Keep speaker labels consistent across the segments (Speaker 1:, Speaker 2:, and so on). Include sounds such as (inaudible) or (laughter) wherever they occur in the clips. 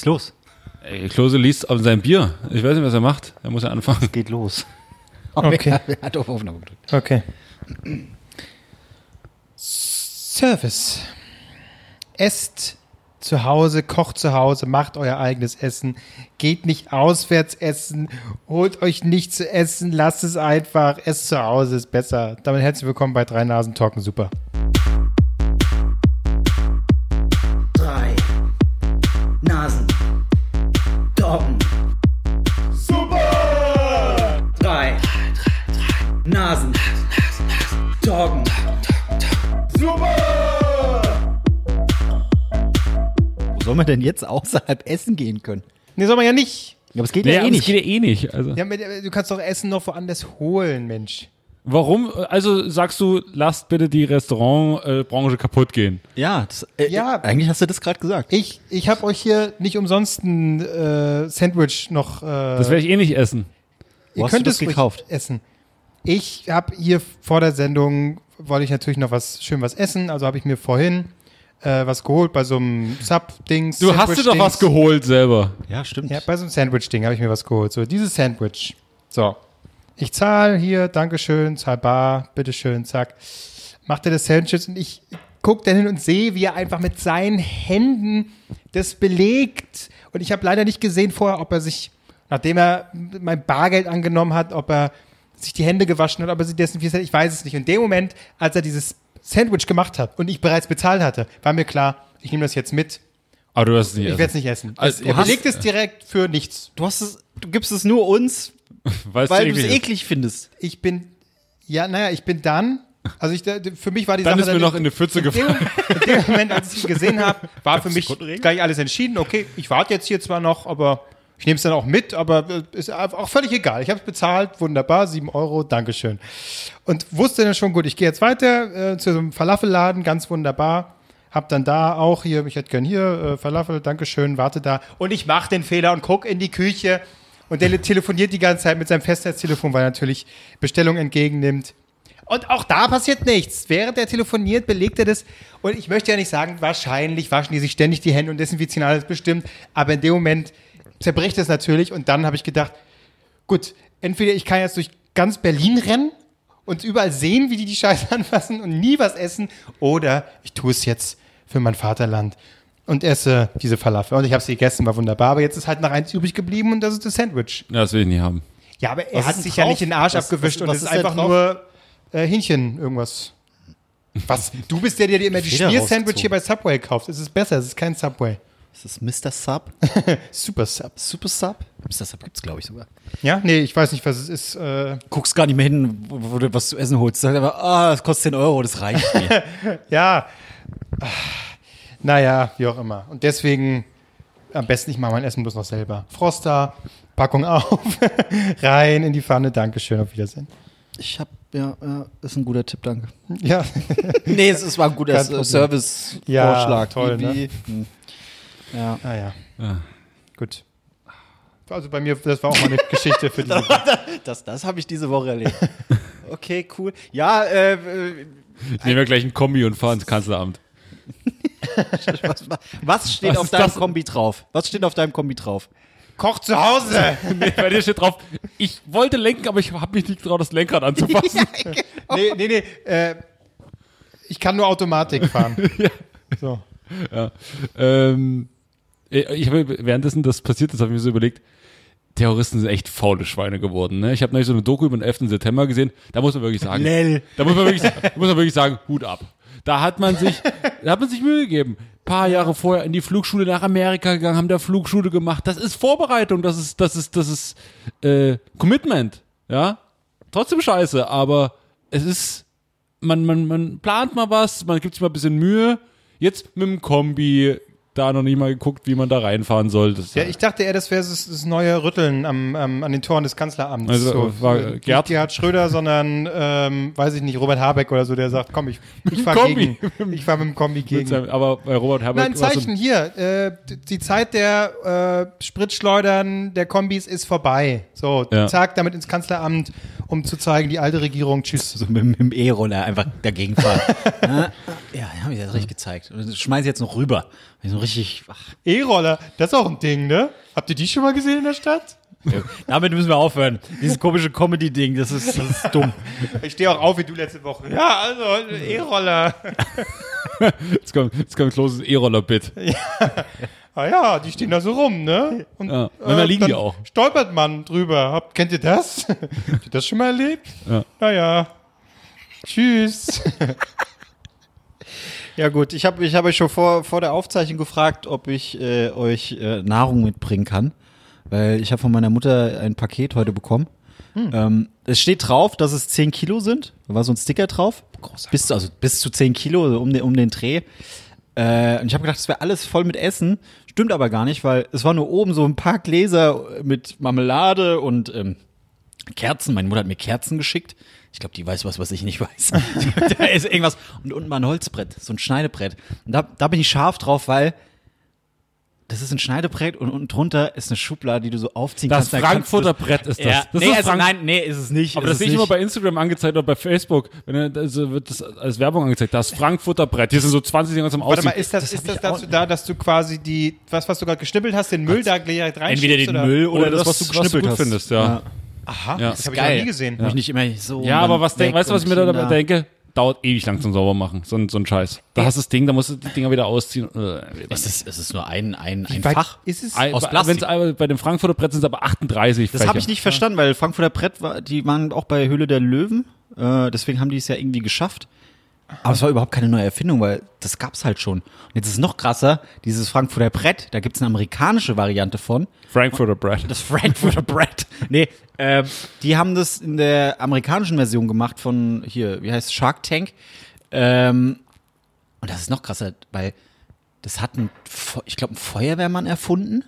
Speaker 1: ist los.
Speaker 2: Ey, Klose liest auf sein Bier. Ich weiß nicht, was er macht. Er muss ja anfangen.
Speaker 1: Geht los. (laughs)
Speaker 3: Okay.
Speaker 1: Wer (laughs) hat auf Aufnahme gedrückt?
Speaker 3: Okay. Service. Esst zu Hause, kocht zu Hause, macht euer eigenes Essen. Geht nicht auswärts essen, holt euch nicht zu essen, lasst es einfach. Esst zu Hause ist besser. Damit herzlich willkommen bei Drei Nasen Talken Super.
Speaker 1: Man denn jetzt außerhalb essen gehen können?
Speaker 3: Nee, soll man ja nicht.
Speaker 1: Ja, aber es geht
Speaker 2: Nee,
Speaker 1: ja eh nicht.
Speaker 2: geht ja eh nicht. Also.
Speaker 3: Ja, du kannst doch Essen noch woanders holen, Mensch.
Speaker 2: Warum? Also sagst du, lasst bitte die Restaurantbranche kaputt gehen.
Speaker 1: Ja, das, äh,
Speaker 3: Ja.
Speaker 1: eigentlich hast du das gerade gesagt.
Speaker 3: Ich, ich habe euch hier nicht umsonst ein äh, Sandwich noch. Äh,
Speaker 2: Das werde ich eh nicht essen.
Speaker 1: Wo
Speaker 3: Ihr
Speaker 1: hast du
Speaker 3: könnt
Speaker 1: das
Speaker 3: es
Speaker 1: gekauft?
Speaker 3: essen. Ich habe hier vor der Sendung, wollte ich natürlich noch was schön was essen, also habe ich mir vorhin äh, was geholt bei so einem Sub-Dings.
Speaker 2: Du hast dir doch was geholt selber.
Speaker 1: Ja, stimmt.
Speaker 3: Ja, bei so einem Sandwich-Ding habe ich mir was geholt. So, dieses Sandwich. So. Ich zahle hier, Dankeschön, zahl bar, bitteschön, zack. Macht er das Sandwich und ich gucke dann hin und sehe, wie er einfach mit seinen Händen das belegt. Und ich habe leider nicht gesehen vorher, ob er sich, nachdem er mein Bargeld angenommen hat, ob er sich die Hände gewaschen hat, ob er sie desinfiziert hat. Ich weiß es nicht. Und in dem Moment, als er dieses Sandwich gemacht hat und ich bereits bezahlt hatte, war mir klar, ich nehme das jetzt mit.
Speaker 2: Aber du wirst es nicht
Speaker 3: Ich werde es nicht essen.
Speaker 2: Also,
Speaker 3: er
Speaker 2: du hast-
Speaker 3: belegt es direkt für nichts.
Speaker 1: Du, hast es, du gibst es nur uns,
Speaker 2: Weil's (laughs)
Speaker 1: weil du es eklig findest.
Speaker 3: ich bin, ja, naja, ich bin dann, also ich, für mich war die
Speaker 2: Dann
Speaker 3: Sache
Speaker 2: ist mir noch in die Pfütze
Speaker 3: in dem,
Speaker 2: gefallen.
Speaker 3: in dem Moment, als ich ihn gesehen habe, war für mich gleich alles entschieden. Okay, ich warte jetzt hier zwar noch, aber ich nehme es dann auch mit, aber äh, ist auch völlig egal. Ich habe es bezahlt, wunderbar, 7 Euro, Dankeschön. Und wusste dann schon, gut, ich gehe jetzt weiter äh, zu so einem Falafelladen, ganz wunderbar. Hab dann da auch hier, ich hätte gern hier äh, Falafel, Dankeschön, warte da. Und ich mache den Fehler und guck in die Küche. Und der telefoniert die ganze Zeit mit seinem Festnetztelefon, weil er natürlich Bestellung entgegennimmt. Und auch da passiert nichts. Während er telefoniert, belegt er das. Und ich möchte ja nicht sagen, wahrscheinlich waschen die sich ständig die Hände und desinfizieren alles bestimmt. Aber in dem Moment zerbricht es natürlich. Und dann habe ich gedacht, gut, entweder ich kann jetzt durch ganz Berlin rennen und überall sehen, wie die die Scheiße (laughs) anfassen und nie was essen. Oder ich tue es jetzt für mein Vaterland und esse diese Falafel. Und ich habe sie gegessen, war wunderbar. Aber jetzt ist halt noch eins übrig geblieben und das ist das Sandwich.
Speaker 2: Ja, das will ich nicht haben.
Speaker 3: Ja, aber er
Speaker 1: Was
Speaker 3: hat sich
Speaker 1: denn
Speaker 3: ja nicht
Speaker 1: drauf?
Speaker 3: in den Arsch
Speaker 1: Was-
Speaker 3: abgewischt
Speaker 1: was-
Speaker 3: und es ist
Speaker 1: ist
Speaker 3: einfach
Speaker 1: drauf?
Speaker 3: nur äh, Hähnchen irgendwas. (laughs) Was? Du bist der, der dir immer die Schmier-Sandwich hier bei Subway kauft. Es ist besser, es ist kein Subway.
Speaker 1: Ist das Mr. Sub? (laughs)
Speaker 3: Super Sub.
Speaker 1: Super Sub? Mr. Sub gibt's, glaube ich, sogar.
Speaker 3: Ja? Nee, ich weiß nicht, was es ist. Äh,
Speaker 1: Guckst gar nicht mehr hin, wo, wo du was zu essen holst. Sag einfach, ah, das kostet 10 Euro, das reicht mir. (laughs)
Speaker 3: ja. Naja, wie auch immer. Und deswegen am besten ich mache mein Essen bloß noch selber. Froster, Packung auf, (laughs) rein in die Pfanne. Dankeschön, auf Wiedersehen.
Speaker 1: ich hab, ja, ja, ist ein guter Tipp, danke.
Speaker 3: Ja,
Speaker 1: Nee, es, es war ein guter. Service-Vorschlag.
Speaker 3: Ja, toll, ne?
Speaker 1: Hm. Ja.
Speaker 3: naja.
Speaker 2: Ja.
Speaker 3: Gut. Also bei mir, das war auch mal eine Geschichte für diese (laughs)
Speaker 1: Das, das habe ich diese Woche erlebt. (laughs) Okay, cool. Ja, äh, äh,
Speaker 2: Ich nehme ja gleich ein Kombi und fahre ins (laughs) Kanzleramt.
Speaker 1: was, was steht
Speaker 2: Was
Speaker 1: auf deinem
Speaker 2: das?
Speaker 1: Kombi drauf? Was steht auf deinem Kombi drauf?
Speaker 3: Koch zu Hause.
Speaker 2: Nee, bei dir steht drauf, ich wollte lenken, aber ich habe mich nicht getraut, das Lenkrad anzufassen.
Speaker 3: nee, nee, nee. Äh, ich kann nur Automatik fahren. So.
Speaker 2: ähm, ich habe währenddessen das passiert ist, habe ich mir so überlegt, Terroristen sind echt faule Schweine geworden. Ne? Ich habe neulich so eine Doku über den 11. September gesehen. Da muss man wirklich sagen,
Speaker 1: Lell.
Speaker 2: da muss man wirklich, muss man wirklich sagen, Hut ab. Da hat man sich, da hat man sich Mühe gegeben. Paar Jahre vorher in die Flugschule nach Amerika gegangen, haben da Flugschule gemacht. Das ist Vorbereitung, das ist, das ist, das ist äh, Commitment. Ja, trotzdem scheiße, aber es ist, man, man, man plant mal was, man gibt sich mal ein bisschen Mühe. Jetzt mit dem Kombi da noch nicht mal geguckt, wie man da reinfahren soll. Das
Speaker 3: Ja, ich dachte eher, das wäre das, das neue Rütteln am, am, an den Toren des Kanzleramts.
Speaker 2: Also, war
Speaker 3: äh, nicht
Speaker 2: Gerd-
Speaker 3: Gerhard Schröder, sondern, ähm, weiß ich nicht, Robert Habeck oder so, der sagt, komm, ich, ich fahre gegen. Ich fahre mit dem Kombi gegen.
Speaker 2: seinem- aber bei Robert Herbert
Speaker 3: Nein,
Speaker 2: so
Speaker 3: Zeichen hier. Äh, die Zeit der äh, Spritschleudern der Kombis ist vorbei. So,
Speaker 2: Ja.
Speaker 3: zack, damit ins Kanzleramt um zu zeigen, die alte Regierung, tschüss.
Speaker 1: So mit, mit dem E-Roller einfach dagegen fahren. (laughs) ja, ja, habe ich das richtig gezeigt. Schmeiß ich jetzt noch rüber. So richtig,
Speaker 3: E-Roller, das ist auch ein Ding, ne? Habt ihr die schon mal gesehen in der Stadt?
Speaker 1: damit müssen wir aufhören. Dieses komische Comedy-Ding, das ist, das ist dumm.
Speaker 3: Ich stehe auch auf wie du letzte Woche. Ja, also E-Roller. (laughs)
Speaker 2: Jetzt kommt, jetzt kommt Kloses E-Roller-Bit.
Speaker 3: Ah ja, die stehen da so rum, ne? Und,
Speaker 2: Ja. Manchmal liegen die
Speaker 3: dann
Speaker 2: auch.
Speaker 3: Stolpert man drüber. Habt, kennt ihr das? (laughs) Habt ihr das schon mal erlebt?
Speaker 2: Ja.
Speaker 3: Naja. Tschüss. (laughs)
Speaker 1: Ja gut, ich habe ich hab euch schon vor, vor der Aufzeichnung gefragt, ob ich äh, euch äh, Nahrung mitbringen kann. Weil ich habe von meiner Mutter ein Paket heute bekommen. Ähm, es steht drauf, dass es 10 Kilo sind. Da war so ein Sticker drauf. Bis, zu- also bis zu 10 Kilo also um den, um den Dreh. Äh, und ich habe gedacht, das wäre alles voll mit Essen. Stimmt aber gar nicht, weil es war nur oben so ein paar Gläser mit Marmelade und ähm, Kerzen. Meine Mutter hat mir Kerzen geschickt. Ich glaube, die weiß was, was ich nicht weiß. (laughs) da ist irgendwas. Und unten mal ein Holzbrett, so ein Schneidebrett. Und da, da bin ich scharf drauf, weil das ist ein Schneidebrett und unten drunter ist eine Schublade, die du so aufziehen
Speaker 2: Das
Speaker 1: kannst. Da kannst du-
Speaker 2: Frankfurter Brett ist das.
Speaker 1: Ja,
Speaker 2: das
Speaker 1: nee,
Speaker 2: ist
Speaker 1: also
Speaker 2: Frank
Speaker 1: nein, nee, ist es nicht.
Speaker 2: aber
Speaker 1: ist
Speaker 2: das sehe ich immer bei Instagram angezeigt oder bei Facebook. Wenn er, also wird das als Werbung angezeigt. Das Frankfurter Brett. Hier sind so 20 Dinger zum
Speaker 3: Warte
Speaker 2: Ausziehen.
Speaker 3: mal, ist das,
Speaker 1: Das
Speaker 3: ist das dazu da, dass du quasi die, was, was du gerade geschnippelt hast, den Müll da gleich reinschiebst?
Speaker 1: Entweder den
Speaker 3: oder?
Speaker 1: Müll oder,
Speaker 2: Oder
Speaker 1: das,
Speaker 2: das,
Speaker 1: was du
Speaker 2: was du
Speaker 1: geschnippelt
Speaker 2: gut
Speaker 1: hast.
Speaker 2: findest, ja.
Speaker 3: Aha,
Speaker 2: Ja.
Speaker 3: das habe ich noch nie gesehen.
Speaker 1: Muss ich nicht immer so.
Speaker 2: Ja, aber was, denk, weißt du, was ich mir da dabei denke? Dauert ewig lang zum Saubermachen. So ein, so ein Scheiß. Da hast du das Ding, da musst du die Dinger wieder ausziehen. Äh,
Speaker 1: Es ist, es ist nur ein, ein, ein
Speaker 3: Weit
Speaker 1: Fach.
Speaker 3: Ist es?
Speaker 2: Ein-
Speaker 1: aus
Speaker 2: bei-
Speaker 1: Plastik.
Speaker 2: wenn's- bei dem Frankfurter Brett sind es aber 38
Speaker 1: Das habe ich nicht verstanden, weil Frankfurter Brett, war, die waren auch bei Höhle der Löwen. Äh, deswegen haben die es ja irgendwie geschafft. Aber es war überhaupt keine neue Erfindung, weil das gab's halt schon. Und jetzt ist es noch krasser, dieses Frankfurter Brett, da gibt's eine amerikanische Variante von.
Speaker 2: Frankfurter Brett.
Speaker 1: Das Frankfurter Brett. Nee, ähm, die haben das in der amerikanischen Version gemacht von hier, wie heißt es, Shark Tank. Ähm, und das ist noch krasser, weil das hat ein, ich glaube, ein Feuerwehrmann erfunden.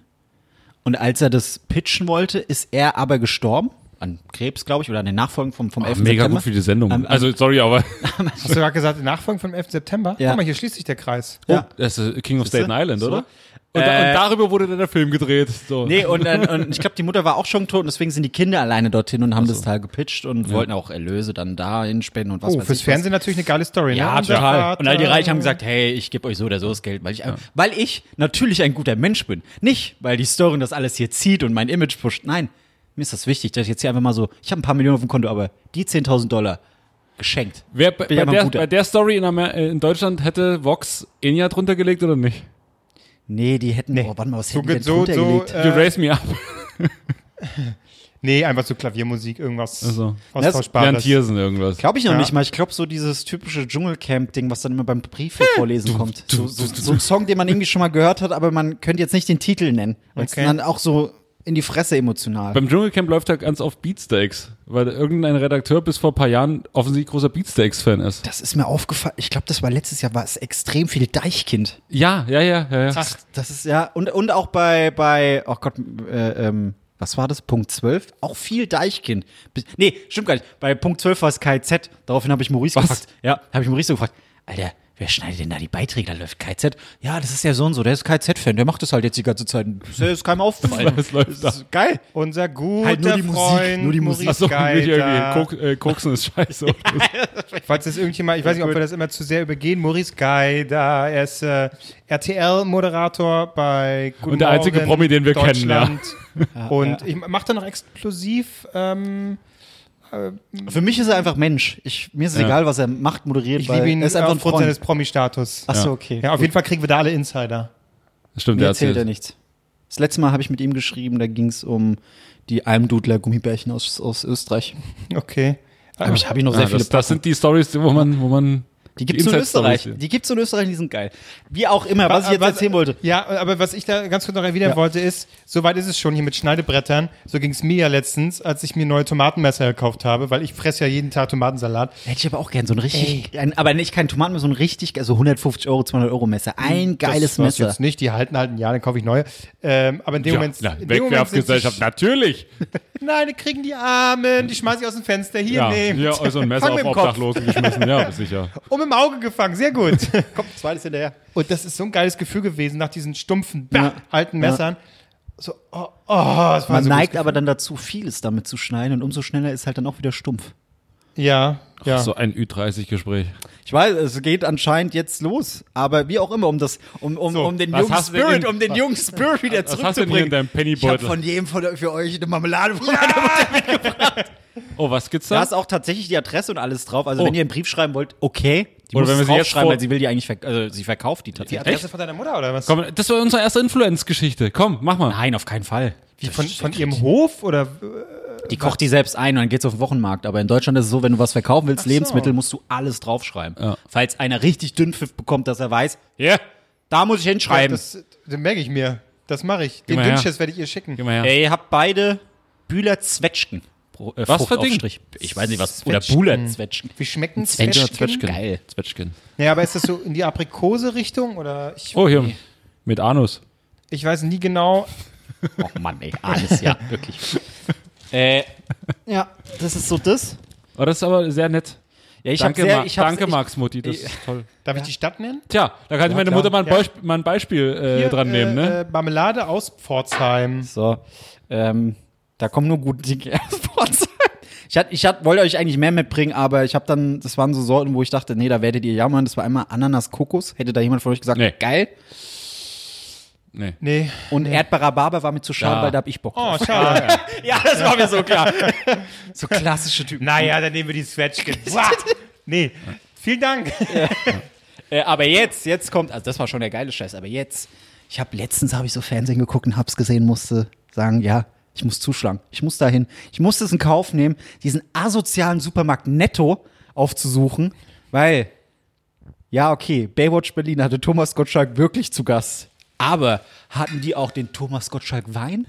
Speaker 1: Und als er das pitchen wollte, ist er aber gestorben. An Krebs, glaube ich, oder an den Nachfolgen vom, vom 11.
Speaker 2: Mega
Speaker 1: September.
Speaker 2: gut für die Sendung.
Speaker 1: Ähm,
Speaker 2: also, sorry, aber (laughs)
Speaker 3: Hast du gerade gesagt, Nachfolgen vom 11. September?
Speaker 1: Ja.
Speaker 3: Guck mal, hier schließt sich der Kreis.
Speaker 1: Ja.
Speaker 2: das ist King of? Staten Island,
Speaker 1: So.
Speaker 2: oder? Und,
Speaker 1: Äh,
Speaker 2: und darüber wurde dann der Film gedreht. So.
Speaker 1: Nee, und, und ich glaube, die Mutter war auch schon tot und deswegen sind die Kinder alleine dorthin und haben das Teil gepitcht und wollten auch Erlöse dann dahin spenden und was
Speaker 3: Oh,
Speaker 1: weiß
Speaker 3: fürs
Speaker 1: ich
Speaker 3: Fernsehen natürlich eine geile Story,
Speaker 1: Ja,
Speaker 3: ne? Unser
Speaker 1: total. Und all die Reichen haben gesagt, hey, ich gebe euch so oder so das Geld, weil ich, weil ich natürlich ein guter Mensch bin. Nicht, weil die Story das alles hier zieht und mein Image pusht. Nein, mir ist das wichtig, dass ich jetzt hier einfach mal so, ich habe ein paar Millionen auf dem Konto, aber die 10.000 Dollar geschenkt.
Speaker 2: Wer, bei, bei, der, bei der Story in, Amer äh, in Deutschland hätte Vox Enya drunter gelegt oder nicht?
Speaker 1: Nee, die hätten,
Speaker 3: Nee.
Speaker 1: oh, warte mal, was
Speaker 3: So,
Speaker 1: hätten die denn
Speaker 3: so,
Speaker 1: drunter
Speaker 3: so,
Speaker 1: gelegt?
Speaker 2: You
Speaker 3: äh,
Speaker 2: raise me up. (laughs)
Speaker 3: nee, einfach so Klaviermusik, irgendwas
Speaker 2: Also,
Speaker 1: Bernd
Speaker 3: Austauschbares.
Speaker 2: Thiersen irgendwas.
Speaker 1: Glaube ich noch
Speaker 3: Ja.
Speaker 1: nicht mal. Ich glaube, so dieses typische Dschungelcamp-Ding, was dann immer beim Brief vorlesen kommt. So, so, so ein Song, den man irgendwie schon mal gehört hat, aber man könnte jetzt nicht den Titel nennen. Weil es
Speaker 3: Okay.
Speaker 1: dann auch so in die Fresse emotional.
Speaker 2: Beim Dschungelcamp läuft er ganz oft Beatsteaks, weil irgendein Redakteur bis vor ein paar Jahren offensichtlich großer Beatsteaks-Fan ist.
Speaker 1: Das ist mir aufgefallen. Ich glaube, das war letztes Jahr, war es extrem viel Deichkind.
Speaker 2: Ja, ja, ja, ja. ja.
Speaker 1: Ach, das ist ja, und, und auch bei, bei, oh Gott, äh, ähm, was war das? Punkt 12? Auch viel Deichkind. Bis- Nee, stimmt gar nicht. Bei Punkt 12 war es KZ. Daraufhin habe ich Maurice
Speaker 2: Was?
Speaker 1: gefragt. Ja, habe ich Maurice so gefragt. Alter, wer schneidet denn da die Beiträge? Da läuft KZ. Ja, das ist der Sohn so, der ist KZ-Fan. Der macht das halt jetzt die ganze Zeit. Das ist keinem aufgefallen. (laughs)
Speaker 2: Was läuft da?
Speaker 1: Das ist geil.
Speaker 3: Unser guter
Speaker 1: Halt nur die Musik,
Speaker 3: Freund
Speaker 1: nur die Musik.
Speaker 2: Achso, nicht irgendwie. Kok äh, Koksen ist scheiße. (laughs)
Speaker 3: Falls das irgendjemand, ich weiß nicht, ob wir das immer zu sehr übergehen, Maurice Geider, er ist äh, RTL-Moderator bei Guten
Speaker 2: Und der einzige
Speaker 3: Morgen
Speaker 2: Promi, den wir kennen, ja. (laughs)
Speaker 3: Und ich mache da noch explosiv, ähm,
Speaker 1: Für mich ist er einfach Mensch. Ich, mir ist es
Speaker 2: Ja.
Speaker 1: egal, was er macht, moderiert,
Speaker 3: ich
Speaker 1: weil
Speaker 3: liebe ihn
Speaker 1: er ist einfach ein
Speaker 3: aufgrund
Speaker 1: Freund.
Speaker 3: seines Promi-Status.
Speaker 1: Achso,
Speaker 2: Ja.
Speaker 1: okay.
Speaker 3: Ja, auf jeden Fall kriegen wir da alle Insider.
Speaker 2: Stimmt,
Speaker 1: Mir
Speaker 2: der
Speaker 1: erzählt er
Speaker 2: erzählt.
Speaker 1: nichts. Das letzte Mal habe ich mit ihm geschrieben, da ging es um die Almdudler Gummibärchen aus, aus Österreich.
Speaker 3: Okay.
Speaker 1: Habe ich, hab ich noch sehr
Speaker 2: Ja,
Speaker 1: viele
Speaker 2: das, das sind die Stories, wo man, wo man
Speaker 1: Die gibt's nur in Österreich. Die gibt's nur in Österreich, die sind geil. Wie auch immer, was ich jetzt
Speaker 3: Was-
Speaker 1: erzählen wollte.
Speaker 3: Ja, aber was ich da ganz kurz noch erwidern
Speaker 1: Ja.
Speaker 3: wollte, ist, soweit ist es schon hier mit Schneidebrettern. So ging es mir ja letztens, als ich mir neue Tomatenmesser gekauft habe, weil ich fresse ja jeden Tag Tomatensalat.
Speaker 1: Hätte ich aber auch gern so ein richtig, ein, aber nicht kein Tomatenmesser, so ein richtig, also 150 Euro, 200 Euro Messer. Ein geiles
Speaker 3: das, das
Speaker 1: Messer.
Speaker 3: jetzt nicht, die halten halt ein Jahr, dann kaufe ich neue. Ähm, aber in dem
Speaker 2: ja,
Speaker 3: Moment.
Speaker 2: na,
Speaker 3: in dem Moment
Speaker 2: Wegwerfgesellschaft,
Speaker 3: sind
Speaker 2: natürlich. (laughs)
Speaker 3: Nein, die kriegen die Armen, die schmeiß ich aus dem Fenster. Hier,
Speaker 2: Ja,
Speaker 3: nehmt.
Speaker 2: ja also ein Messer auf
Speaker 3: mit dem Kopf.
Speaker 2: Obdachlosen geschmissen, ja, sicher.
Speaker 3: Um im Auge gefangen, sehr gut. (laughs)
Speaker 1: Kommt zweites hinterher.
Speaker 3: Und das ist so ein geiles Gefühl gewesen nach diesen stumpfen,
Speaker 1: Ja.
Speaker 3: alten Messern. So, oh, oh,
Speaker 1: Man
Speaker 3: so
Speaker 1: neigt aber dann dazu, vieles damit zu schneiden und umso schneller ist halt dann auch wieder stumpf.
Speaker 3: Ja, ja.
Speaker 2: So ein Ü30-Gespräch.
Speaker 1: Ich weiß, es geht anscheinend jetzt los, aber wie auch immer, um das, um, um,
Speaker 3: So,
Speaker 1: um den jungen Spirit,
Speaker 2: in-
Speaker 1: um den jungen Spirit wieder
Speaker 2: was hast du denn in deinem
Speaker 1: ich habe
Speaker 2: Pennybeutel?
Speaker 1: von jedem von, für euch eine Marmelade von meiner Mutter.
Speaker 2: Oh, was gibt's
Speaker 1: Da
Speaker 2: da?
Speaker 1: ist auch tatsächlich die Adresse und alles drauf. Also
Speaker 2: Oh.
Speaker 1: wenn ihr einen Brief schreiben wollt, okay. Die
Speaker 2: Oder wenn wir sie jetzt
Speaker 1: draufschreiben,
Speaker 2: vor-
Speaker 1: weil sie will die eigentlich, verk also sie verkauft die
Speaker 3: Die
Speaker 1: tatsächlich.
Speaker 3: Adresse von deiner Mutter oder was?
Speaker 2: Komm, das war unsere erste Influence-Geschichte. Komm, mach mal.
Speaker 1: Nein, auf keinen Fall.
Speaker 3: Wie, von, von ihrem Hof oder?
Speaker 1: Die kocht die selbst ein und dann geht's auf den Wochenmarkt. Aber in Deutschland ist es so, wenn du was verkaufen willst,
Speaker 3: so.
Speaker 1: Lebensmittel, musst du alles draufschreiben.
Speaker 2: Ja.
Speaker 1: Falls einer richtig Dünnpfiff bekommt, dass er weiß,
Speaker 2: Ja,
Speaker 1: da muss ich hinschreiben.
Speaker 3: Das, das merke ich mir. Das mache ich. Den. Dünnschiss werde ich ihr schicken.
Speaker 2: geh mal her.
Speaker 1: Ey, ihr habt beide Bühler Zwetschgen. Pro- äh,
Speaker 2: Was für Ding?
Speaker 1: Fruchtaufstrich. Ich weiß nicht was. Oder
Speaker 3: Zwetschgen.
Speaker 1: Buhler Zwetschgen.
Speaker 3: Wie schmecken
Speaker 1: Zwetschgen.
Speaker 3: Zwetschgen?
Speaker 1: Geil.
Speaker 2: Zwetschgen.
Speaker 3: Ja, aber ist das so in die Aprikose-Richtung oder? Ich,
Speaker 2: Oh, hier. Mit Anus.
Speaker 3: ich weiß nie genau.
Speaker 1: Oh Mann, ey, alles, ja, wirklich. Äh, ja, das ist so das.
Speaker 2: Oh, das ist aber sehr nett.
Speaker 1: Ja, ich
Speaker 2: danke,
Speaker 1: sehr, ich
Speaker 2: danke Max Mutti. Das ist toll.
Speaker 3: Darf ich die Stadt nennen?
Speaker 2: Tja, da kann ich meine
Speaker 3: klar.
Speaker 2: Mutter mal ein,
Speaker 3: Ja.
Speaker 2: Beisp mal ein Beispiel äh,
Speaker 3: Hier,
Speaker 2: dran nehmen, ne?
Speaker 3: Äh, Marmelade aus Pforzheim.
Speaker 1: So, ähm, da kommen nur gute Dinge (laughs) aus Pforzheim. Ich, hat, ich hat, wollte euch eigentlich mehr mitbringen, aber ich habe dann, das waren so Sorten, wo ich dachte, nee, da werdet ihr jammern. Das war einmal Ananas-Kokos. Hätte da jemand von euch gesagt,
Speaker 2: Nee.
Speaker 1: geil.
Speaker 2: Nee.
Speaker 3: Nee.
Speaker 1: Und Erdbeer-Rhabarber war mir zu schade,
Speaker 2: Ja.
Speaker 1: weil da hab ich Bock
Speaker 3: Oh,
Speaker 1: drauf.
Speaker 3: schade. (laughs)
Speaker 1: ja, das war mir so klar. (laughs) so klassische Typen.
Speaker 3: naja, dann nehmen wir die Zwetschgen. (laughs) nee. Vielen Dank.
Speaker 1: Äh, aber jetzt, jetzt kommt, also das war schon der geile Scheiß, aber jetzt, ich habe letztens habe ich so Fernsehen geguckt und hab's gesehen, musste sagen, ja, ich muss zuschlagen. Ich muss dahin. Ich musste es in Kauf nehmen, diesen asozialen Supermarkt Netto aufzusuchen, weil ja, okay, Baywatch Berlin hatte Thomas Gottschalk wirklich zu Gast. Aber hatten die auch den Thomas Gottschalk Wein?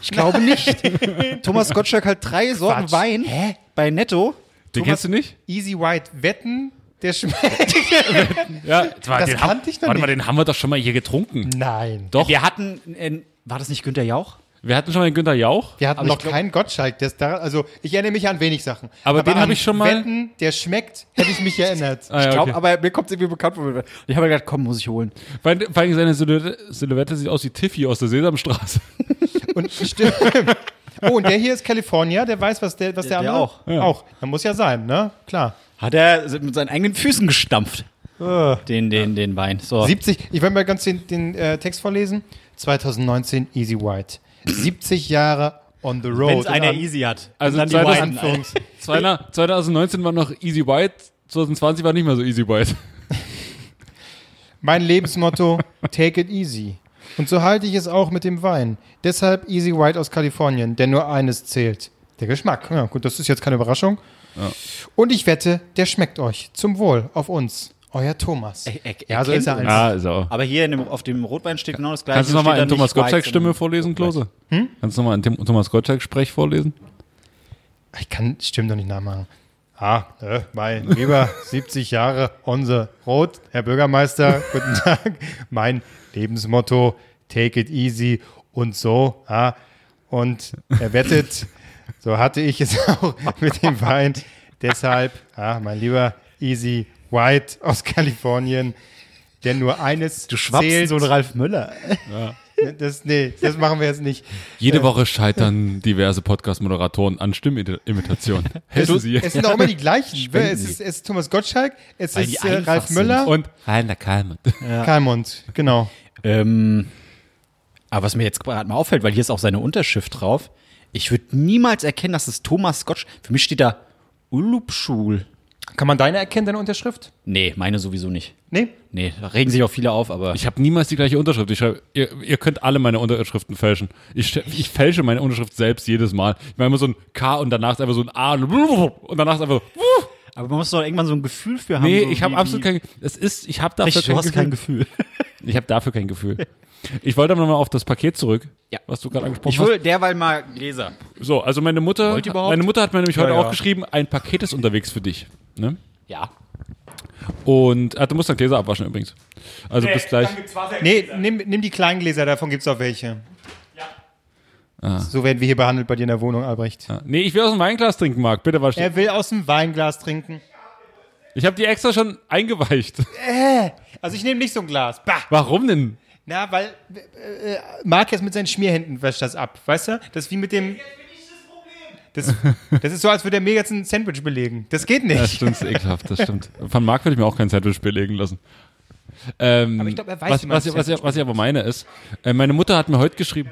Speaker 1: Ich glaube nicht. (laughs) Thomas Gottschalk hat drei Sorten
Speaker 3: Quatsch.
Speaker 1: Wein bei Netto.
Speaker 2: Den kennst du nicht?
Speaker 3: Easy White wetten, der schmeckt. (laughs)
Speaker 2: Ja, das,
Speaker 3: Das kannte ich noch
Speaker 2: Warte mal, den haben wir doch schon mal hier getrunken.
Speaker 3: Nein.
Speaker 2: Doch.
Speaker 1: Wir hatten, äh, war das nicht Günther Jauch?
Speaker 2: Wir hatten schon mal den Günther Jauch.
Speaker 3: Wir hatten
Speaker 1: Aber
Speaker 3: noch
Speaker 1: glaub-
Speaker 3: keinen Gottschalk. Der ist da, also ich erinnere mich an wenig Sachen.
Speaker 2: Aber den
Speaker 3: an
Speaker 2: hab ich schon mal-
Speaker 3: Wetten, der schmeckt, hätte ich mich erinnert. (laughs)
Speaker 2: Ah, ja,
Speaker 1: Ich glaube,
Speaker 2: okay.
Speaker 1: aber mir kommt es irgendwie bekannt vor. Ich habe gedacht, komm, muss ich holen.
Speaker 2: Vor allem seine Silhouette, Silhouette sieht aus wie Tiffy aus der Sesamstraße. (laughs)
Speaker 3: Und stimmt. Oh, und der hier ist California, der weiß, was der, was der,
Speaker 1: Der
Speaker 3: andere
Speaker 1: auch.
Speaker 2: Ja.
Speaker 3: Auch. Dann muss ja sein, ne? Klar.
Speaker 1: Hat er mit seinen eigenen Füßen gestampft.
Speaker 3: Äh.
Speaker 1: Den, den, den Wein. So.
Speaker 3: 70, ich will mal ganz den, den äh, Text vorlesen. 2019 Easy White. 70 Jahre on the road.
Speaker 1: Wenn es einer easy hat.
Speaker 2: Also
Speaker 1: dann die
Speaker 2: 2000
Speaker 1: Weinen, Alter.
Speaker 3: Anführungs.
Speaker 2: 2019 war noch Easy White, 2020 war nicht mehr so Easy White. (laughs)
Speaker 3: Mein Lebensmotto, take it easy. Und so halte ich es auch mit dem Wein. Deshalb Easy White aus Kalifornien, denn nur eines zählt. Der Geschmack. Ja, gut, das ist jetzt keine Überraschung. Und ich wette, der schmeckt euch. Zum Wohl auf uns. Euer Thomas.
Speaker 1: Er- er-
Speaker 3: ja, so
Speaker 1: er
Speaker 3: ist er.
Speaker 2: Ah, auch.
Speaker 1: Aber hier in dem, auf dem Rotwein steht genau das gleiche.
Speaker 2: Kannst du nochmal in Thomas Gottschalk-Stimme
Speaker 1: sondern-
Speaker 2: vorlesen, Klose? Kannst du nochmal in Thomas Gottschalk-Sprech vorlesen?
Speaker 3: Ich kann Stimmen doch nicht nachmachen. Ah, äh, mein lieber (laughs) 70 Jahre unser Rot, Herr Bürgermeister, (laughs) guten Tag. Mein Lebensmotto, take it easy und so. Ah, und er wettet, (laughs) so hatte ich es auch mit dem Wein. Deshalb, ah, mein lieber Easy White aus Kalifornien, denn nur eines
Speaker 1: Du schwappst
Speaker 3: zählt.
Speaker 1: so ein Ralf Müller.
Speaker 3: Das, nee, das machen wir jetzt nicht.
Speaker 2: Jede Woche scheitern diverse Podcast-Moderatoren an Stimmimitation. (laughs) Helfen Sie.
Speaker 3: Es sind auch immer die gleichen.
Speaker 1: Spenden
Speaker 3: Es ist, es ist Thomas Gottschalk, es
Speaker 1: Weil
Speaker 3: ist äh, Ralf
Speaker 1: sind.
Speaker 3: Müller
Speaker 2: Und Rainer Kalmund.
Speaker 3: Kalmund, genau.
Speaker 1: Ähm, aber was mir jetzt gerade mal auffällt, weil hier ist auch seine Unterschrift drauf, ich würde niemals erkennen, dass es Thomas Gottsch. Für mich steht da Ulupschul.
Speaker 3: Kann man deine erkennen, deine Unterschrift?
Speaker 1: Nee, meine sowieso nicht.
Speaker 3: Nee?
Speaker 1: Nee, da regen sich auch viele auf, aber.
Speaker 2: Ich habe niemals die gleiche Unterschrift. Ich schreibe, ihr, ihr könnt alle meine Unterschriften fälschen. Ich, ich fälsche meine Unterschrift selbst jedes Mal. Ich mache immer so ein K und danach ist einfach so ein A und danach ist einfach so.
Speaker 1: aber man muss doch irgendwann so ein Gefühl für haben.
Speaker 2: Nee,
Speaker 1: so
Speaker 2: ich habe absolut kein. Es ist, ich habe dafür kein,
Speaker 1: du hast
Speaker 2: Gefühl.
Speaker 1: kein Gefühl. (laughs)
Speaker 2: Ich habe dafür kein Gefühl. Ich wollte aber nochmal auf das Paket zurück,
Speaker 1: Ja.
Speaker 2: was du gerade angesprochen
Speaker 1: Ich will derweil mal Gläser.
Speaker 2: hast. So, also meine Mutter, meine Mutter hat mir nämlich heute
Speaker 3: Ja, ja.
Speaker 2: auch geschrieben, ein Paket ist unterwegs für dich. Ne?
Speaker 1: Ja.
Speaker 2: Und ah, du musst dann Gläser abwaschen übrigens. Also bis gleich.
Speaker 3: Nee, nimm, nimm die kleinen Gläser, davon gibt es auch welche. So werden wir hier behandelt bei dir in der Wohnung, Albrecht.
Speaker 2: Ah, Nee, ich will aus dem Weinglas trinken, Marc. Bitte wasch.
Speaker 3: Er will aus dem Weinglas trinken.
Speaker 2: Ich habe die extra schon eingeweicht. (laughs)
Speaker 3: Also ich nehme nicht so ein Glas. Bah.
Speaker 2: Warum denn?
Speaker 3: Na, weil äh, äh, Marc jetzt mit seinen Schmierhänden wäscht das ab, weißt du? Das ist wie mit dem. Das, (laughs) das ist so, als würde er mir jetzt ein Sandwich belegen. Das geht nicht.
Speaker 2: Das stimmt, das ist ekelhaft, das stimmt. Von Marc würde ich mir auch kein Sandwich belegen lassen. Ähm,
Speaker 3: Aber ich glaub, er weiß,
Speaker 2: was,
Speaker 3: wie man
Speaker 2: was, was,
Speaker 3: Sandwich
Speaker 2: was ich aber meine ist, äh, meine Mutter hat mir heute geschrieben,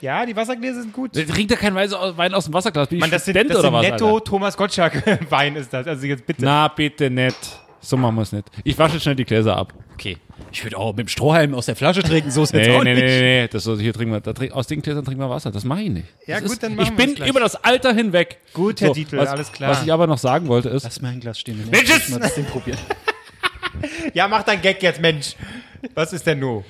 Speaker 3: Ja, die Wassergläser sind gut.
Speaker 2: trinkt ja kein Wein aus dem Wasserglas, bin ich
Speaker 3: Mann, das sind,
Speaker 2: Student
Speaker 3: das
Speaker 2: oder
Speaker 3: sind
Speaker 2: was?
Speaker 3: netto
Speaker 2: Alter?
Speaker 3: Thomas Gottschalk (laughs) Wein ist das. Also jetzt bitte.
Speaker 2: Na, bitte nicht. So machen wir es nicht. Ich wasche schnell die Gläser ab.
Speaker 1: Okay. Ich würde auch mit dem Strohhalm aus der Flasche trinken, so ist jetzt
Speaker 2: Nee,
Speaker 1: auch
Speaker 2: nee,
Speaker 1: nicht.
Speaker 2: nee, nee, nee. Das, so, hier trinken wir, da trink, aus den Gläsern trinken wir Wasser. Das mache ich nicht.
Speaker 3: Ja,
Speaker 2: das
Speaker 3: gut,
Speaker 2: ist,
Speaker 3: dann machen
Speaker 2: Ich
Speaker 3: wir
Speaker 2: bin
Speaker 3: gleich.
Speaker 2: über das Alter hinweg.
Speaker 3: Gut, Herr Dietl,
Speaker 2: was,
Speaker 3: alles klar.
Speaker 2: Was ich aber noch sagen wollte ist,
Speaker 1: Lass mal ein Glas stehen.
Speaker 2: Mensch,
Speaker 1: Lass mal das Ding probieren. (laughs)
Speaker 3: Ja, mach dein Gag jetzt, Mensch. Was ist denn nur?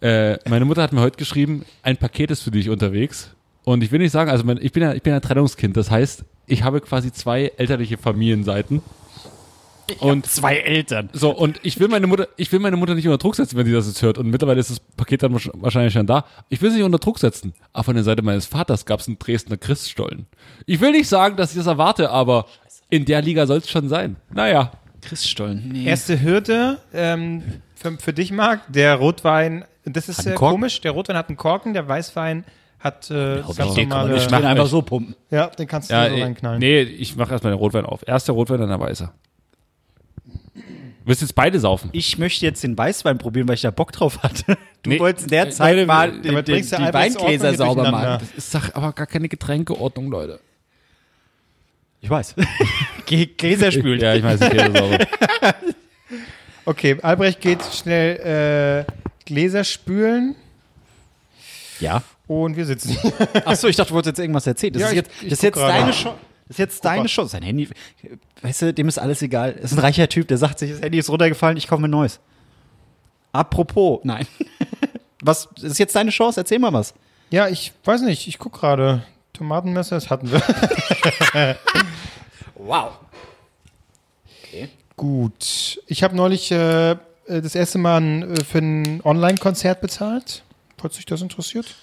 Speaker 2: äh, meine Mutter hat mir heute geschrieben, ein Paket ist für dich unterwegs. Und ich will nicht sagen, also mein, ich bin ja, ich bin ja Trennungskind. Das heißt, ich habe quasi zwei elterliche Familienseiten. Und
Speaker 1: Zwei Eltern.
Speaker 2: so, und ich will meine Mutter, ich will meine Mutter nicht unter Druck setzen, wenn sie das jetzt hört. Und mittlerweile ist das Paket dann wahrsch- wahrscheinlich schon da. Ich will sie nicht unter Druck setzen. Aber von der Seite meines Vaters gab es einen Dresdner Christstollen. Ich will nicht sagen, dass ich das erwarte, aber in der Liga soll es schon sein. Naja.
Speaker 1: Christstollen. Nee.
Speaker 3: Erste Hürde ähm, für, für dich, Marc. Der Rotwein, das ist äh, komisch. Der Rotwein hat einen Korken, der Weißwein hat äh, ganz
Speaker 1: den kann man
Speaker 3: normale.
Speaker 1: nicht schnell einfach so pumpen.
Speaker 3: Ja, den kannst du
Speaker 2: Ja,
Speaker 3: so reinknallen.
Speaker 2: nee, ich mache erstmal den Rotwein auf. Erst der Rotwein, dann der Weiße. Willst jetzt beide saufen?
Speaker 1: Ich möchte jetzt den Weißwein probieren, weil ich da Bock drauf hatte. Du
Speaker 2: Nee.
Speaker 1: wolltest in der
Speaker 2: Äh,
Speaker 1: Zeit
Speaker 2: Leute,
Speaker 1: mal die,
Speaker 3: bringst du
Speaker 1: die Weingläser sauber machen.
Speaker 2: Das ist doch aber gar keine Getränkeordnung, Leute.
Speaker 1: Ich weiß. (laughs) Gläser (laughs) spülen.
Speaker 2: Ja, ich weiß, ich gehe sauber. (laughs)
Speaker 3: Okay, Albrecht geht schnell äh, Gläser spülen
Speaker 1: Ja.
Speaker 3: und wir sitzen.
Speaker 1: Achso, ich dachte, du wolltest jetzt irgendwas erzählen. Das
Speaker 3: Ja,
Speaker 1: ist
Speaker 3: ich-
Speaker 1: jetzt,
Speaker 3: ich
Speaker 1: das ist jetzt deine Chance. Ist jetzt deine. Chance. Sein Handy, weißt du, dem ist alles egal. Ist ein reicher Typ, der sagt sich, das Handy ist runtergefallen, ich kaufe mir ein neues. Apropos, nein. (laughs) Was ist jetzt deine Chance? Erzähl mal was.
Speaker 3: Ja, ich weiß nicht, ich guck gerade. Tomatenmesser, das hatten wir. (laughs)
Speaker 1: Wow.
Speaker 3: Gut. Ich habe neulich äh, äh, das erste Mal ein, äh, für ein Online-Konzert bezahlt. Falls sich das interessiert.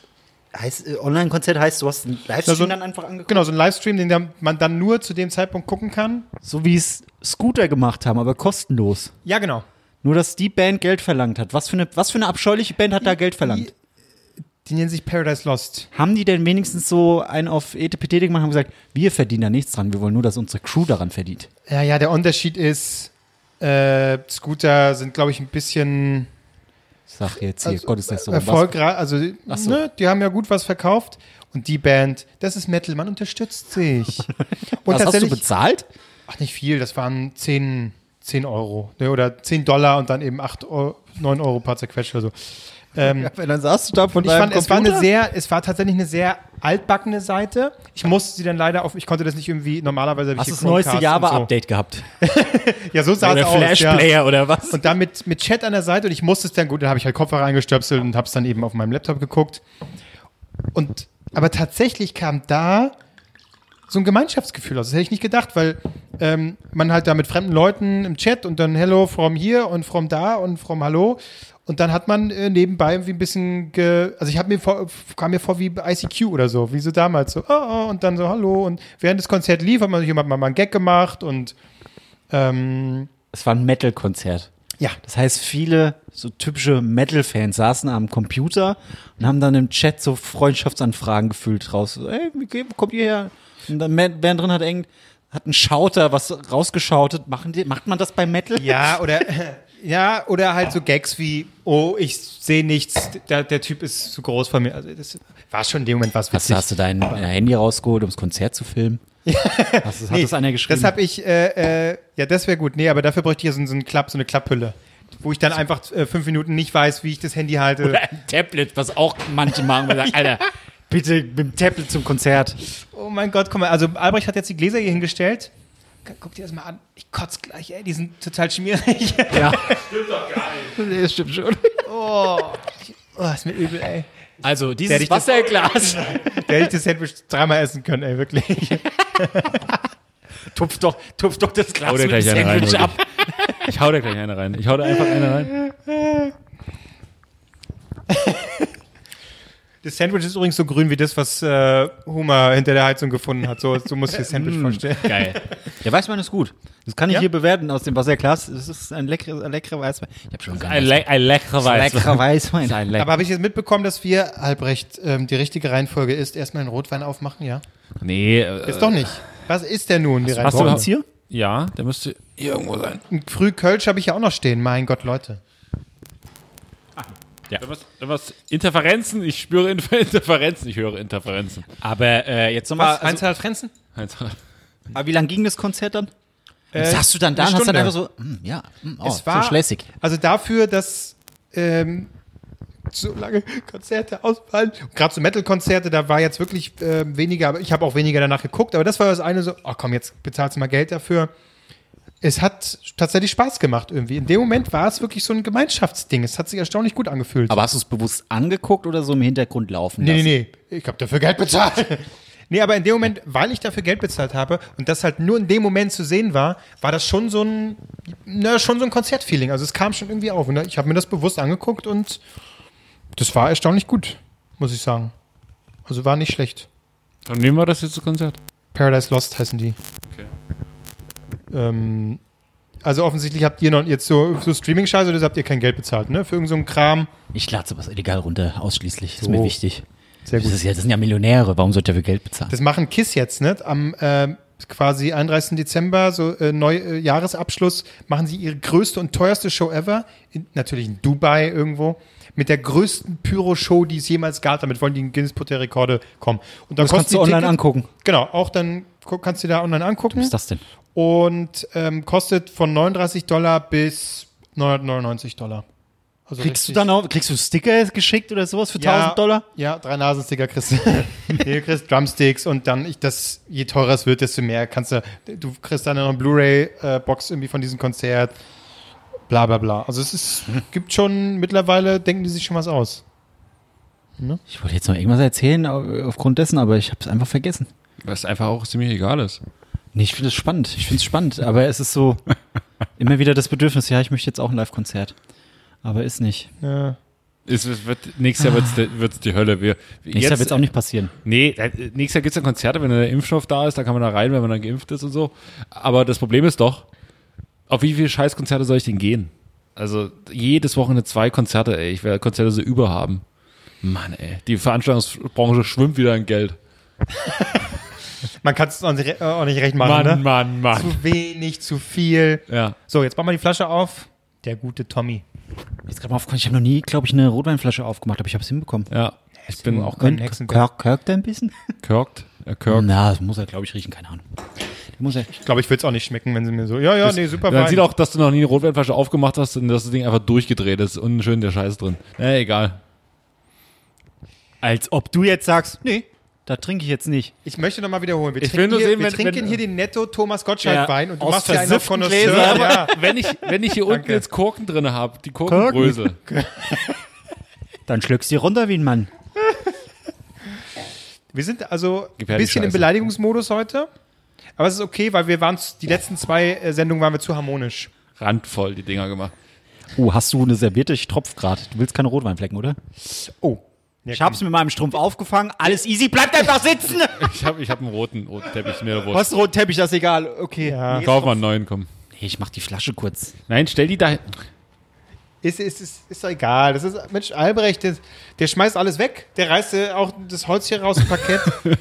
Speaker 1: Heißt, äh, Online-Konzert heißt, du hast einen Livestream
Speaker 3: Also-
Speaker 1: dann einfach angeguckt?
Speaker 3: Genau, so ein Livestream, den man dann nur zu dem Zeitpunkt gucken kann.
Speaker 1: So wie es Scooter gemacht haben, aber kostenlos.
Speaker 3: Ja, genau.
Speaker 1: Nur, dass die Band Geld verlangt hat. Was für eine, was für eine abscheuliche Band hat da Geld verlangt?
Speaker 3: Die nennen sich Paradise Lost.
Speaker 1: Haben die denn wenigstens so einen auf Etepetete gemacht und gesagt, wir verdienen da nichts dran, wir wollen nur, dass unsere Crew daran verdient?
Speaker 3: Ja, ja, der Unterschied ist, äh, Scooter sind, glaube ich, ein bisschen
Speaker 1: Sag jetzt hier,
Speaker 3: Also,
Speaker 1: Gottes Restaurant.
Speaker 3: erfolgreich. Also,
Speaker 1: so.
Speaker 3: ne, die haben ja gut was verkauft. Und die Band, das ist Metal, man unterstützt sich. (laughs) Und
Speaker 1: Was hast du bezahlt?
Speaker 3: ach, nicht viel, das waren 10, 10 Euro. Ne, oder 10 Dollar und dann eben 8 Euro, 9 Euro paar zerquetscht oder so. Ähm,
Speaker 1: Wenn dann saßt du da von
Speaker 3: Und ich fand, es war eine sehr, es war tatsächlich eine sehr altbackene Seite. Ich musste sie dann leider auf, ich konnte das nicht irgendwie, normalerweise
Speaker 1: Hast du das neueste Java-Update gehabt?
Speaker 3: So. (laughs) Ja, so sah es
Speaker 1: Oder
Speaker 3: aus. Ja.
Speaker 1: Flash-Player oder was?
Speaker 3: Und dann mit, mit Chat an der Seite und ich musste es dann, gut, dann habe ich halt Kopfhörer reingestöpselt und habe es dann eben auf meinem Laptop geguckt. Und, aber tatsächlich kam da so ein Gemeinschaftsgefühl aus. Das hätte ich nicht gedacht, weil ähm, man halt da mit fremden Leuten im Chat und dann Hello from hier und from da und from Hallo. Und dann hat man äh, nebenbei irgendwie ein bisschen, ge also ich habe mir vor, kam mir vor wie bei ICQ oder so, wie so damals so, oh, oh, und dann so Hallo. Und während das Konzert lief, hat man jemand mal einen Gag gemacht und ähm,
Speaker 1: Es war ein Metal-Konzert.
Speaker 3: ja,
Speaker 1: Das heißt, viele so typische Metal-Fans saßen am Computer und haben dann im Chat so Freundschaftsanfragen gefühlt raus. So, Ey, wie geht- wo kommt ihr her? Und dann während während drin hat irgend hat ein Schauter was rausgeschautet. Machen die, macht man das bei Metal?
Speaker 3: Ja, (laughs) oder ja, oder halt so Gags wie, oh, ich sehe nichts, der, der Typ ist zu groß von mir. Also das war schon in dem Moment was
Speaker 1: Hast,
Speaker 3: witzig.
Speaker 1: du- hast du dein äh, Handy rausgeholt, um das Konzert zu filmen? Hast, du- hat
Speaker 3: Nee,
Speaker 1: das einer geschrieben?
Speaker 3: Das habe ich, äh, äh, ja, das wäre gut. Nee, aber dafür bräuchte ich ja so, so, einen Klapp, so eine Klapphülle. Wo ich dann einfach äh, fünf Minuten nicht weiß, wie ich das Handy halte.
Speaker 1: Oder ein Tablet, was auch manche machen, weil sagen, (laughs) Alter, bitte mit dem Tablet zum Konzert.
Speaker 3: Oh mein Gott, guck mal, also Albrecht hat jetzt die Gläser hier hingestellt. Guck dir das mal an. Ich kotze gleich, ey, die sind total schmierig.
Speaker 1: Ja. (laughs) Stimmt doch gar nicht. Das stimmt schon.
Speaker 3: Oh, ist mir übel, ey.
Speaker 1: Also,
Speaker 3: Der
Speaker 1: dieses
Speaker 3: das-
Speaker 1: Wasserglas. (laughs)
Speaker 3: Der hätte ich das Sandwich dreimal essen können, ey, wirklich. (laughs)
Speaker 1: tupf doch, tupf doch das Glas
Speaker 2: Hau dir
Speaker 1: mit dem
Speaker 2: gleich eine rein,
Speaker 1: Sandwich ab.
Speaker 2: Ich hau da gleich eine rein. Ich hau da einfach eine rein.
Speaker 3: Das Sandwich ist übrigens so grün wie das, was äh, Homer hinter der Heizung gefunden hat. So, so muss ich das Sandwich (laughs) vorstellen.
Speaker 1: Geil. Der Weißwein ist gut. Das kann ich
Speaker 3: Ja?
Speaker 1: hier bewerten aus dem Wasserglas. Es ist ein leckerer, ein leckerer Weißwein. Ich habe schon
Speaker 2: Ein, le ein leckerer Weißwein.
Speaker 1: leckerer Weißwein. (laughs)
Speaker 2: Ein leck
Speaker 3: Aber habe ich jetzt mitbekommen, dass wir, Albrecht, ähm, die richtige Reihenfolge ist, erstmal einen Rotwein aufmachen, ja?
Speaker 2: nee, äh,
Speaker 3: Ist doch nicht. Was ist denn nun die
Speaker 2: hast du was
Speaker 1: hier?
Speaker 2: ja, der müsste hier irgendwo sein.
Speaker 3: Ein Früh Kölsch habe ich ja auch noch stehen. Mein Gott, Leute.
Speaker 2: Was, was, Interferenzen, ich spüre Inter (laughs) Interferenzen, ich höre Interferenzen.
Speaker 1: Aber äh, jetzt nochmal.
Speaker 3: Was? Heinz Harald (laughs) Frenzen?
Speaker 1: aber wie lang ging das Konzert dann?
Speaker 3: Äh,
Speaker 1: Saßt du dann da und hast dann einfach so, hm, ja, hm, oh,
Speaker 3: Es war
Speaker 1: so schlässig.
Speaker 3: Also dafür, dass ähm, so lange Konzerte ausfallen, gerade so Metal-Konzerte, da war jetzt wirklich ähm, weniger, aber ich habe auch weniger danach geguckt, aber das war das eine so, ach komm, jetzt bezahlst du mal Geld dafür. Es hat tatsächlich Spaß gemacht irgendwie. In dem Moment war es wirklich so ein Gemeinschaftsding. Es hat sich erstaunlich gut angefühlt.
Speaker 1: Aber hast du es bewusst angeguckt oder so im Hintergrund laufen
Speaker 3: Nee,
Speaker 1: lassen?
Speaker 3: nee, nee. Ich habe dafür Geld bezahlt. (laughs) nee, aber in dem Moment, weil ich dafür Geld bezahlt habe und das halt nur in dem Moment zu sehen war, war das schon so ein, na, schon so ein Konzertfeeling. Also es kam schon irgendwie auf. Und ich habe mir das bewusst angeguckt und das war erstaunlich gut, muss ich sagen. Also war nicht schlecht.
Speaker 2: Dann nehmen wir das jetzt zu Konzert.
Speaker 3: Paradise Lost heißen die. Ähm, also offensichtlich habt ihr noch jetzt so, so Streaming-Scheiße oder habt ihr kein Geld bezahlt, ne? Für irgendeinen so Kram.
Speaker 1: Ich lade sowas illegal runter, ausschließlich. Ist
Speaker 3: So.
Speaker 1: mir wichtig.
Speaker 3: Sehr
Speaker 1: Das, ist ja, das sind ja Millionäre, warum sollte er für Geld bezahlen?
Speaker 3: Das machen KISS jetzt, ne? Am äh, quasi 31. Dezember, so äh, Neu äh, Jahresabschluss, machen sie ihre größte und teuerste Show ever. In, natürlich in Dubai irgendwo. Mit der größten Pyro-Show, die es jemals gab. Damit wollen die in Guinness Buch der Rekorde kommen. Und da
Speaker 1: das kannst du online
Speaker 3: Tickets-
Speaker 1: angucken.
Speaker 3: Genau, auch dann kannst du da online angucken.
Speaker 1: Was ist das denn?
Speaker 3: Und ähm, kostet von 39 Dollar bis 999 Dollar. Also
Speaker 1: Kriegst du dann auch, kriegst du Sticker geschickt oder sowas für 1000 Dollar?
Speaker 3: Ja, drei Nasensticker kriegst du. (laughs) nee, du kriegst Drumsticks und dann, ich, das, je teurer es wird, desto mehr kannst du, du kriegst dann noch eine Blu-ray-Box irgendwie von diesem Konzert, bla bla bla. Also es ist, (laughs) gibt schon, mittlerweile denken die sich schon was aus.
Speaker 1: Ich wollte jetzt noch irgendwas erzählen au- aufgrund dessen, aber ich habe es einfach vergessen.
Speaker 2: Was einfach auch ziemlich egal ist.
Speaker 1: Nee, ich finde es spannend. Ich finde es spannend, aber es ist so (laughs) immer wieder das Bedürfnis, ja, ich möchte jetzt auch ein Live-Konzert. Aber ist nicht.
Speaker 3: Ja.
Speaker 2: Es es wird, nächstes Jahr wird's, de- wird's die Hölle. Wir,
Speaker 1: Nächstes Jahr wird es auch nicht passieren.
Speaker 2: Nee, äh, nächstes Jahr gibt es dann Konzerte, wenn der Impfstoff da ist, da kann man da rein, wenn man dann geimpft ist und so. Aber das Problem ist doch, auf wie viele Scheißkonzerte soll ich denn gehen? Also jedes Wochenende zwei Konzerte, ey. Ich werde Konzerte so überhaben. Mann, ey. Die Veranstaltungsbranche schwimmt wieder in Geld. (laughs)
Speaker 3: Man kann es auch nicht, re- auch nicht recht machen, ne?
Speaker 2: Mann, Mann.
Speaker 3: Zu wenig, zu viel.
Speaker 2: Ja.
Speaker 3: So, jetzt machen wir die Flasche auf. Der gute Tommy.
Speaker 1: Jetzt gerade mal aufgefallen, ich habe noch nie, glaube ich, eine Rotweinflasche aufgemacht, aber ich habe es hinbekommen.
Speaker 2: Ja. Ich bin
Speaker 3: auch kein
Speaker 1: Und
Speaker 3: Hexenwerk.
Speaker 1: Kirk, Kirk da ein bisschen?
Speaker 2: kirkt. Er kirkt.
Speaker 1: Na, das muss er, glaube ich, riechen, keine Ahnung. Muss er.
Speaker 3: Ich glaube, ich würde es auch nicht schmecken, wenn sie mir so, ja, ja, nee, super
Speaker 2: Man sieht auch, dass du noch nie eine Rotweinflasche aufgemacht hast und dass das Ding einfach durchgedreht ist und schön der Scheiß drin. Ja, egal.
Speaker 1: Als ob du jetzt sagst, nee, da trinke ich jetzt nicht.
Speaker 3: Ich möchte nochmal wiederholen. Wir
Speaker 2: Ich
Speaker 3: trinken,
Speaker 2: will nur
Speaker 3: hier,
Speaker 2: sehen,
Speaker 3: wir
Speaker 2: wenn-
Speaker 3: trinken
Speaker 2: wenn-
Speaker 3: hier den Netto Thomas Gottschalk Wein und du machst hier einen Connoisseur.
Speaker 1: Gläsern.
Speaker 3: Ja.
Speaker 2: Wenn ich, wenn ich hier unten
Speaker 3: Danke.
Speaker 2: jetzt Korken drin habe, die Korkenbrösel. (laughs)
Speaker 1: Dann schluckst du die runter wie ein Mann. (laughs)
Speaker 3: Wir sind also ein bisschen im. Beleidigungsmodus heute. Aber es ist okay, weil wir waren, die letzten zwei äh, Sendungen waren wir zu harmonisch.
Speaker 2: Randvoll die Dinger gemacht.
Speaker 1: Oh, hast du eine Serviette? Ich tropf gerade. Du willst keine Rotweinflecken, oder?
Speaker 3: Oh. Ja,
Speaker 1: Ich hab's mit meinem Strumpf aufgefangen. Alles easy, bleibt einfach sitzen! (laughs)
Speaker 2: Ich habe ich hab einen roten, roten Teppich, mir
Speaker 1: Du hast einen roten Teppich, das ist egal. Okay.
Speaker 3: Ja.
Speaker 1: Nee,
Speaker 2: Kauf mal einen neuen, komm.
Speaker 1: Nee, ich mach die Flasche kurz.
Speaker 2: Nein, stell die da hin.
Speaker 3: Ist, ist, ist, ist doch egal. Das ist, Mensch, Albrecht, der, der schmeißt alles weg. Der reißt äh, auch das Holz hier raus, dem Parkett. (laughs)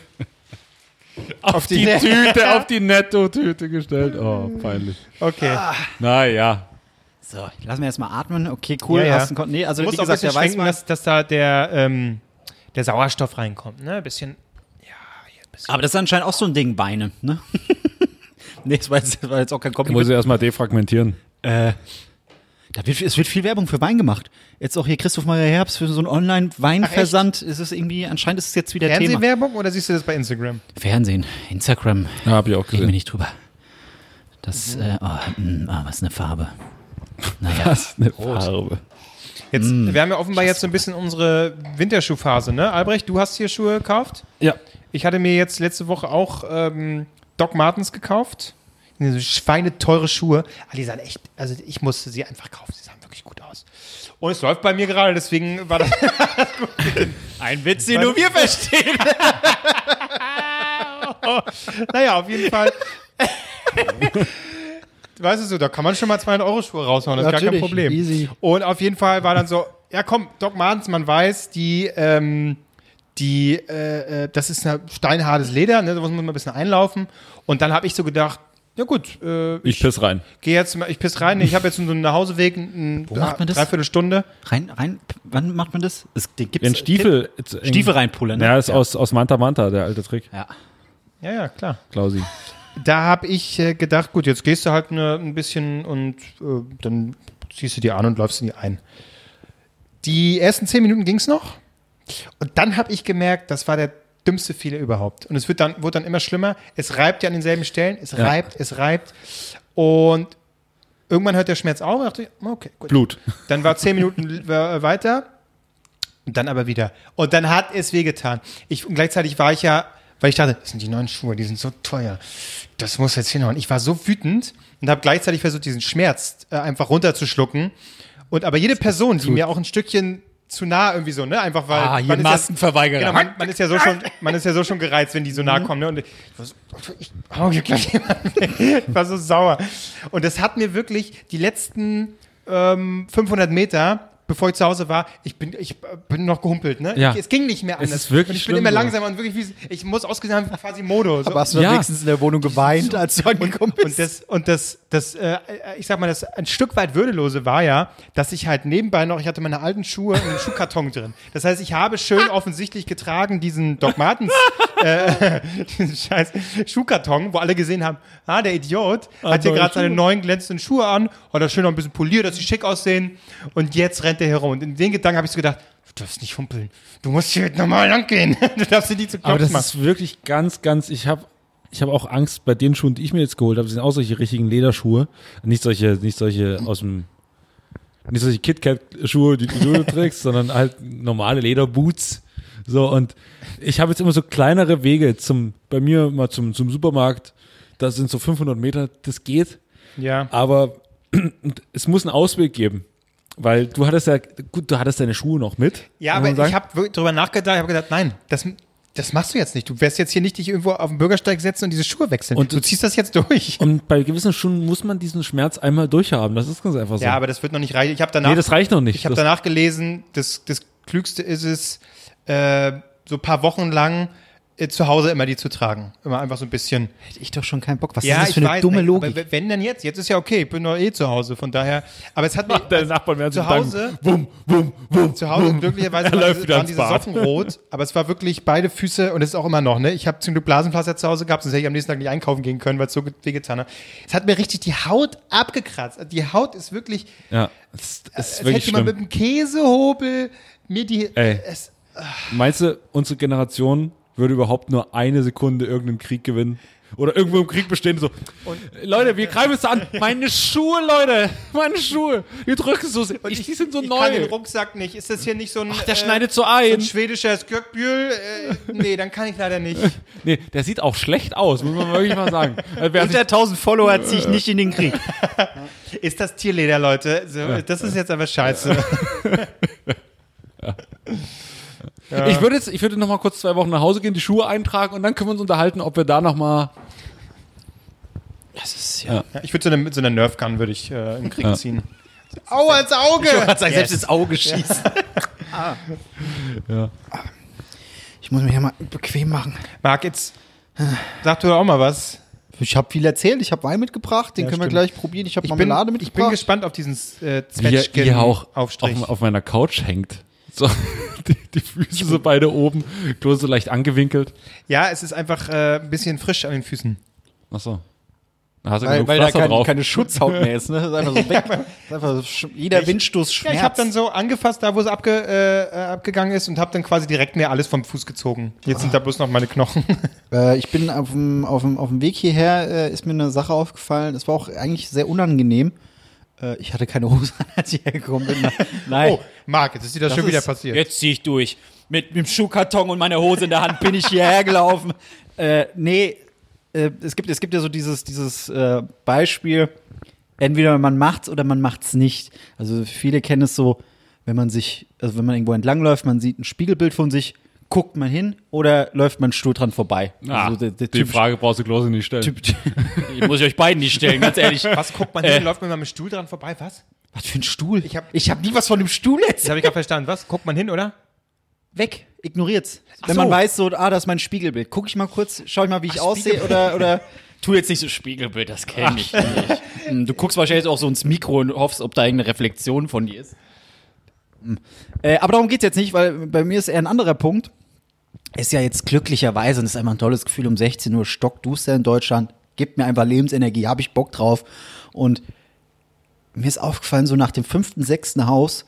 Speaker 2: Auf die Tüte, (laughs) auf die Netto-Tüte gestellt. Oh, peinlich.
Speaker 3: Okay.
Speaker 2: Naja.
Speaker 1: So, lass mir erstmal atmen. Okay, cool.
Speaker 3: Ja, ja.
Speaker 1: Hast einen Kon nee, also
Speaker 3: Du musst
Speaker 1: wie
Speaker 3: auch ein
Speaker 1: gesagt,
Speaker 3: bisschen
Speaker 1: der
Speaker 3: schwenken,
Speaker 1: Weißwein.
Speaker 3: dass, dass da der, ähm, der Sauerstoff reinkommt. Ne? Ein bisschen.
Speaker 1: Aber das ist anscheinend auch so ein Ding, Beine, ne? (laughs) nee, das war, jetzt, das war jetzt auch kein
Speaker 2: Ich muss
Speaker 1: Kompliment.
Speaker 2: sie erstmal defragmentieren.
Speaker 1: Äh, da wird, es wird viel Werbung für Wein gemacht. Jetzt auch hier Christoph Meyer Herbst für so einen Online-Weinversand. Ist es irgendwie, anscheinend ist es jetzt wieder Thema.
Speaker 3: Fernsehwerbung oder siehst du das bei Instagram?
Speaker 1: Fernsehen, Instagram,
Speaker 2: Ja, hab ich auch
Speaker 1: reden wir
Speaker 2: gesehen.
Speaker 1: nicht drüber. Das, äh, oh, mh, ah, was eine Farbe. Naja,
Speaker 2: Was eine Farbe.
Speaker 3: Jetzt, Wir haben ja offenbar jetzt so ein bisschen unsere Winterschuhphase, ne? Albrecht, du hast hier Schuhe gekauft.
Speaker 2: Ja.
Speaker 3: Ich hatte mir jetzt letzte Woche auch ähm, Doc Martens gekauft. so schweineteure Schuhe. Aber die sahen echt, also ich musste sie einfach kaufen. Sie sahen wirklich gut aus. Und es läuft bei mir gerade, deswegen war das (laughs)
Speaker 1: Ein Witz, den nur wir verstehen. (laughs)
Speaker 3: Naja, auf jeden Fall. (laughs) weißt du so, da kann man schon mal 200 Euro Schuhe raushauen, das ist gar kein Problem.
Speaker 1: easy.
Speaker 3: Und auf jeden Fall war dann so, ja komm, Doc Martens, man weiß, die, ähm, die, äh, äh, das ist ein steinhartes Leder, ne, da muss man ein bisschen einlaufen. Und dann habe ich so gedacht, ja gut, äh,
Speaker 2: Ich piss rein.
Speaker 3: gehe jetzt, mal- ich piss rein, ich habe jetzt so einen Nachhauseweg, ein,
Speaker 1: Wo macht man das?
Speaker 3: dreiviertel Stunde.
Speaker 1: Rein, rein, wann macht man das? Es gibt's,
Speaker 2: Den Stiefel.
Speaker 1: Stiefel reinpullern. Ne?
Speaker 2: Ja, ist aus, aus Manta Manta, der alte Trick.
Speaker 1: Ja.
Speaker 3: Ja, ja, klar.
Speaker 2: Klausi.
Speaker 3: Da habe ich äh, gedacht, gut, jetzt gehst du halt ne, ein bisschen und äh, dann ziehst du die an und läufst in die ein. Die ersten zehn Minuten ging es noch. Und dann habe ich gemerkt, das war der dümmste Fehler überhaupt. Und es wird dann, wurde dann immer schlimmer. Es reibt ja an denselben Stellen. Es
Speaker 2: Ja.
Speaker 3: reibt, es reibt. Und irgendwann hört der Schmerz auf. Und dachte ich, okay, gut.
Speaker 2: Blut.
Speaker 3: Dann war zehn Minuten äh, weiter. Und dann aber wieder. Und dann hat es wehgetan. Ich, und gleichzeitig war ich ja, weil ich dachte, das sind die neuen Schuhe, die sind so teuer. Das muss jetzt hinhauen. Ich war so wütend und habe gleichzeitig versucht, diesen Schmerz äh, einfach runterzuschlucken. Und aber jede Person, die mir auch ein Stückchen zu nah irgendwie so, ne? Einfach weil.
Speaker 1: Ah, hier
Speaker 3: man ist ja-. Genau, man, man ist ja so schon, man ist ja so schon gereizt, wenn die so
Speaker 1: Mhm.
Speaker 3: nah kommen. Ne? Und ich war so, ich hau hier gleich jemanden weg. Ich war so sauer. Und das hat mir wirklich die letzten ähm, 500 Meter, bevor ich zu Hause war, ich bin, ich bin noch gehumpelt. Ne?
Speaker 2: Ja.
Speaker 3: Es ging nicht mehr anders.
Speaker 2: ist wirklich
Speaker 3: und ich bin
Speaker 2: schlimm
Speaker 3: immer
Speaker 2: so.
Speaker 3: langsamer und wirklich wie, ich muss ausgesehen haben, quasi Modo. So.
Speaker 1: Aber hast du
Speaker 2: Ja.
Speaker 1: wenigstens in der Wohnung geweint, als du angekommen bist?
Speaker 3: Und das, und das, das äh, ich sag mal, das ein Stück weit Würdelose war ja, dass ich halt nebenbei noch, ich hatte meine alten Schuhe in einem Schuhkarton drin. Das heißt, ich habe schön offensichtlich getragen diesen Doc Martens, (laughs) äh, (laughs) diesen scheiß Schuhkarton, wo alle gesehen haben, ah, der Idiot hat hier gerade seine neuen glänzenden Schuhe an, hat er schön noch ein bisschen poliert, dass sie schick aussehen und jetzt rennt er herum. Und in den Gedanken habe ich so gedacht, du darfst nicht humpeln, du musst hier normal lang gehen, (laughs) du darfst hier nicht zu
Speaker 2: Aber
Speaker 3: Knopf
Speaker 2: das
Speaker 3: machen.
Speaker 2: ist wirklich ganz, ganz, ich habe ich habe auch Angst bei den Schuhen, die ich mir jetzt geholt habe, das sind auch solche richtigen Lederschuhe, nicht solche, nicht solche aus dem, nicht solche KitKat-Schuhe, die du (laughs) trägst, sondern halt normale Lederboots. So, und ich habe jetzt immer so kleinere Wege zum, bei mir mal zum, zum Supermarkt, das sind so 500 Meter, das geht,
Speaker 3: ja.
Speaker 2: aber (clears throat) es muss einen Ausweg geben. Weil du hattest ja, gut, du hattest deine Schuhe noch mit.
Speaker 3: Ja, aber ich habe drüber nachgedacht, ich habe gedacht, nein, das, das machst du jetzt nicht. Du wirst jetzt hier nicht dich irgendwo auf den Bürgersteig setzen und diese Schuhe wechseln.
Speaker 2: Und-
Speaker 3: du ziehst das jetzt durch.
Speaker 2: Und bei gewissen Schuhen muss man diesen Schmerz einmal durchhaben. Das ist ganz einfach so.
Speaker 3: Ja, aber das wird noch nicht reichen. Ich habe danach,
Speaker 2: nee, das reicht noch nicht.
Speaker 3: ich habe danach gelesen, das, das Klügste ist es, äh, so ein paar Wochen lang zu Hause immer die zu tragen. Immer einfach so ein bisschen.
Speaker 1: Hätte ich doch schon keinen Bock. Was
Speaker 3: ja,
Speaker 1: ist das für
Speaker 3: ich
Speaker 1: eine
Speaker 3: weiß,
Speaker 1: dumme Logik?
Speaker 3: Aber wenn denn jetzt? Jetzt ist ja okay, ich bin doch eh zu Hause, von daher. Aber es hat mir
Speaker 2: der Nachbarn werden
Speaker 3: zu. Hause,
Speaker 2: Wum, wum, wum.
Speaker 3: zu Hause glücklicherweise (laughs)
Speaker 2: Er
Speaker 3: waren,
Speaker 2: läuft
Speaker 3: diese, waren diese. Socken rot, aber es war wirklich beide Füße und es ist auch immer noch, ne? Ich habe zum Glück Blasenpflaster zu Hause gehabt, sonst hätte ich am nächsten Tag nicht einkaufen gehen können, weil es so wehgetan hat. Es hat mir richtig die Haut abgekratzt. Die Haut ist wirklich,
Speaker 2: Ja, es, es ist
Speaker 3: als
Speaker 2: wirklich
Speaker 3: hätte jemand mit einem Käsehobel mir die.
Speaker 2: Ey.
Speaker 3: Es,
Speaker 2: Meinst du, unsere Generation würde überhaupt nur eine Sekunde irgendeinen Krieg gewinnen? Oder irgendwo im Krieg bestehen, so, Leute, wir greifen es an. Meine Schuhe, Leute, meine Schuhe. Die drücken so, sehr- ich, die sind so
Speaker 3: ich kann den
Speaker 2: neu.
Speaker 3: Rucksack nicht. Ist das hier nicht so ein.
Speaker 2: Ach, der
Speaker 3: äh,
Speaker 2: schneidet so
Speaker 3: so
Speaker 2: ein.
Speaker 3: ein schwedischer Skjökbühl? Äh, nee, dann kann ich leider nicht. (laughs)
Speaker 2: Nee, der sieht auch schlecht aus, muss man wirklich mal sagen.
Speaker 1: Unter 1000 Follower ziehe ich nicht in den Krieg. (laughs)
Speaker 3: Ist das Tierleder, Leute? So, Das ist jetzt aber scheiße. (laughs)
Speaker 2: Ich würde jetzt, ich würde noch mal kurz zwei Wochen nach Hause gehen, die Schuhe eintragen und dann können wir uns unterhalten, ob wir da noch mal.
Speaker 1: Das ist ja.
Speaker 3: Ja, ich würde so eine, mit so einer Nerfgun würde ich äh, in den Krieg
Speaker 2: Ja.
Speaker 3: ziehen. Au, ans Auge!
Speaker 1: Ich sagen, selbst
Speaker 3: Yes.
Speaker 1: ins Auge schießen.
Speaker 2: Ja.
Speaker 1: Ich muss mich ja mal bequem machen.
Speaker 3: Marc, jetzt sag du doch auch mal was.
Speaker 1: Ich habe viel erzählt. Ich habe Wein mitgebracht. Den
Speaker 3: Ja,
Speaker 1: können wir
Speaker 3: stimmt.
Speaker 1: gleich probieren. Ich habe
Speaker 3: Ich bin,
Speaker 1: Marmelade
Speaker 3: ich bin
Speaker 1: mitgebracht.
Speaker 3: gespannt auf diesen äh,
Speaker 2: Wie er, wie er auch
Speaker 3: Zwetschgen-Aufstrich.
Speaker 2: auf, auf meiner Couch hängt. So, (laughs) die, die Füße so beide oben, Klose so leicht angewinkelt.
Speaker 3: Ja, es ist einfach äh, ein bisschen frisch an den Füßen.
Speaker 2: Ach so. Da hast du
Speaker 1: weil, weil da kein,
Speaker 2: drauf.
Speaker 1: keine Schutzhaut mehr ist. Ne? Das ist einfach so (laughs) weg. Das ist einfach so jeder
Speaker 3: Ich-
Speaker 1: Windstoß
Speaker 3: Ja,
Speaker 1: schmerzt.
Speaker 3: ich habe dann so angefasst, da wo es abge, äh, äh, abgegangen ist und habe dann quasi direkt mir alles vom Fuß gezogen. Jetzt sind da bloß noch meine Knochen. (laughs)
Speaker 1: Äh, ich bin auf dem, auf, dem, auf dem Weg hierher, äh, ist mir eine Sache aufgefallen. Das war auch eigentlich sehr unangenehm. Äh, ich hatte keine Hose an, als ich hergekommen bin. (laughs) Nein.
Speaker 3: Oh, Marc, jetzt ist dir das, schon wieder passiert.
Speaker 1: Jetzt ziehe ich durch. Mit, mit dem Schuhkarton und meiner Hose in der Hand bin ich hierher gelaufen. (laughs) Äh, nee, äh, es gibt, es gibt ja so dieses, dieses äh, Beispiel, entweder man macht's oder man macht's nicht. Also viele kennen es so, wenn man sich, also wenn man irgendwo entlangläuft, man sieht ein Spiegelbild von sich, guckt man hin oder läuft man stur dran vorbei?
Speaker 2: Ah,
Speaker 1: also der, der
Speaker 2: die
Speaker 1: typisch-
Speaker 2: Frage brauchst du Klose nicht stellen.
Speaker 1: Typ, (laughs) die muss ich euch beiden nicht stellen, ganz ehrlich. (laughs)
Speaker 3: Was guckt man hin? Läuft man mal mit dem Stuhl dran vorbei? Was?
Speaker 1: Was für ein Stuhl?
Speaker 3: Ich hab-
Speaker 1: ich hab nie was von dem Stuhl
Speaker 3: Das
Speaker 1: jetzt.
Speaker 3: habe ich gerade verstanden. Was? Guckt man hin, oder?
Speaker 1: Weg, ignoriert's. Wenn
Speaker 3: so.
Speaker 1: man weiß, so, ah, das ist mein Spiegelbild. Guck ich mal kurz, schau ich mal, wie ich aussehe oder, oder (laughs) tu jetzt nicht so Spiegelbild, das kenne ich nicht. Hm, Du guckst wahrscheinlich auch so ins Mikro und hoffst, ob da irgendeine Reflexion von dir ist. Äh, aber darum geht's jetzt nicht, weil bei mir ist eher ein anderer Punkt. Ist ja jetzt glücklicherweise, und ist einfach ein tolles Gefühl, um 16 Uhr stockduster in Deutschland, gibt mir einfach Lebensenergie, habe ich Bock drauf. Und mir ist aufgefallen, so nach dem fünften, sechsten Haus,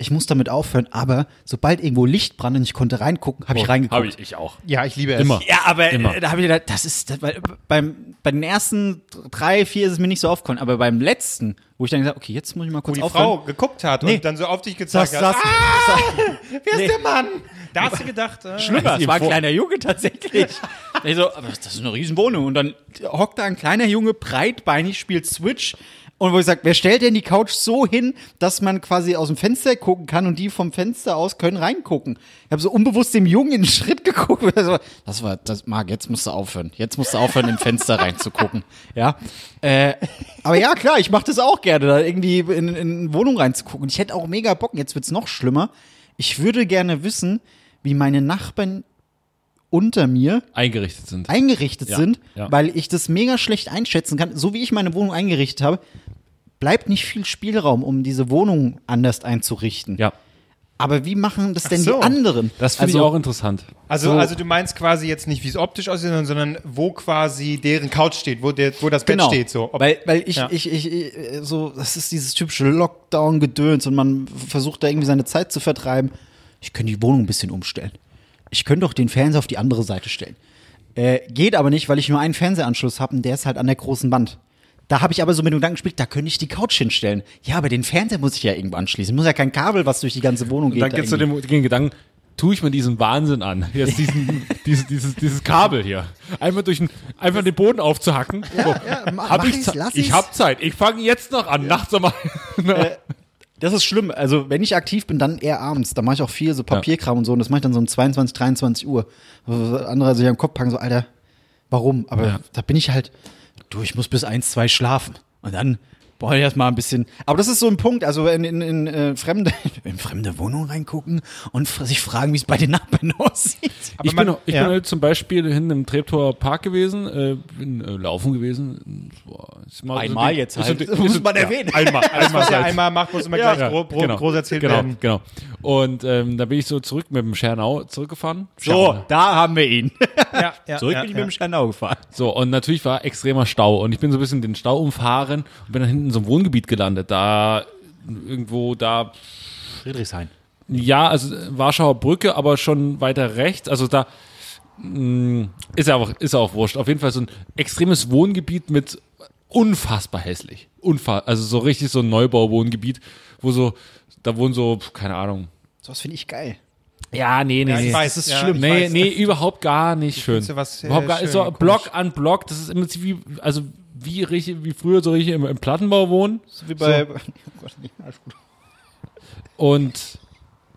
Speaker 1: ich muss damit aufhören, aber sobald irgendwo Licht brannte und ich konnte reingucken, habe ich reingeguckt.
Speaker 2: Habe Oh, ich, ich auch.
Speaker 3: Ja, ich liebe es.
Speaker 2: Immer.
Speaker 1: Ja, aber
Speaker 2: Immer.
Speaker 1: äh, da habe ich gedacht, das ist, das, weil, beim, bei den ersten drei, vier ist es mir nicht so aufgefallen, aber beim letzten, wo ich dann gesagt okay, jetzt muss ich mal
Speaker 3: Wo
Speaker 1: kurz
Speaker 3: die
Speaker 1: aufhören.
Speaker 3: Frau geguckt hat
Speaker 1: Nee.
Speaker 3: und dann so auf dich gezeigt hat.
Speaker 1: saß,
Speaker 3: Ah, (laughs) wer ist
Speaker 1: Nee.
Speaker 3: der Mann? Da hast du gedacht. Äh,
Speaker 1: schlimmer, es war ein kleiner Junge tatsächlich. (laughs) ich so, aber das ist eine Riesenwohnung. Und dann hockt da ein kleiner Junge, breitbeinig, spielt Switch. Und wo ich sage, wer stellt denn die Couch so hin, dass man quasi aus dem Fenster gucken kann und die vom Fenster aus können reingucken? Ich habe so unbewusst dem Jungen in den Schritt geguckt. Das war, das, Marc, jetzt musst du aufhören. Jetzt musst du aufhören, im Fenster reinzugucken. Ja. Äh, aber ja, klar, ich mache das auch gerne, da irgendwie in, in eine Wohnung reinzugucken. Ich hätte auch mega Bock, jetzt wird's noch schlimmer. Ich würde gerne wissen, wie meine Nachbarn unter mir
Speaker 2: Eingerichtet sind.
Speaker 1: eingerichtet
Speaker 2: Ja,
Speaker 1: sind,
Speaker 2: ja.
Speaker 1: weil ich das mega schlecht einschätzen kann. So wie ich meine Wohnung eingerichtet habe, bleibt nicht viel Spielraum, um diese Wohnung anders einzurichten.
Speaker 2: Ja.
Speaker 1: Aber wie machen das denn
Speaker 3: so.
Speaker 1: die anderen?
Speaker 2: Das finde
Speaker 1: also,
Speaker 2: ich auch interessant.
Speaker 3: Also,
Speaker 1: So.
Speaker 3: also du meinst quasi jetzt nicht, wie es optisch aussieht, sondern, sondern wo quasi deren Couch steht, wo, der, wo das Bett
Speaker 1: Genau,
Speaker 3: steht. So. Ob-
Speaker 1: weil, weil ich,
Speaker 3: Ja.
Speaker 1: ich, ich, ich, äh, so, das ist dieses typische Lockdown-Gedöns und man versucht da irgendwie seine Zeit zu vertreiben. Ich könnte die Wohnung ein bisschen umstellen. Ich könnte doch den Fernseher auf die andere Seite stellen. Äh, geht aber nicht, weil ich nur einen Fernsehanschluss habe und der ist halt an der großen Wand. Da habe ich aber so mit dem Gedanken gespielt, da könnte ich die Couch hinstellen. Ja, aber den Fernseher muss ich ja irgendwo anschließen. Muss ja kein Kabel, was durch die ganze Wohnung geht.
Speaker 2: Dann
Speaker 1: da
Speaker 2: gibt es den, den Gedanken, tue ich mir diesen Wahnsinn an. (laughs) Jetzt diesen, dieses, dieses, dieses Kabel hier. Einfach durch den, einfach den Boden aufzuhacken. so.
Speaker 1: ja, ma-
Speaker 2: hab ich,
Speaker 1: ich's, lass
Speaker 2: ich
Speaker 1: ich's.
Speaker 2: hab Zeit. Ich fange jetzt noch an, nachts einmal. (laughs)
Speaker 1: Das ist schlimm. Also, wenn ich aktiv bin, dann eher abends. Da mache ich auch viel so Papierkram und so. Und das mache ich dann so um 22, 23 Uhr. Wo Andere sich am Kopf packen, so, Alter, warum? Aber
Speaker 2: Ja.
Speaker 1: da bin ich halt, du, ich muss bis eins, zwei schlafen. Und dann brauche ich erstmal ein bisschen. Aber das ist so ein Punkt, also in, in, in, äh, fremde, (laughs) in fremde Wohnungen reingucken und sich fragen, wie es bei den Nachbarn (laughs) aussieht.
Speaker 2: ich
Speaker 3: man-
Speaker 2: bin, ich
Speaker 3: ja.
Speaker 2: bin halt zum Beispiel hinten im Treptower Park gewesen, äh, bin äh, laufen gewesen. Boah, ist mal so
Speaker 1: Einmal
Speaker 2: die-
Speaker 1: jetzt
Speaker 2: ist
Speaker 1: halt. Das (laughs) muss
Speaker 2: ist-
Speaker 1: man
Speaker 2: ja,
Speaker 1: erwähnen.
Speaker 2: Einmal,
Speaker 3: das,
Speaker 2: einmal
Speaker 3: was er
Speaker 2: seit-
Speaker 3: einmal macht, muss immer
Speaker 1: Ja,
Speaker 3: gleich gro gro groß erzählt
Speaker 2: genau,
Speaker 3: werden.
Speaker 2: Genau. Und ähm, da bin ich so zurück mit dem Schernau zurückgefahren.
Speaker 1: So, da haben wir ihn.
Speaker 3: Ja, ja,
Speaker 1: Zurück
Speaker 3: ja,
Speaker 1: bin ich
Speaker 3: ja.
Speaker 1: mit dem Schandau gefahren.
Speaker 2: So, und natürlich war extremer Stau. Und ich bin so ein bisschen den Stau umfahren und bin dann hinten in so einem Wohngebiet gelandet. Da irgendwo da,
Speaker 1: Friedrichshain.
Speaker 2: ja, also Warschauer Brücke, aber schon weiter rechts. Also da mh, ist ja auch, ist ja auch wurscht. Auf jeden Fall so ein extremes Wohngebiet mit unfassbar hässlich. Unfa also so richtig so ein Neubauwohngebiet, wo so, da wohnen so, keine Ahnung.
Speaker 1: Sowas finde ich geil.
Speaker 2: Ja, nee, nee,
Speaker 3: Ja, ich
Speaker 2: nee.
Speaker 3: weiß,
Speaker 1: das ist
Speaker 3: ja,
Speaker 1: schlimm.
Speaker 3: ich
Speaker 2: Nee,
Speaker 3: weiß.
Speaker 2: nee, überhaupt gar nicht schön.
Speaker 3: findest du was, äh,
Speaker 2: überhaupt gar,
Speaker 3: schön,
Speaker 2: ist so
Speaker 3: komisch.
Speaker 2: Block an Block, das ist im Prinzip wie, also wie richtig, wie früher so richtig im, im Plattenbau wohnen.
Speaker 1: So wie bei. (laughs) Oh Gott, nee, alles gut.
Speaker 2: Und,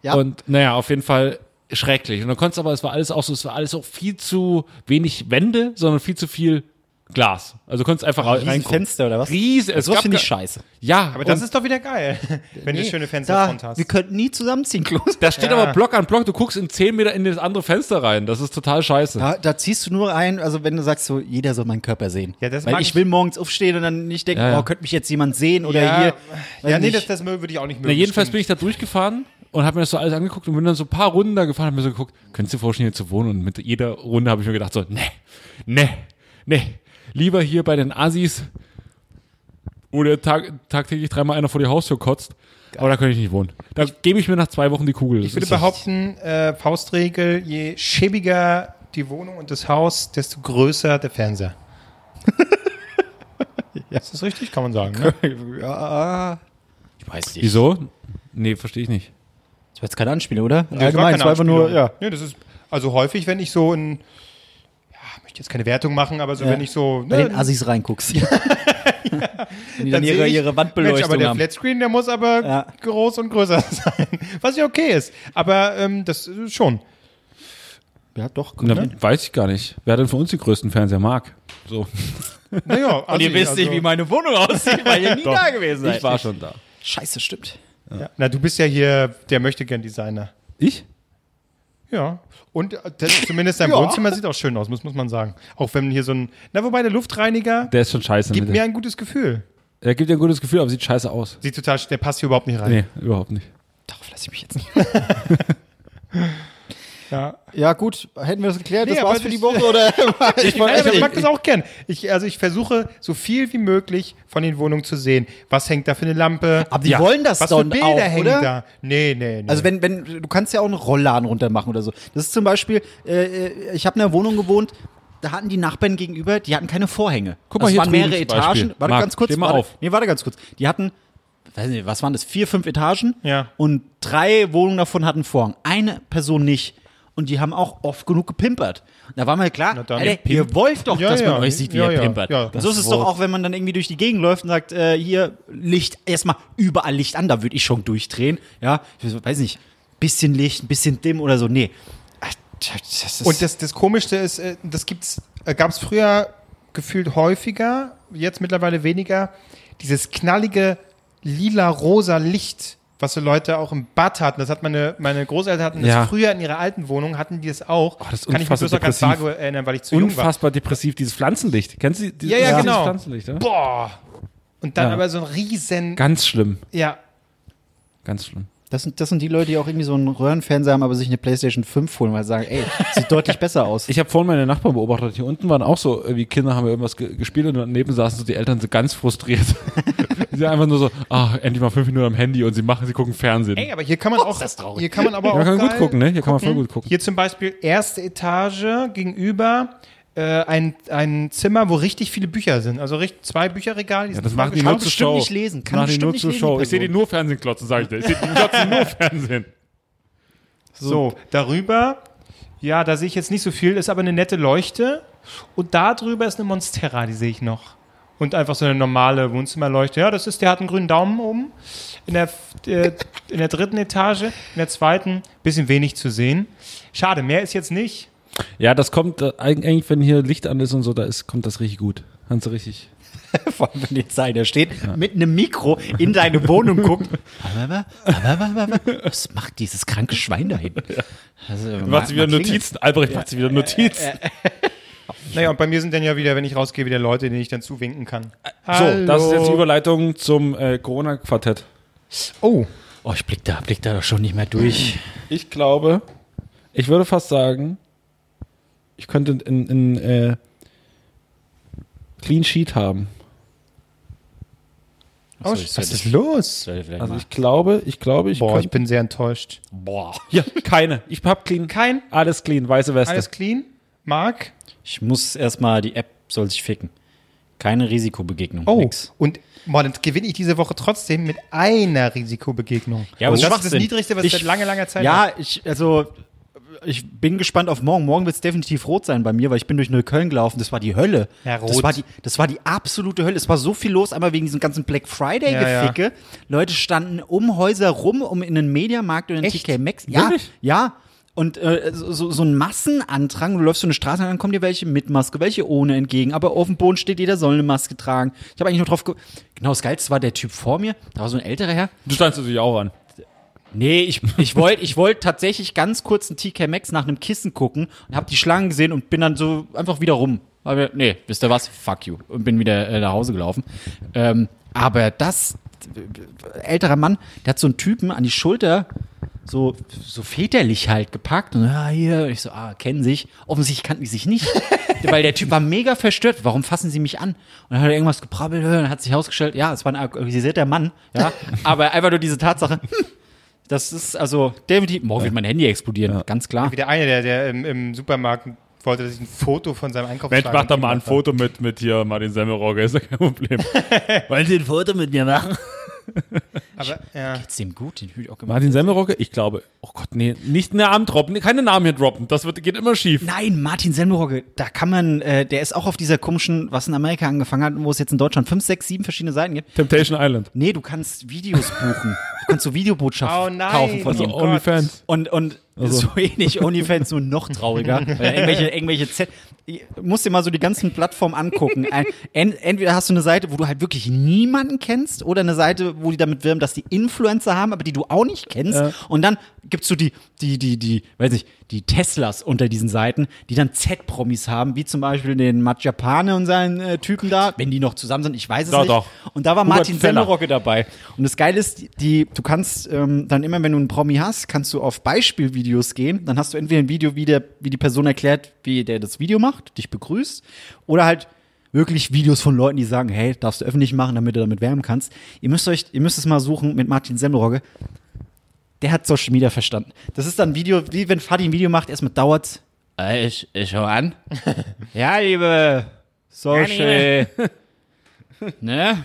Speaker 1: Ja.
Speaker 2: und naja, auf jeden Fall schrecklich. Und dann konntest du aber, es war alles auch so, es war alles auch viel zu wenig Wände, sondern viel zu viel Glas. Also du konntest einfach
Speaker 1: Riesen
Speaker 2: reingucken.
Speaker 1: Fenster oder was?
Speaker 2: Riesen, es
Speaker 1: Sowas
Speaker 2: gab
Speaker 1: finde ich scheiße.
Speaker 2: Ja,
Speaker 3: Aber das ist doch wieder geil, (laughs) wenn du schöne
Speaker 1: Da,
Speaker 3: Fensterfront hast.
Speaker 1: wir könnten nie zusammenziehen, Klos.
Speaker 2: da steht
Speaker 3: Ja.
Speaker 2: aber Block an Block, du guckst in 10 Meter in das andere Fenster rein. Das ist total scheiße.
Speaker 1: Da, da ziehst du nur ein, also wenn du sagst, so jeder soll meinen Körper sehen.
Speaker 3: Ja, das
Speaker 1: Weil ich
Speaker 3: ich-
Speaker 1: will morgens aufstehen und dann nicht denken,
Speaker 2: Ja, ja.
Speaker 1: oh, könnte mich jetzt jemand sehen oder
Speaker 3: ja,
Speaker 1: hier.
Speaker 3: ja, nee, das, das würde ich auch nicht mögen.
Speaker 2: Na, jedenfalls
Speaker 3: stimmt.
Speaker 2: bin ich da durchgefahren und habe mir das so alles angeguckt und bin dann so ein paar Runden da gefahren und hab mir so geguckt, könntest du dir vorstellen, hier zu wohnen? Und mit jeder Runde habe ich mir gedacht so, nee, nee, nee, lieber hier bei den Assis, wo der Tag, tagtäglich dreimal einer vor die Haustür kotzt, aber da könnte ich nicht wohnen. Da gebe ich mir nach zwei Wochen die Kugel.
Speaker 3: Ich würde behaupten, äh, Faustregel, je schäbiger die Wohnung und das Haus, desto größer der Fernseher. (laughs) Ist das richtig? Kann man sagen. Ne? (laughs)
Speaker 1: Ja, ich weiß nicht.
Speaker 2: Wieso? Nee, verstehe ich nicht.
Speaker 1: Das war jetzt keine Anspielung, oder?
Speaker 3: Das war
Speaker 1: Allgemein,
Speaker 3: keine
Speaker 1: es war einfach nur, ja.
Speaker 3: Nee, das ist, also häufig, wenn ich so in, ich möchte jetzt keine Wertung machen, aber so
Speaker 1: Ja.
Speaker 3: wenn ich so,
Speaker 1: Bei
Speaker 3: ne,
Speaker 1: den Assis reinguckst. (laughs) Wenn die dann
Speaker 3: sehe
Speaker 1: ihre,
Speaker 3: ich,
Speaker 1: ihre
Speaker 3: Mensch, aber
Speaker 1: Wandbeleuchtung
Speaker 3: der
Speaker 1: haben.
Speaker 3: Flatscreen, der muss aber
Speaker 1: Ja.
Speaker 3: groß und größer (laughs) sein. Was ja okay ist. Aber ähm, das ist schon.
Speaker 1: Ja, doch.
Speaker 2: Na, Weiß ich gar nicht. Wer denn von uns den größten Fernseher mag? So. (laughs)
Speaker 3: Naja,
Speaker 1: Und ihr wisst nicht, wie meine Wohnung aussieht, weil ihr nie
Speaker 2: Doch.
Speaker 1: da gewesen seid.
Speaker 2: Ich war schon da.
Speaker 1: Scheiße, stimmt.
Speaker 3: ja. Na, du bist ja hier der möchte gern Designer.
Speaker 2: Ich?
Speaker 3: Ja. Und äh, das, zumindest dein (laughs)
Speaker 1: Ja.
Speaker 3: Wohnzimmer sieht auch schön aus, muss, muss man sagen. Auch wenn hier so ein. Na, wobei der Luftreiniger
Speaker 2: Der ist schon scheiße.
Speaker 3: gibt
Speaker 2: ne?
Speaker 3: mir ein gutes Gefühl.
Speaker 2: Er gibt dir ein gutes Gefühl, aber sieht scheiße aus.
Speaker 3: Sieht total, der passt hier überhaupt nicht rein.
Speaker 2: Nee, überhaupt nicht.
Speaker 1: Darauf lasse ich mich jetzt nicht. (laughs)
Speaker 3: Ja.
Speaker 1: Ja, gut. Hätten wir das geklärt?
Speaker 3: Nee,
Speaker 1: das war's für die
Speaker 3: ich-
Speaker 1: Woche, oder? (laughs)
Speaker 3: Ich, Nein, aber ich mag das auch gern. Ich, also ich versuche so viel wie möglich von den Wohnungen zu sehen. Was hängt da für eine Lampe?
Speaker 1: Aber die wollen das
Speaker 3: Was
Speaker 1: doch
Speaker 3: für Bilder
Speaker 1: auch,
Speaker 3: hängen
Speaker 1: oder?
Speaker 3: da? Nee, nee, nee.
Speaker 1: Also wenn, wenn, du kannst ja auch einen Rollladen runter machen oder so. Das ist zum Beispiel, äh, ich habe in einer Wohnung gewohnt, da hatten die Nachbarn gegenüber, die hatten keine Vorhänge.
Speaker 2: Guck mal
Speaker 1: das
Speaker 2: hier
Speaker 1: waren mehrere. Etagen. Warte
Speaker 2: Marc,
Speaker 1: ganz kurz.
Speaker 2: steh mal
Speaker 1: warte,
Speaker 2: auf.
Speaker 1: Nee, warte ganz kurz. Die hatten, weiß nicht, was waren das? Vier, fünf Etagen.
Speaker 3: Ja.
Speaker 1: Und drei Wohnungen davon hatten Vorhang. Eine Person nicht. Und die haben auch oft genug gepimpert. Und da war mir klar,
Speaker 3: dann
Speaker 1: Alter, ihr wollt doch,
Speaker 3: Ja,
Speaker 1: dass man
Speaker 3: ja.
Speaker 1: euch sieht, wie
Speaker 3: Ja,
Speaker 1: ihr
Speaker 3: ja.
Speaker 1: pimpert. So ist es doch auch, wenn man dann irgendwie durch die Gegend läuft und sagt, äh, hier Licht, erstmal überall Licht an, da würde ich schon durchdrehen. Ja, ich weiß nicht, bisschen Licht, ein bisschen dimm oder so. Nee. Ach, Das ist
Speaker 3: Und das, das Komischste ist, äh, das gibt's, äh, gab es früher gefühlt häufiger, jetzt mittlerweile weniger, dieses knallige lila-rosa Licht, was so Leute auch im Bad hatten. Das hat meine, meine Großeltern hatten das
Speaker 2: Ja.
Speaker 3: früher in ihrer alten Wohnung, hatten die das auch.
Speaker 2: Oh, das ist
Speaker 3: Kann ich mich
Speaker 2: unfassbar
Speaker 3: bloß noch ganz vage erinnern, weil ich zu jung war.
Speaker 2: Unfassbar depressiv, dieses Pflanzenlicht. Kennst du dieses,
Speaker 3: Ja, ja,
Speaker 2: dieses
Speaker 3: genau.
Speaker 2: Pflanzenlicht? Ja?
Speaker 3: Boah. Und dann
Speaker 2: Ja.
Speaker 3: aber so ein riesen,
Speaker 2: Ganz schlimm.
Speaker 3: ja,
Speaker 2: Ganz schlimm.
Speaker 1: Das sind, das sind die Leute, die auch irgendwie so einen Röhrenfernseher haben, aber sich eine Playstation 5 holen, weil sie sagen, ey, sieht deutlich (laughs) besser aus.
Speaker 2: Ich habe vorhin meine Nachbarn beobachtet. Hier unten waren auch so, irgendwie Kinder haben irgendwas ge gespielt und daneben saßen so die Eltern so ganz frustriert. (laughs) die sind einfach nur so, ach, endlich mal fünf Minuten am Handy und sie machen, sie gucken Fernsehen.
Speaker 3: Ey, aber hier kann man auch, hier kann man aber
Speaker 2: Ja,
Speaker 3: auch
Speaker 2: man kann gut gucken, ne? Hier kann man voll gut gucken.
Speaker 3: Hier zum Beispiel erste Etage gegenüber äh, ein, ein Zimmer, wo richtig viele Bücher sind. Also richtig, zwei Bücherregale. Die
Speaker 2: Ja, das machen die nur zur
Speaker 3: bestimmt
Speaker 2: Show.
Speaker 1: nicht lesen. Kann
Speaker 2: machen die
Speaker 1: bestimmt
Speaker 2: nur
Speaker 1: nicht
Speaker 2: zur
Speaker 1: lesen,
Speaker 2: Show. Ich sehe die nur Fernsehen klotzen, sag ich dir. Ich sehe die klotzen nur Fernsehen. (laughs)
Speaker 3: So, darüber, ja, da sehe ich jetzt nicht so viel, ist aber eine nette Leuchte. Und da drüber ist eine Monstera, die sehe ich noch. Und einfach so eine normale Wohnzimmerleuchte. Ja, das ist, der hat einen grünen Daumen oben. In der, äh, in der dritten Etage, in der zweiten, bisschen wenig zu sehen. Schade, mehr ist jetzt nicht.
Speaker 2: Ja, das kommt äh, eig- eigentlich, wenn hier Licht an ist und so, da ist, kommt das richtig gut. Kannst du richtig. (laughs)
Speaker 1: Vor allem, wenn jetzt einer steht, mit einem Mikro in deine Wohnung guckt. Was macht dieses kranke Schwein da hinten? Also,
Speaker 2: Macht sie wieder. Notizen. Albrecht macht sie wieder Notizen.
Speaker 3: Naja, und bei mir sind dann ja wieder, wenn ich rausgehe, wieder Leute, denen ich dann zuwinken kann.
Speaker 2: So, das ist jetzt die Überleitung zum äh, Corona-Quartett.
Speaker 3: Oh,
Speaker 1: Oh, ich blick da, blick da doch schon nicht mehr durch.
Speaker 2: Ich glaube, ich würde fast sagen, ich könnte in, in äh, Clean Sheet haben.
Speaker 3: oh was ist los?
Speaker 2: Also ich glaube, ich glaube, ich
Speaker 3: Boah, ich bin sehr enttäuscht.
Speaker 1: Boah. (laughs)
Speaker 2: Ja, keine. Ich hab clean.
Speaker 3: Kein,
Speaker 2: Alles clean, weiße Weste.
Speaker 3: alles clean? Marc?
Speaker 1: Ich muss erstmal, die App soll sich ficken. Keine Risikobegegnung.
Speaker 3: Oh,
Speaker 1: Nix.
Speaker 3: und boah, dann gewinne ich diese Woche trotzdem mit einer Risikobegegnung.
Speaker 1: Ja, aber
Speaker 3: und das ist das. Niedrigste, was ich
Speaker 1: Ich-
Speaker 3: seit langer, langer Zeit
Speaker 1: Ja, ich, also, ich bin gespannt auf morgen. Morgen wird es definitiv rot sein bei mir, weil ich bin durch Neukölln gelaufen. Das war die Hölle.
Speaker 3: Ja, rot.
Speaker 1: Das war die, das war die absolute Hölle. Es war so viel los, einmal wegen diesem ganzen Black
Speaker 3: Ja,
Speaker 1: Friday-Geficke. Leute standen um Häuser rum, um in einen Mediamarkt oder einen
Speaker 3: Echt?
Speaker 1: TK Maxx. Ja,
Speaker 2: Wirklich?
Speaker 1: ja. Und äh, so, so ein Massenandrang, du läufst so eine Straße, dann kommen dir welche mit Maske, welche ohne entgegen. Aber auf dem Boden steht, jeder soll eine Maske tragen. Ich habe eigentlich nur drauf ge Genau, das Geilste war der Typ vor mir, da war so ein älterer Herr.
Speaker 2: Du standst natürlich auch an.
Speaker 1: Nee, ich, ich wollte ich wollt tatsächlich ganz kurz ein TK Maxx nach einem Kissen gucken und habe die Schlangen gesehen und bin dann so einfach wieder rum. Aber nee, wisst ihr was? Fuck you. Und bin wieder äh, nach Hause gelaufen. Ähm, aber das, äh, älterer Mann, der hat so einen Typen an die Schulter so, so väterlich halt gepackt und ja, hier, ich so, ah, kennen sich. Offensichtlich kannten die sich nicht, (laughs) weil der Typ war mega verstört. Warum fassen sie mich an? Und dann hat er irgendwas geprabbelt, und hat sich herausgestellt, ja, es war ein alkoholisierter Mann, ja, aber einfach nur diese Tatsache, hm, das ist also definitiv, morgen wird mein Handy explodieren, ganz klar.
Speaker 3: Wie der eine, der, der im, im Supermarkt wollte, dass ich ein Foto von seinem Einkauf
Speaker 2: Mensch, mach doch mal ein Foto mit, mit hier Martin Semmelrogge, ist ja kein Problem. (laughs) Wollen Sie ein Foto mit mir machen?
Speaker 3: Aber, ja.
Speaker 1: Geht's dem gut? Den hüt ich auch gemacht.
Speaker 2: Martin Semmelrocke? Ich glaube, oh Gott, nee, nicht Namen droppen, keine Namen hier droppen. Das wird, geht immer schief.
Speaker 1: Nein, Martin Semmelrogge, da kann man, äh, der ist auch auf dieser komischen, was in Amerika angefangen hat, wo es jetzt in Deutschland fünf, sechs, sieben verschiedene Seiten gibt.
Speaker 2: Temptation Island.
Speaker 1: Nee, du kannst Videos buchen. (laughs) Du kannst so Videobotschaften
Speaker 3: Oh nein.
Speaker 1: kaufen von
Speaker 2: Also
Speaker 1: ihm.
Speaker 3: Gott.
Speaker 2: OnlyFans.
Speaker 1: Und, und
Speaker 2: Also.
Speaker 1: so ähnlich OnlyFans, nur noch trauriger. Weil (laughs) irgendwelche, irgendwelche Z. Ich muss dir mal so die ganzen Plattformen angucken. Ein, en, entweder hast du eine Seite, wo du halt wirklich niemanden kennst, oder eine Seite, wo die damit wirben, dass die Influencer haben, aber die du auch nicht kennst.
Speaker 2: Ja.
Speaker 1: Und dann gibt's so die, die, die, die, weiß ich, die Teslas unter diesen Seiten, die dann Z-Promis haben, wie zum Beispiel den Matt Japane und seinen äh, Typen da, wenn die noch zusammen sind, ich weiß es
Speaker 2: Doch,
Speaker 1: nicht.
Speaker 2: doch.
Speaker 1: Und da war
Speaker 2: Hubert
Speaker 1: Martin
Speaker 2: Feller.
Speaker 1: Semmelrogge dabei. Und das Geile ist, die, du kannst ähm, dann immer, wenn du einen Promi hast, kannst du auf Beispielvideos gehen. Dann hast du entweder ein Video, wie, der, wie die Person erklärt, wie der das Video macht, dich begrüßt, oder halt wirklich Videos von Leuten, die sagen, hey, darfst du öffentlich machen, damit du damit werben kannst. Ihr müsst euch, ihr müsst es mal suchen mit Martin Semmelrogge. Der hat Social Media verstanden. Das ist dann ein Video, wie wenn Fadi ein Video macht, erstmal dauert äh, ich, ich schau an. (laughs) ja, liebe Social. (laughs) ne?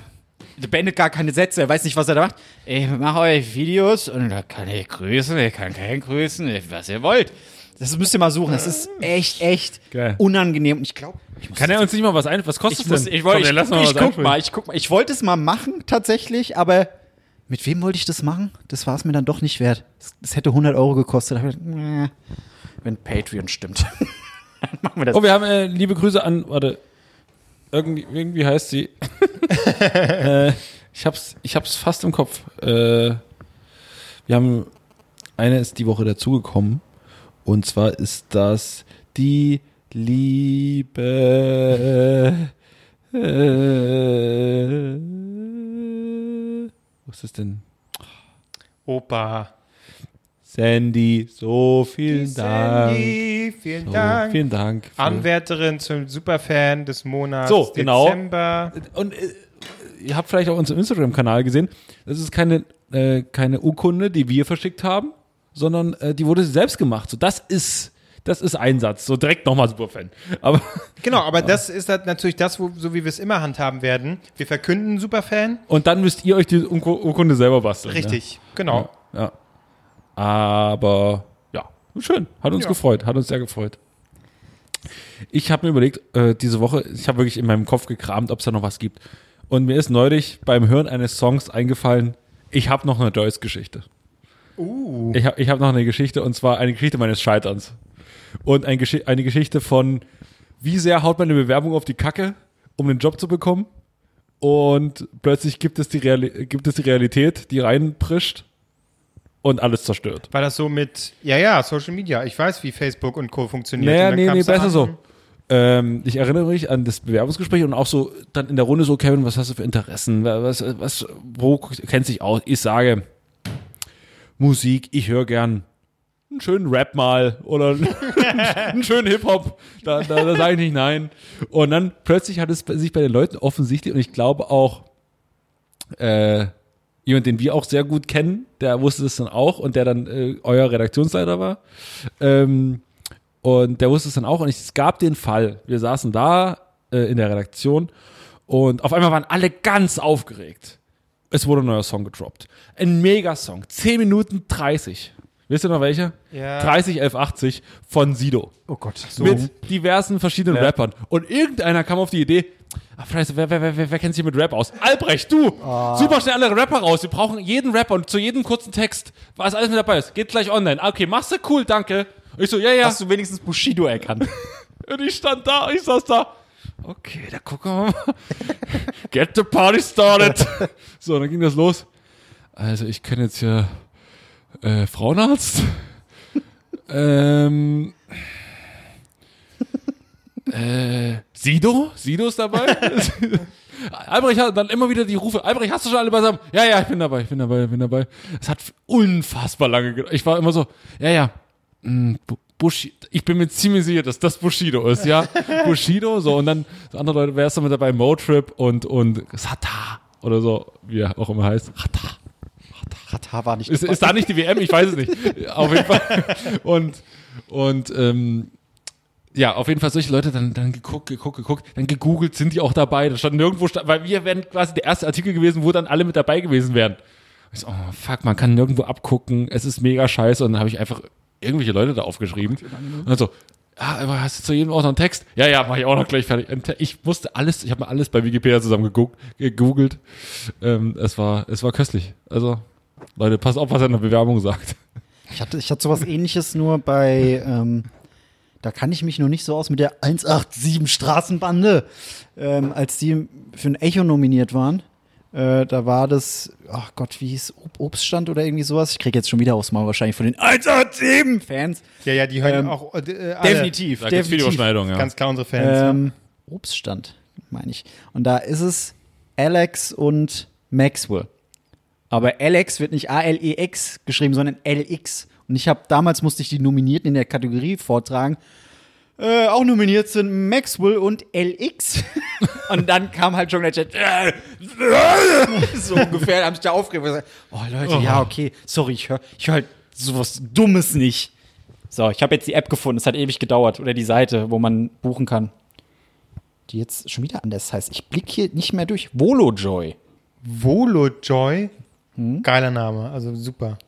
Speaker 1: Der beendet gar keine Sätze, er weiß nicht, was er da macht. Ich mache euch Videos und da kann ich grüßen, ich kann keinen grüßen, was ihr wollt. Das müsst ihr mal suchen. Das ist echt, echt
Speaker 2: Geil.
Speaker 1: unangenehm. Und ich glaube,
Speaker 2: Kann er uns nicht mal was ein? Was kostet
Speaker 1: ich, muss,
Speaker 2: denn?
Speaker 1: ich, wollte,
Speaker 2: Komm,
Speaker 1: ich, guck, ich
Speaker 2: was
Speaker 1: guck mal, ich guck mal. Ich wollte es mal machen, tatsächlich, aber mit wem wollte ich das machen? Das war es mir dann doch nicht wert. Das, das hätte 100 Euro gekostet. Gedacht, wenn Patreon stimmt. (laughs) dann machen wir das.
Speaker 2: Oh, wir haben äh, liebe Grüße an, warte, irgendwie, irgendwie heißt sie. (laughs) äh, ich hab's, ich hab's fast im Kopf. Äh, wir haben, eine ist die Woche dazugekommen. Und zwar ist das die liebe. Äh, was ist das denn?
Speaker 3: Opa.
Speaker 2: Sandy, so vielen Dank.
Speaker 3: Sandy, vielen
Speaker 2: So,
Speaker 3: Dank.
Speaker 2: vielen Dank.
Speaker 3: Anwärterin zum Superfan des Monats
Speaker 2: So, genau.
Speaker 3: Dezember.
Speaker 2: und äh, ihr habt vielleicht auch unseren Instagram-Kanal gesehen. Das ist keine, äh, keine Urkunde, die wir verschickt haben, sondern äh, die wurde selbst gemacht. So, das ist, das ist Einsatz. So direkt nochmal Superfan. Aber (laughs)
Speaker 3: Genau, aber das ist halt natürlich das, wo, so wie wir es immer handhaben werden. Wir verkünden Superfan.
Speaker 2: und dann müsst ihr euch die Urku- Urkunde selber basteln.
Speaker 3: Richtig, genau.
Speaker 2: Ja. ja. Aber ja, schön. Hat uns
Speaker 3: Ja.
Speaker 2: gefreut. Hat uns sehr gefreut. Ich habe mir überlegt, äh, diese Woche, ich habe wirklich in meinem Kopf gekramt, ob es da noch was gibt. Und mir ist neulich beim Hören eines Songs eingefallen, ich habe noch eine Joyce-Geschichte.
Speaker 3: Uh.
Speaker 2: Ich habe ich hab noch eine Geschichte und zwar eine Geschichte meines Scheiterns. Und ein Gesch eine Geschichte von, wie sehr haut man eine Bewerbung auf die Kacke, um einen Job zu bekommen. Und plötzlich gibt es die, Reali gibt es die Realität, die reinprischt und alles zerstört.
Speaker 3: War das so mit, ja, ja, Social Media. Ich weiß, wie Facebook und Co. funktioniert.
Speaker 2: Naja, nee, nee, besser
Speaker 3: an-
Speaker 2: so. Ähm, ich erinnere mich an das Bewerbungsgespräch und auch so dann in der Runde so, Kevin, was hast du für Interessen? Was, was, wo kennst du dich aus? Ich sage, Musik, ich höre gern einen schönen Rap mal oder (laughs) einen schönen Hip-Hop. Da, da, da sage ich nicht nein. Und dann plötzlich hat es sich bei den Leuten offensichtlich, und ich glaube auch, äh, jemand, den wir auch sehr gut kennen, der wusste das dann auch und der dann äh, euer Redaktionsleiter war. Ähm, und der wusste es dann auch. Und es gab den Fall, wir saßen da äh, in der Redaktion und auf einmal waren alle ganz aufgeregt. Es wurde ein neuer Song gedroppt. Ein Megasong. 10 Minuten 30. Wisst ihr noch welcher?
Speaker 3: Ja.
Speaker 2: 30, 11, 80 von Sido.
Speaker 1: oh Gott.
Speaker 2: Mit diversen verschiedenen
Speaker 3: Ja.
Speaker 2: Rappern. Und irgendeiner kam auf die Idee, ach, scheiße, wer, wer, wer, wer, kennt sich mit Rap aus? Albrecht, du! Super schnell alle Rapper raus. Wir brauchen jeden Rapper und zu jedem kurzen Text, was alles mit dabei ist. Geht gleich online. Ah, Okay, machst du? Cool, danke. Und ich so, ja, ja.
Speaker 1: Hast du wenigstens Bushido erkannt? (laughs)
Speaker 2: Und ich stand da, ich saß da. Okay, da gucken wir mal. (laughs) Get the party started. (laughs) So, dann ging das los. Also, ich kenne jetzt hier äh, Frauenarzt. (laughs) ähm. Äh, Sido? Sido ist dabei? (laughs) Albrecht hat dann immer wieder die Rufe. Albrecht, hast du schon alle beisammen? Ja, ja, ich bin dabei, ich bin dabei, ich bin dabei. Es hat unfassbar lange gedauert. Ich war immer so, ja, ja, Mm, Bu- Bushi, ich bin mir ziemlich sicher, dass das Bushido ist, ja. (laughs) Bushido, so, und dann andere Leute, wer ist da mit dabei? Motrip und, und Sata oder so, wie er auch immer heißt. Sata.
Speaker 1: Katar war nicht
Speaker 2: Ist, ist da nicht die WM? Ich weiß es nicht. (laughs) Auf jeden Fall. Und, und ähm, ja, auf jeden Fall solche Leute dann, dann geguckt, geguckt, geguckt, dann gegoogelt, sind die auch dabei. Da stand nirgendwo, weil wir wären quasi der erste Artikel gewesen, wo dann alle mit dabei gewesen wären. Ich so, oh, fuck, man kann nirgendwo abgucken, es ist mega scheiße. Und dann habe ich einfach irgendwelche Leute da aufgeschrieben. Und dann so, ah, aber hast du zu jedem auch noch einen Text? Ja, ja, mache ich auch noch gleich fertig. Ich musste alles, ich habe mir alles bei Wikipedia zusammen gegoogelt. Ähm, es war, es war köstlich. Also, Leute, passt auf, was er in der Bewerbung sagt.
Speaker 1: Ich hatte, ich hatte sowas ähnliches nur bei, ähm, da kann ich mich noch nicht so aus mit der 187 Straßenbande, ähm, als die für ein Echo nominiert waren. Äh, da war das, ach Gott, wie hieß Ob Obststand oder irgendwie sowas? Ich krieg jetzt schon wieder aufs Maul wahrscheinlich von den 187 Fans.
Speaker 3: Ja, ja, die hören
Speaker 1: Ähm,
Speaker 3: auch äh, alle.
Speaker 1: Definitiv,
Speaker 2: Da gibt's viele
Speaker 1: definitiv.
Speaker 2: Überschneidungen, ja.
Speaker 3: Ganz klar unsere Fans.
Speaker 1: Ähm, Obststand, meine ich. Und da ist es Alex und Maxwell. Aber Alex wird nicht A-L-E-X geschrieben, sondern L-X. Und ich habe damals musste ich die Nominierten in der Kategorie vortragen. Äh, auch nominiert sind Maxwell und LX. (laughs) und dann kam halt schon der Chat. äh, (laughs) so ungefähr, haben sich da aufgeregt. gesagt, Oh Leute, ja, okay. Sorry, ich höre ich hör halt sowas Dummes nicht. So, ich habe jetzt die App gefunden. Es hat ewig gedauert. Oder die Seite, wo man buchen kann. Die jetzt schon wieder anders heißt. Ich blicke hier nicht mehr durch. Volojoy.
Speaker 3: Volojoy.
Speaker 1: Hm?
Speaker 3: Geiler Name, also super.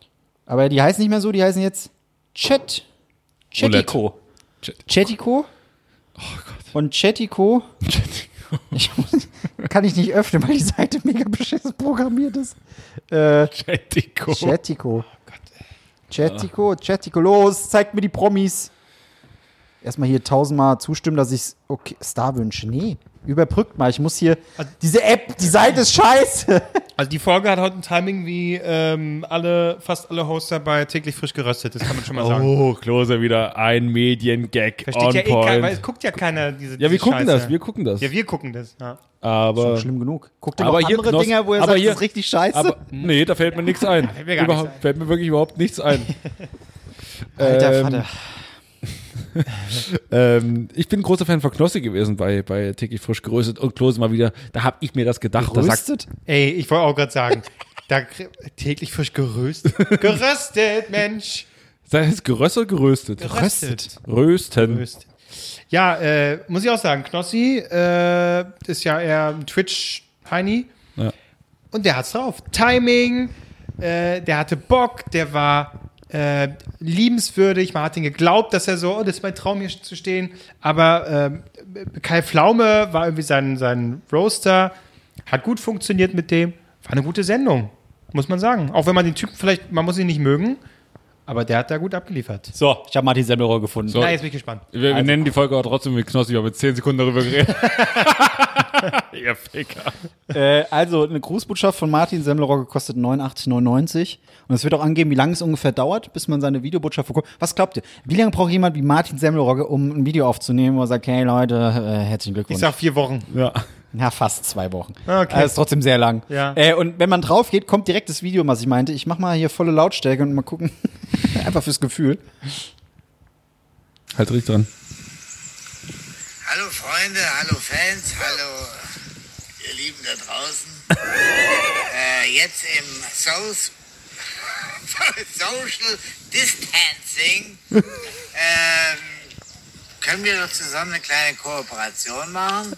Speaker 1: Aber die heißen nicht mehr so, die heißen jetzt Chat. Chatico.
Speaker 2: Chat-
Speaker 1: Chatico. Oh Gott. Und Chatico. Ich muss, kann ich nicht öffnen, weil die Seite mega beschissen programmiert ist. Äh,
Speaker 2: Chatico.
Speaker 1: Chatico. Chatico, Chatico, los, zeigt mir die Promis. Erstmal hier tausendmal zustimmen, dass ich okay, Star wünsche. Nee, überbrückt mal. Ich muss hier. Diese App, die Seite ist scheiße. (laughs)
Speaker 3: Also die Folge hat heute ein Timing wie ähm, alle, fast alle Hoster bei täglich frisch geröstet, das kann man schon mal sagen.
Speaker 2: Oh, Klose wieder ein Mediengag
Speaker 3: Versteht
Speaker 2: on
Speaker 3: ja eh keiner, weil
Speaker 2: point.
Speaker 3: es guckt ja keiner diese
Speaker 2: Ja, wir
Speaker 3: diese
Speaker 2: gucken
Speaker 3: Scheiße.
Speaker 2: das, wir gucken das.
Speaker 3: Ja, wir gucken das. Ja.
Speaker 2: aber
Speaker 1: Schlimm genug. Guckt ihr
Speaker 2: Aber
Speaker 1: noch
Speaker 2: hier,
Speaker 1: andere
Speaker 2: Knossi-
Speaker 1: Dinger, wo ihr
Speaker 2: aber
Speaker 1: sagt,
Speaker 2: hier-
Speaker 1: das ist richtig scheiße?
Speaker 2: aber nee, da fällt mir nichts (laughs) ein.
Speaker 3: mir gar nichts ein.
Speaker 2: fällt mir wirklich überhaupt nichts ein. (laughs)
Speaker 1: Alter
Speaker 2: ähm,
Speaker 1: Vater. (laughs)
Speaker 2: Ähm, ich bin großer Fan von Knossi gewesen bei, bei täglich frisch geröstet und Klose mal wieder. Da habe ich mir das gedacht. Da sagt,
Speaker 1: Geröstet?
Speaker 3: Ey, ich wollte auch gerade sagen, da täglich frisch geröstet. (laughs) geröstet, Mensch.
Speaker 2: sei es geröstet oder geröstet?
Speaker 3: Geröstet.
Speaker 2: Rösten.
Speaker 3: Geröstet. Ja, äh, muss ich auch sagen, Knossi äh, ist ja eher ein Twitch-Heini.
Speaker 2: Ja.
Speaker 3: Und der hat's drauf. Timing, äh, der hatte Bock, der war äh, liebenswürdig. Man hat ihn geglaubt, dass er so, oh, das ist mein Traum hier zu stehen. Aber ähm, Kai Pflaume war irgendwie sein, sein Roaster. Hat gut funktioniert mit dem. War eine gute Sendung, muss man sagen. Auch wenn man den Typen vielleicht, man muss ihn nicht mögen, aber der hat da gut abgeliefert.
Speaker 1: So, ich habe Martin Semmelrohr gefunden.
Speaker 2: So.
Speaker 3: Na, jetzt bin ich gespannt.
Speaker 2: Wir, wir nennen die Folge auch trotzdem mit Knossi, wir haben jetzt 10 Sekunden darüber geredet. (laughs) (laughs) Ihr Ficker.
Speaker 1: Äh, also, eine Grußbotschaft von Martin Semmelrohr kostet 89,99. Und es wird auch angeben, wie lange es ungefähr dauert, bis man seine Videobotschaft bekommt. Was glaubt ihr? Wie lange braucht jemand wie Martin Semmelrohr, um ein Video aufzunehmen, wo er sagt, hey Leute, äh, herzlichen Glückwunsch.
Speaker 3: Ich sag vier Wochen.
Speaker 2: Ja.
Speaker 1: Ja, fast zwei Wochen.
Speaker 3: Okay.
Speaker 1: Das ist trotzdem sehr lang.
Speaker 3: Ja.
Speaker 1: Äh, und wenn man drauf geht, kommt direkt das Video, was ich meinte. Ich mach mal hier volle Lautstärke und mal gucken. (laughs) Einfach fürs Gefühl.
Speaker 2: Halt richtig dran.
Speaker 4: Hallo Freunde, hallo Fans, hallo ihr Lieben da draußen. (laughs) äh, jetzt im South (laughs) Social Distancing ähm, können wir doch zusammen eine kleine Kooperation machen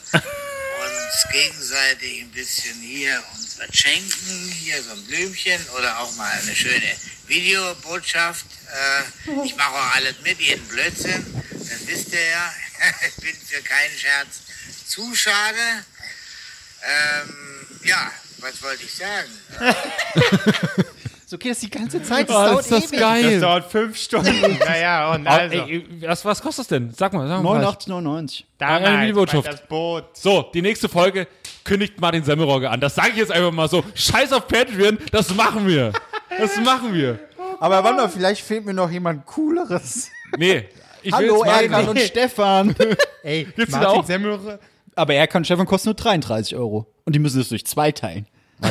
Speaker 4: uns gegenseitig ein bisschen hier uns was schenken, hier so ein Blümchen oder auch mal eine schöne Videobotschaft. Äh, ich mache auch alles mit, jeden Blödsinn, das wisst ihr ja. (laughs) ich bin für keinen Scherz zu schade. Ähm, ja, was wollte ich sagen? (laughs)
Speaker 1: So geht das die ganze Zeit.
Speaker 2: Oh, das ist das
Speaker 3: Das
Speaker 2: geil.
Speaker 3: dauert fünf Stunden. (laughs) naja, und
Speaker 2: Ah,
Speaker 3: also.
Speaker 2: ey, was, was kostet das denn? Sag mal. Sag mal
Speaker 1: 89,99.
Speaker 3: damals
Speaker 2: eine Videobotschaft.
Speaker 3: war Das Boot.
Speaker 2: So, die nächste Folge kündigt Martin Semmelrogge an. Das sage ich jetzt einfach mal so. Scheiß auf Patreon, das machen wir. Das machen wir.
Speaker 1: Aber warte mal, vielleicht fehlt mir noch jemand Cooleres.
Speaker 2: Nee. Ich
Speaker 1: Hallo, Erkan und (laughs) Stefan. (laughs)
Speaker 3: Ey,
Speaker 2: Gibt's
Speaker 3: Martin
Speaker 2: auch?
Speaker 3: Semmelrohr.
Speaker 1: Aber Erkan und Stefan kosten nur 33 Euro. Und die müssen es durch zwei teilen. (laughs)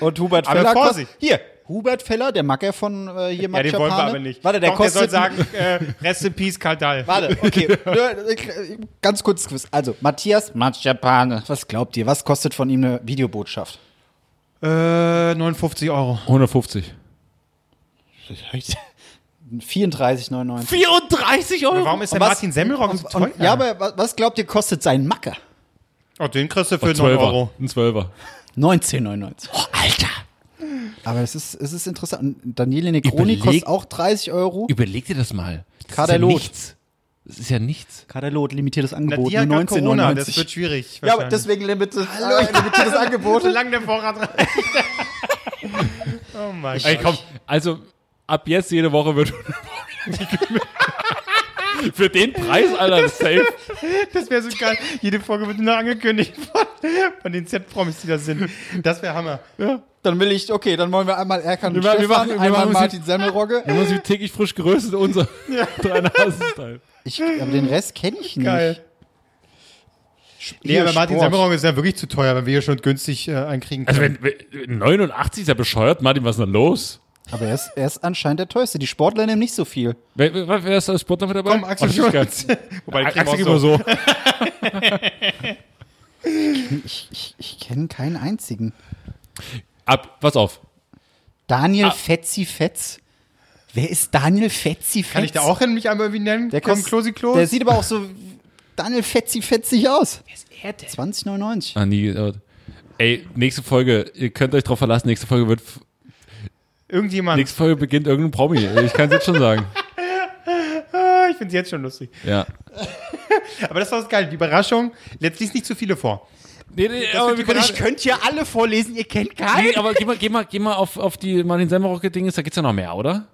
Speaker 1: und Hubert
Speaker 3: Aber
Speaker 1: Feller
Speaker 3: Vorsicht.
Speaker 1: Hier, Hubert Feller, der Macker von äh, hier
Speaker 3: Ja, den wollen wir aber nicht.
Speaker 1: Warte, der
Speaker 3: Doch,
Speaker 1: kostet.
Speaker 3: der soll sagen, äh, Rest in Peace, Kaldal.
Speaker 1: Warte, okay. Ganz kurz Quiz. Also, Matthias Machapane. Was glaubt ihr? Was kostet von ihm eine Videobotschaft?
Speaker 3: Äh, 59 Euro.
Speaker 2: 150.
Speaker 1: 34,99.
Speaker 2: 34 Euro?
Speaker 3: Warum ist der
Speaker 1: was-
Speaker 3: Martin Semmelrohr so teuer?
Speaker 1: Und, ja, aber wa- was glaubt ihr, kostet sein Macker?
Speaker 3: oh, den kriegst du für 9
Speaker 2: Zwölfer.
Speaker 3: Euro.
Speaker 2: Ein Zwölfer.
Speaker 1: 19,99. Oh, Alter. Aber es ist, es ist interessant. Und Daniele Negroni
Speaker 2: Überleg-
Speaker 1: kostet auch 30 Euro.
Speaker 2: Überleg dir das mal. Das
Speaker 1: Kaderlot.
Speaker 2: ist ja nichts. Das ist ja nichts.
Speaker 1: Katalot, limitiertes
Speaker 3: Na,
Speaker 1: Angebot,
Speaker 3: die hat
Speaker 1: nur
Speaker 3: grad Corona,
Speaker 1: 19,99.
Speaker 3: das wird schwierig.
Speaker 1: Ja, aber deswegen limited, äh, limitiertes Angebot. (laughs)
Speaker 3: Solange der Vorrat reicht. (laughs) oh mein
Speaker 2: Ey,
Speaker 3: Gott.
Speaker 2: komm, also ab jetzt jede Woche wird (laughs) für den Preis, Alter, das safe.
Speaker 3: Das wäre so geil. Jede Folge wird nur angekündigt von, von den Z-Promis, die da sind. Das wäre Hammer.
Speaker 1: Dann will ich, okay, dann wollen wir einmal Erkan
Speaker 2: Wir machen- wir
Speaker 1: Stefan,
Speaker 2: machen- wir
Speaker 1: einmal
Speaker 2: machen
Speaker 1: Martin Semmelrogge.
Speaker 2: Wir uns wie täglich frisch geröstet, unser (laughs) drei Nasen-Style.
Speaker 1: Ich, aber den Rest kenne ich nicht.
Speaker 3: Geil. Nee, aber Martin. Semmerong ist ja wirklich zu teuer, wenn wir hier schon günstig äh, einkriegen
Speaker 2: Also
Speaker 3: können.
Speaker 2: wenn, wenn 89 ist ja bescheuert, Martin, was ist denn los?
Speaker 1: Aber er ist, er ist anscheinend der teuerste. Die Sportler nehmen nicht so viel.
Speaker 2: Wer, wer, wer ist als Sportler mit dabei?
Speaker 3: Komm, Axel
Speaker 2: Oh, geil. (laughs)
Speaker 3: Wobei, die
Speaker 2: Axel immer so.
Speaker 1: Ich, ich, ich kenne keinen einzigen.
Speaker 2: Ab, pass auf.
Speaker 1: Daniel
Speaker 2: Ah.
Speaker 1: Fetzi Fetz. Wer ist Daniel Fetzi Fetz?
Speaker 3: Kann ich da auch hin mich einmal irgendwie nennen?
Speaker 1: Der
Speaker 3: Komm,
Speaker 1: kost-
Speaker 3: Klosi Klos.
Speaker 1: Der sieht aber auch so Daniel Fetzi Fetzig aus. Wer ist er denn? 20,99.
Speaker 2: Ah, nie. Ey, nächste Folge, ihr könnt euch drauf verlassen, nächste Folge wird,
Speaker 3: Irgendjemand.
Speaker 2: nächste Folge beginnt irgendein Promi. Ich kann es jetzt schon sagen. (laughs)
Speaker 3: Ich finde es jetzt schon lustig.
Speaker 2: Ja. (laughs)
Speaker 3: Aber das war das geil. Die Überraschung. Letzt liest nicht zu viele vor.
Speaker 2: Nee, nee, aber wir können
Speaker 1: Ich könnte hier alle vorlesen, ihr kennt keinen.
Speaker 2: Nee, aber geh mal, geh mal, geh mal auf, auf die Martin Semmerocke-Dinges, da gibt's ja noch mehr, oder?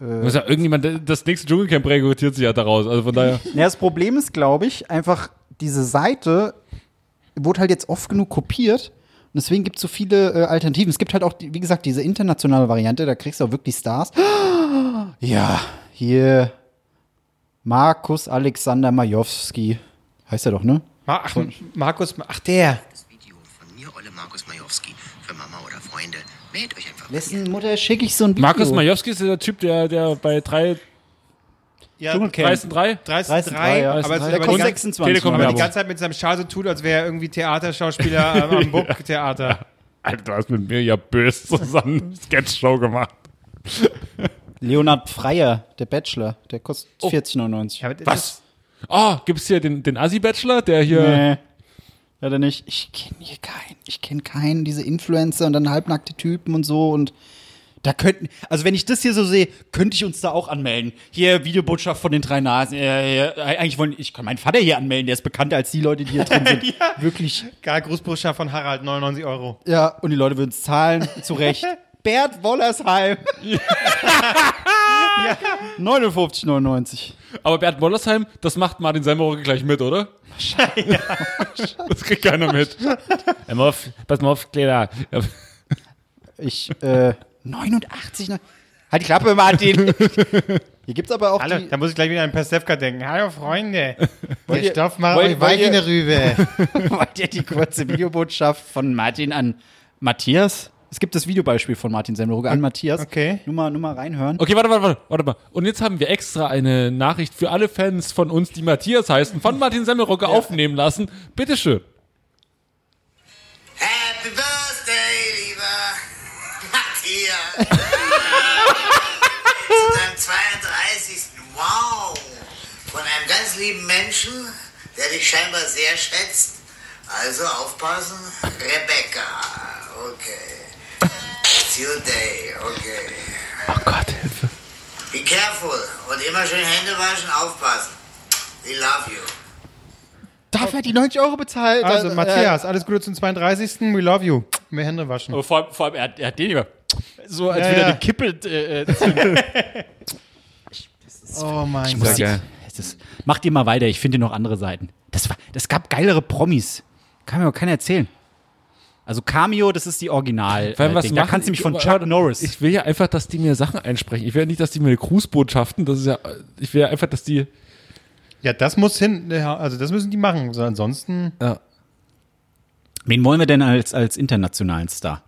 Speaker 1: Äh.
Speaker 2: Muss ja irgendjemand, das nächste Dschungelcamp rekrutiert sich ja daraus. Also von daher.
Speaker 1: Ja, das Problem ist, glaube ich, einfach, diese Seite wurde halt jetzt oft genug kopiert. Und deswegen gibt es so viele äh, Alternativen. Es gibt halt auch, die, wie gesagt, diese internationale Variante, da kriegst du auch wirklich Stars. (gasps) Ja, hier Markus Alexander Majowski. Heißt er doch, ne?
Speaker 3: Ma ach, Markus, ach der.
Speaker 5: Das Video von mir, Olle Markus Majowski, für Mama oder Freunde. Meldet euch einfach.
Speaker 1: Wessen Mutter schicke ich so ein Video?
Speaker 2: Markus Majowski ist der Typ, der, der bei drei,
Speaker 3: Ja,
Speaker 1: Dschungelcamp.
Speaker 2: 3
Speaker 3: 30,
Speaker 1: 30,
Speaker 3: 3,
Speaker 1: ja.
Speaker 3: aber,
Speaker 2: Der
Speaker 3: aber,
Speaker 1: Der
Speaker 3: die
Speaker 1: kostet
Speaker 3: ganze,
Speaker 1: 26.
Speaker 2: Telekom-
Speaker 3: aber die ganze Zeit mit seinem Schal so tut, als wäre er irgendwie Theaterschauspieler am, am Burgtheater. (laughs)
Speaker 2: Alter, du hast mit mir ja böse zusammen Sketchshow gemacht.
Speaker 1: Leonhard Freier, der Bachelor. Der kostet
Speaker 2: Oh.
Speaker 1: 14,99.
Speaker 3: Ja, aber das
Speaker 2: Was? Ah, gibt's hier den, den Assi-Bachelor, der hier.
Speaker 1: Nee. Leider nicht. Ich kenne hier keinen. Ich kenne keinen, diese Influencer und dann halbnackte Typen und so und da könnten, also wenn ich das hier so sehe, könnte ich uns da auch anmelden. Hier Videobotschaft von den drei Nasen. Äh, äh, eigentlich wollen, ich kann meinen Vater hier anmelden, der ist bekannter als die Leute, die hier drin sind. (laughs) Wirklich.
Speaker 3: Geil, Grußbotschaft von Harald, 99 Euro.
Speaker 1: Ja, und die Leute würden es zahlen, zu Recht. (laughs) Bert Wollersheim. ja. (laughs) 59,99.
Speaker 2: Aber Bert Wollersheim, das macht Martin Semmerocke gleich mit, oder? Wahrscheinlich. das kriegt keiner mit. Pass mal auf, Kleiner. Ja,
Speaker 1: Ich, äh, 89. ne- Halt die Klappe, Martin. (laughs) Hier gibt's aber auch
Speaker 3: Hallo,
Speaker 1: die,
Speaker 3: da muss ich gleich wieder an Pastewka denken. Hallo, Freunde. (laughs)
Speaker 1: Wollt
Speaker 3: Der
Speaker 1: ihr-
Speaker 3: Stoff macht
Speaker 1: wollt-
Speaker 3: euch
Speaker 1: wollt
Speaker 3: weich
Speaker 1: ihr-
Speaker 3: in der Rübe. (laughs)
Speaker 1: Wollt ihr die kurze Videobotschaft von Martin an Matthias? Es gibt das Videobeispiel von Martin Semmelrogge an Matthias.
Speaker 3: Okay.
Speaker 1: Nur mal, nur mal reinhören.
Speaker 2: Okay, warte, warte, warte, warte mal. Und jetzt haben wir extra eine Nachricht für alle Fans von uns, die Matthias heißen, von Martin Semmelrocke aufnehmen lassen. Bitteschön.
Speaker 4: Matthias. (laughs) Zu deinem 32. Wow. Von einem ganz lieben Menschen, der dich scheinbar sehr schätzt. Also aufpassen, Rebecca. Okay. It's your day, okay.
Speaker 2: Oh Gott, Hilfe.
Speaker 4: Be careful und immer schön Hände waschen, aufpassen. We love you.
Speaker 1: Dafür hat die 90 Euro bezahlt.
Speaker 3: Also,
Speaker 1: Äh,
Speaker 3: Matthias, alles Gute zum 32. We love you. Mehr Hände waschen.
Speaker 2: Aber vor allem, vor allem er, hat, er hat den immer so, als
Speaker 3: Ja,
Speaker 2: würde er
Speaker 3: ja.
Speaker 2: den Kippel äh, äh, (laughs)
Speaker 3: Oh mein
Speaker 1: Ich
Speaker 3: Gott.
Speaker 1: die, es ist, mach dir mal weiter, ich finde noch andere Seiten. Das, war, das gab geilere Promis. Kann mir aber keiner erzählen. Also Cameo, das ist die Original.
Speaker 2: Vor allem,
Speaker 1: äh,
Speaker 2: was.
Speaker 1: Da kannst du mich von
Speaker 2: aber-
Speaker 1: Chuck Norris.
Speaker 2: Ich will ja einfach, dass die mir Sachen einsprechen. Ich will ja nicht, dass die mir eine Grußbotschaften, das ist ja, ich will ja einfach, dass die,
Speaker 3: Ja, das muss hin, ja, also das müssen die machen. So, ansonsten,
Speaker 2: ja.
Speaker 1: Wen wollen wir denn als, als internationalen Star?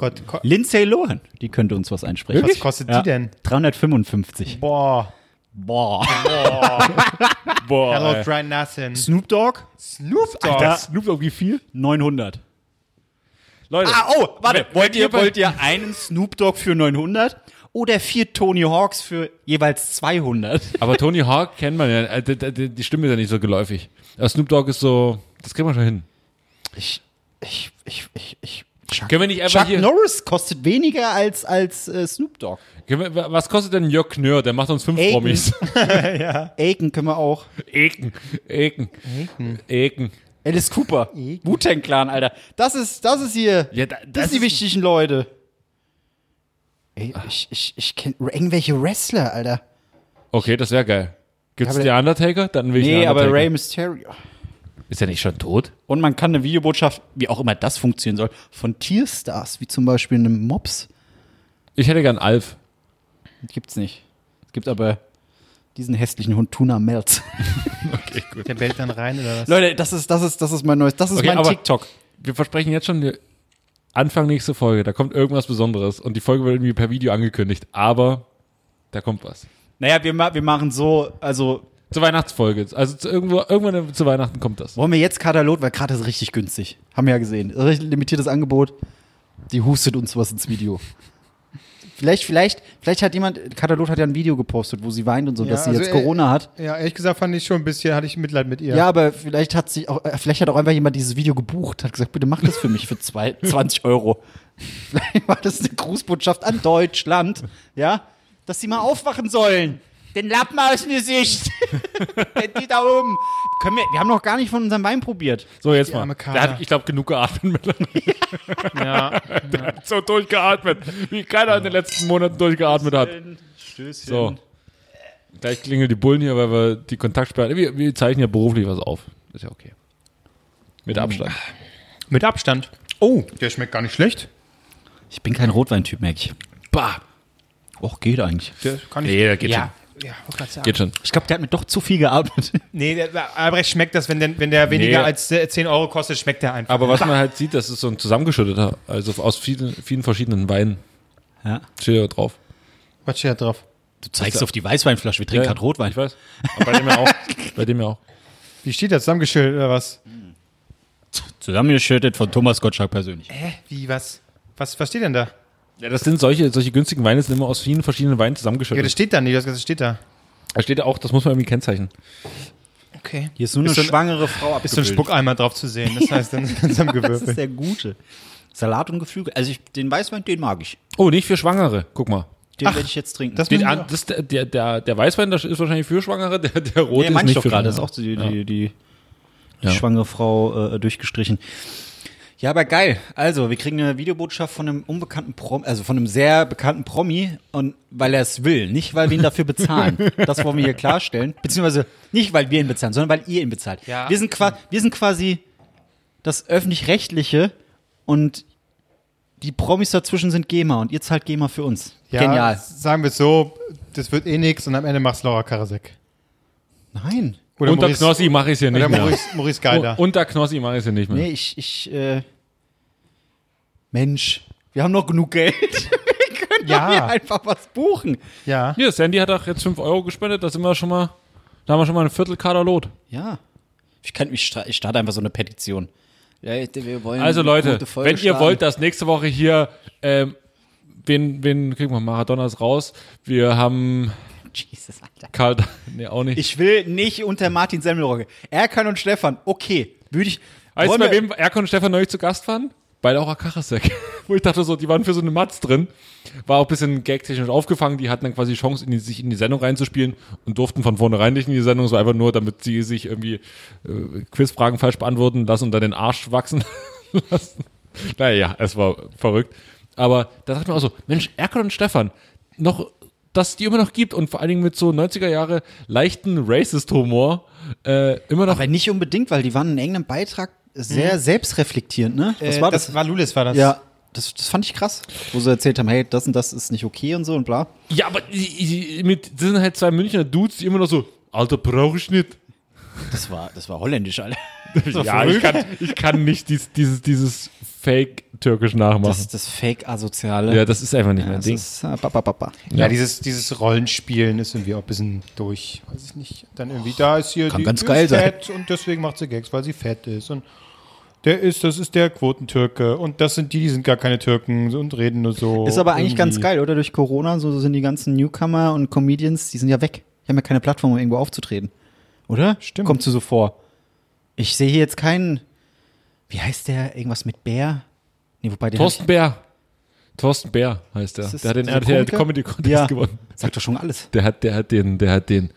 Speaker 3: Gott, ko
Speaker 1: Lindsay Lohan, die könnte uns was einsprechen.
Speaker 3: was kostet die denn?
Speaker 1: 355.
Speaker 3: Boah.
Speaker 1: Boah.
Speaker 2: Boah, (laughs)
Speaker 3: Hello,
Speaker 2: ey.
Speaker 3: Dry Nothing.
Speaker 1: Snoop Dogg?
Speaker 3: Snoop Dogg.
Speaker 2: Alter, Snoop Dogg, wie viel?
Speaker 1: 900.
Speaker 2: Leute.
Speaker 1: Ah, oh, warte. Wollt ihr, wollt ihr einen Snoop Dogg für 900 oder vier Tony Hawks für jeweils 200?
Speaker 2: Aber Tony Hawk kennt man ja, äh, die, die, die Stimme ist ja nicht so geläufig. Aber Snoop Dogg ist so, das kriegt man schon hin.
Speaker 1: Ich, ich, ich, ich, ich. Chuck,
Speaker 2: Können wir nicht einfach
Speaker 1: Chuck
Speaker 2: hier-
Speaker 1: Norris kostet weniger als, als äh, Snoop Dogg.
Speaker 2: Können wir- Was kostet denn Jörg Knör? Der macht uns fünf
Speaker 1: Ey,
Speaker 2: Promis. (laughs)
Speaker 1: Aiken können wir auch.
Speaker 2: Eken. Eken. Eken.
Speaker 1: Alice Cooper. Wu-Tang Clan, Alter. Das ist, das ist hier.
Speaker 2: Ja, da-
Speaker 1: das,
Speaker 2: das
Speaker 1: sind die wichtigen Leute. Ey, ich, ich, ich kenne irgendwelche Wrestler, Alter.
Speaker 2: Okay, das wäre geil. Gibt's
Speaker 1: Aber-
Speaker 2: den Undertaker? Dann will ich
Speaker 1: Nee, aber. Rey Mysterio.
Speaker 2: Ist er nicht schon tot?
Speaker 1: Und man kann eine Videobotschaft, wie auch immer das funktionieren soll, von Tierstars, wie zum Beispiel einem Mops.
Speaker 2: Ich hätte gern Alf.
Speaker 1: Gibt's nicht. Es gibt aber diesen hässlichen Hund Tuna Melz. (laughs)
Speaker 3: Der bellt dann rein oder was?
Speaker 1: Leute, das ist, das ist, das ist mein neues, das ist
Speaker 2: Okay,
Speaker 1: mein
Speaker 2: aber-
Speaker 1: TikTok.
Speaker 2: Wir versprechen jetzt schon, Anfang nächste Folge, da kommt irgendwas Besonderes und die Folge wird irgendwie per Video angekündigt, aber da kommt was.
Speaker 1: Naja, wir, ma- wir machen so, also
Speaker 2: Zur Weihnachtsfolge. Also zu irgendwo, irgendwann zu Weihnachten kommt das.
Speaker 1: wollen wir jetzt Katalot, weil gerade ist richtig günstig. Haben wir ja gesehen. Richtig limitiertes Angebot. Die hustet uns was ins Video. Vielleicht, vielleicht, vielleicht hat jemand, Katalot hat ja ein Video gepostet, wo sie weint und so,
Speaker 3: Ja,
Speaker 1: dass sie
Speaker 3: also,
Speaker 1: jetzt
Speaker 3: äh,
Speaker 1: Corona hat.
Speaker 3: Ja, ehrlich gesagt fand ich schon ein bisschen, hatte ich Mitleid mit ihr.
Speaker 1: Ja, aber vielleicht hat sich auch, äh, vielleicht hat auch einfach jemand dieses Video gebucht, hat gesagt, bitte mach das für mich für zwei, (laughs) 20 Euro. Vielleicht war das eine Grußbotschaft an Deutschland, ja, dass sie mal aufwachen sollen. Den Lappen aus dem Gesicht. (laughs) die da oben. Können wir, wir haben noch gar nicht von unserem Wein probiert.
Speaker 2: So, jetzt
Speaker 3: Die
Speaker 2: mal. Der hat, ich glaube, genug geatmet mittlerweile. (laughs)
Speaker 3: ja.
Speaker 2: Der hat so durchgeatmet, wie keiner in den letzten Monaten durchgeatmet hat.
Speaker 1: Stößchen.
Speaker 2: So. Gleich klingeln die Bullen hier, weil wir die Kontaktsperren. Wir, wir zeichnen ja beruflich was auf. Ist ja okay. Mit Abstand.
Speaker 3: Mit Abstand. Oh, der schmeckt gar nicht schlecht.
Speaker 1: Ich bin kein Rotweintyp, merke ich.
Speaker 2: Bah!
Speaker 1: Och, geht eigentlich.
Speaker 3: Der kann ich.
Speaker 2: Nee, der geht
Speaker 3: ja. Ja, sagen.
Speaker 2: Geht schon.
Speaker 1: Ich glaube, der hat mir doch zu viel geatmet. (laughs)
Speaker 3: Nee, der, Albrecht schmeckt das, wenn der, wenn der weniger
Speaker 2: Nee.
Speaker 3: als äh, 10 Euro kostet, schmeckt der einfach.
Speaker 2: Aber was man halt sieht, das ist so ein zusammengeschütteter, also aus vielen, vielen verschiedenen Weinen.
Speaker 1: Ja.
Speaker 2: Steht ja drauf.
Speaker 3: Was steht da drauf?
Speaker 1: Du zeigst auf die Weißweinflasche, wir trinken
Speaker 2: Ja,
Speaker 1: gerade Rotwein.
Speaker 2: Ich weiß. Aber bei dem ja auch. (laughs) Bei dem ja auch.
Speaker 3: Wie steht das? Zusammengeschüttet oder was?
Speaker 1: Zusammengeschüttet von Thomas Gottschalk persönlich.
Speaker 3: Hä? Wie, was? Was, was steht denn da?
Speaker 2: Ja, das sind solche, solche günstigen Weine, sind immer aus vielen verschiedenen Weinen
Speaker 3: Ja,
Speaker 2: zusammengeschüttet.
Speaker 3: das steht da nicht, das das steht da.
Speaker 2: da steht ja auch, das muss man irgendwie kennzeichnen.
Speaker 3: Okay.
Speaker 1: Hier ist nur eine
Speaker 3: Ist so ein-
Speaker 1: schwangere Frau
Speaker 3: Ist so ein
Speaker 1: abgebildet.
Speaker 3: Spuckeimer drauf zu sehen, das heißt dann (laughs)
Speaker 1: Das ist
Speaker 3: zusammengewürfelt.
Speaker 1: der gute. Salat und Geflügel. Also ich, den Weißwein, den mag ich.
Speaker 2: Oh, nicht für Schwangere. Guck mal.
Speaker 1: Den werde ich jetzt trinken.
Speaker 3: das
Speaker 2: Den, an, das, der, der, der Weißwein das ist wahrscheinlich für Schwangere, der, der rote
Speaker 1: nee,
Speaker 2: ist nicht
Speaker 1: ich doch
Speaker 2: für
Speaker 1: gerade. Das ist auch die, die, die, die
Speaker 2: Ja.
Speaker 1: schwangere Frau äh, durchgestrichen. Ja, aber geil. Also, wir kriegen eine Videobotschaft von einem unbekannten Promi, also von einem sehr bekannten Promi, und weil er es will, nicht weil wir ihn dafür bezahlen. (laughs) das wollen wir hier klarstellen. Beziehungsweise nicht, weil wir ihn bezahlen, sondern weil ihr ihn bezahlt.
Speaker 3: Ja.
Speaker 1: Wir, sind wir sind quasi das Öffentlich-Rechtliche und die Promis dazwischen sind GEMA und ihr zahlt GEMA für uns.
Speaker 3: ja,
Speaker 1: Genial.
Speaker 3: Sagen wir es so, das wird eh nix und am Ende macht's Laura Karasek.
Speaker 1: Nein.
Speaker 3: Oder
Speaker 2: Unter
Speaker 3: Maurice-
Speaker 2: Knossi mache ich es ja nicht
Speaker 3: Oder
Speaker 2: mehr.
Speaker 3: Maurice, Maurice Geider.
Speaker 2: Oh, unter Knossi mache ich es ja nicht mehr.
Speaker 1: Nee, ich, ich, äh, Mensch, wir haben noch genug Geld. (laughs) wir können
Speaker 3: Ja.
Speaker 1: hier einfach was buchen.
Speaker 3: ja.
Speaker 2: Hier, Sandy hat auch jetzt 5 Euro gespendet, da sind wir schon mal, da haben wir schon mal eine Viertelkader Lot.
Speaker 1: Ja. Ich, kann, ich, sta- ich starte einfach so eine Petition. Ja, wir wollen
Speaker 2: Also Leute, wenn ihr
Speaker 1: starten.
Speaker 2: wollt, dass nächste Woche hier, ähm, wen, wen kriegen wir? Maradona ist raus. Wir haben (laughs)
Speaker 1: Jesus, Alter.
Speaker 2: Karl, (laughs) nee, auch nicht.
Speaker 1: Ich will nicht unter Martin Semmelrogge. Erkan und Stefan, okay. Würde ich.
Speaker 2: Weißt du, bei wem Erkon und Stefan neulich zu Gast waren? Bei Laura Karasek. (laughs) Wo ich dachte so, die waren für so eine Matz drin. War auch ein bisschen gagtechnisch aufgefangen. Die hatten dann quasi Chance, in die, sich in die Sendung reinzuspielen und durften von vornherein nicht in die Sendung. Es war einfach nur, damit sie sich irgendwie äh, Quizfragen falsch beantworten lassen und dann den Arsch wachsen lassen. Naja, es war verrückt. Aber da dachte man auch so, Mensch, Erkon und Stefan, noch, dass es die immer noch gibt und vor allen Dingen mit so 90er Jahre leichten Racist-Humor äh, immer noch
Speaker 1: Aber nicht unbedingt, weil die waren in irgendeinem Beitrag sehr selbstreflektierend, ne? Was
Speaker 3: Äh,
Speaker 1: war
Speaker 3: das?
Speaker 1: das?
Speaker 3: war Lulis, war das.
Speaker 1: ja, das, das fand ich krass. Wo sie erzählt haben, hey, das und das ist nicht okay und so und bla.
Speaker 2: Ja, aber mit, das sind halt zwei Münchner Dudes, die immer noch so, Alter, brauche ich nicht.
Speaker 1: Das war, das war holländisch, Alter. (laughs)
Speaker 2: ja, ich kann, ich kann nicht dies, dieses, dieses Fake-Türkisch nachmachen.
Speaker 1: Das, das Fake-Asoziale.
Speaker 2: ja, das ist einfach nicht mein
Speaker 1: das
Speaker 2: Ding.
Speaker 1: ist, äh, ba, ba, ba, ba.
Speaker 3: Ja, dieses, dieses Rollenspielen ist irgendwie auch ein bisschen durch. Weiß ich nicht. Dann irgendwie, da ist hier
Speaker 1: Kann
Speaker 3: die,
Speaker 1: ganz geil
Speaker 3: ist
Speaker 1: sein.
Speaker 3: fett und deswegen macht sie Gags, weil sie fett ist. Und der ist, das ist der Quotentürke. Und das sind die, die sind gar keine Türken und reden nur so.
Speaker 1: Ist aber eigentlich ganz
Speaker 3: irgendwie.
Speaker 1: geil, oder? Durch Corona, so sind die ganzen Newcomer und Comedians, die sind ja weg. Die haben ja keine Plattform, um irgendwo aufzutreten. Oder?
Speaker 3: Stimmt.
Speaker 1: Kommt so so vor. Ich sehe hier jetzt keinen, wie heißt der, irgendwas mit Bär? Nee, wobei der
Speaker 2: Thorsten Bär. Thorsten Bär heißt
Speaker 1: das
Speaker 2: Der hat den RTL? Comedy Contest
Speaker 1: Ja.
Speaker 2: gewonnen.
Speaker 1: sagt doch schon alles.
Speaker 2: Der hat, der hat den, der hat den,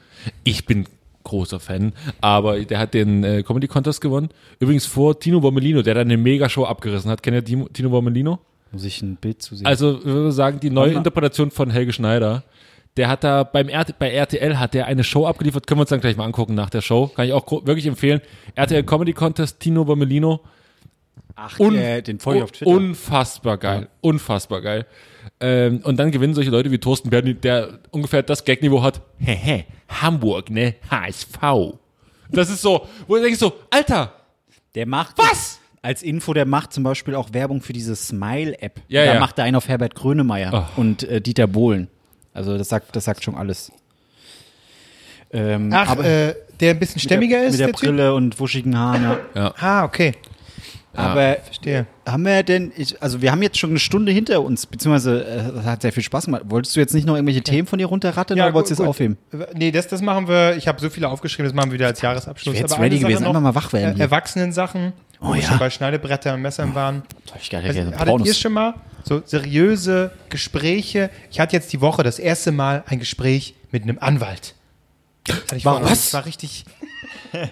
Speaker 2: ich bin großer Fan, aber der hat den äh, Comedy Contest gewonnen. Übrigens vor Tino Bommelino, der dann eine Mega-Show abgerissen hat. Kennt ihr Timo, Tino Bommelino?
Speaker 1: Muss ich ein Bild zu sehen.
Speaker 2: Also, ich würde sagen, die neue Interpretation von Helge Schneider. Der hat da beim RT, bei RTL hat der eine Show abgeliefert, können wir uns dann gleich mal angucken nach der Show. Kann ich auch wirklich empfehlen. RTL Comedy Contest, Tino Bommelino.
Speaker 1: Ach,
Speaker 2: un-
Speaker 1: äh, den folge ich auf Twitter.
Speaker 2: Unfassbar geil. Unfassbar geil. Ähm, und dann gewinnen solche Leute wie Thorsten Berni, der ungefähr das Gagniveau hat. Hehe, Hamburg, ne? HSV. Das ist so, wo du denkst so, Alter,
Speaker 1: Der macht
Speaker 2: Was?
Speaker 1: Als Info, der macht zum Beispiel auch Werbung für diese Smile-App.
Speaker 2: Ja,
Speaker 1: da
Speaker 2: ja.
Speaker 1: macht er einen auf Herbert Grönemeyer
Speaker 2: Ach.
Speaker 1: und äh, Dieter Bohlen. Also das sagt, das sagt schon alles. Ähm,
Speaker 3: Ach,
Speaker 1: aber
Speaker 3: äh, der ein bisschen stämmiger
Speaker 1: mit der,
Speaker 3: ist,
Speaker 1: mit der
Speaker 3: der Typ?
Speaker 1: Brille und wuschigen Haaren. Ja.
Speaker 3: Ah, okay.
Speaker 1: Aber
Speaker 3: Verstehe.
Speaker 1: haben wir denn, ich, also wir haben jetzt schon eine Stunde hinter uns, beziehungsweise äh, das hat sehr viel Spaß gemacht. Wolltest du jetzt nicht noch irgendwelche Themen von dir runterrattern oder wolltest du es aufheben?
Speaker 3: Nee, das, das machen wir. Ich habe so viele aufgeschrieben, das machen wir wieder als Jahresabschluss.
Speaker 1: Ich jetzt ready gewesen, einfach mal wach werden
Speaker 3: Äh,
Speaker 1: hier.
Speaker 3: Erwachsenen-Sachen, wo
Speaker 1: Oh
Speaker 3: wir
Speaker 1: ja.
Speaker 3: schon bei Schneidebrettern und Messern waren.
Speaker 1: Ich gerne,
Speaker 3: Also,
Speaker 1: gerne
Speaker 3: hattet ihr schon mal so seriöse Gespräche? Ich hatte jetzt die Woche das erste Mal ein Gespräch mit einem Anwalt. Das hatte ich
Speaker 2: Warum? Was?
Speaker 3: Das war richtig. (laughs)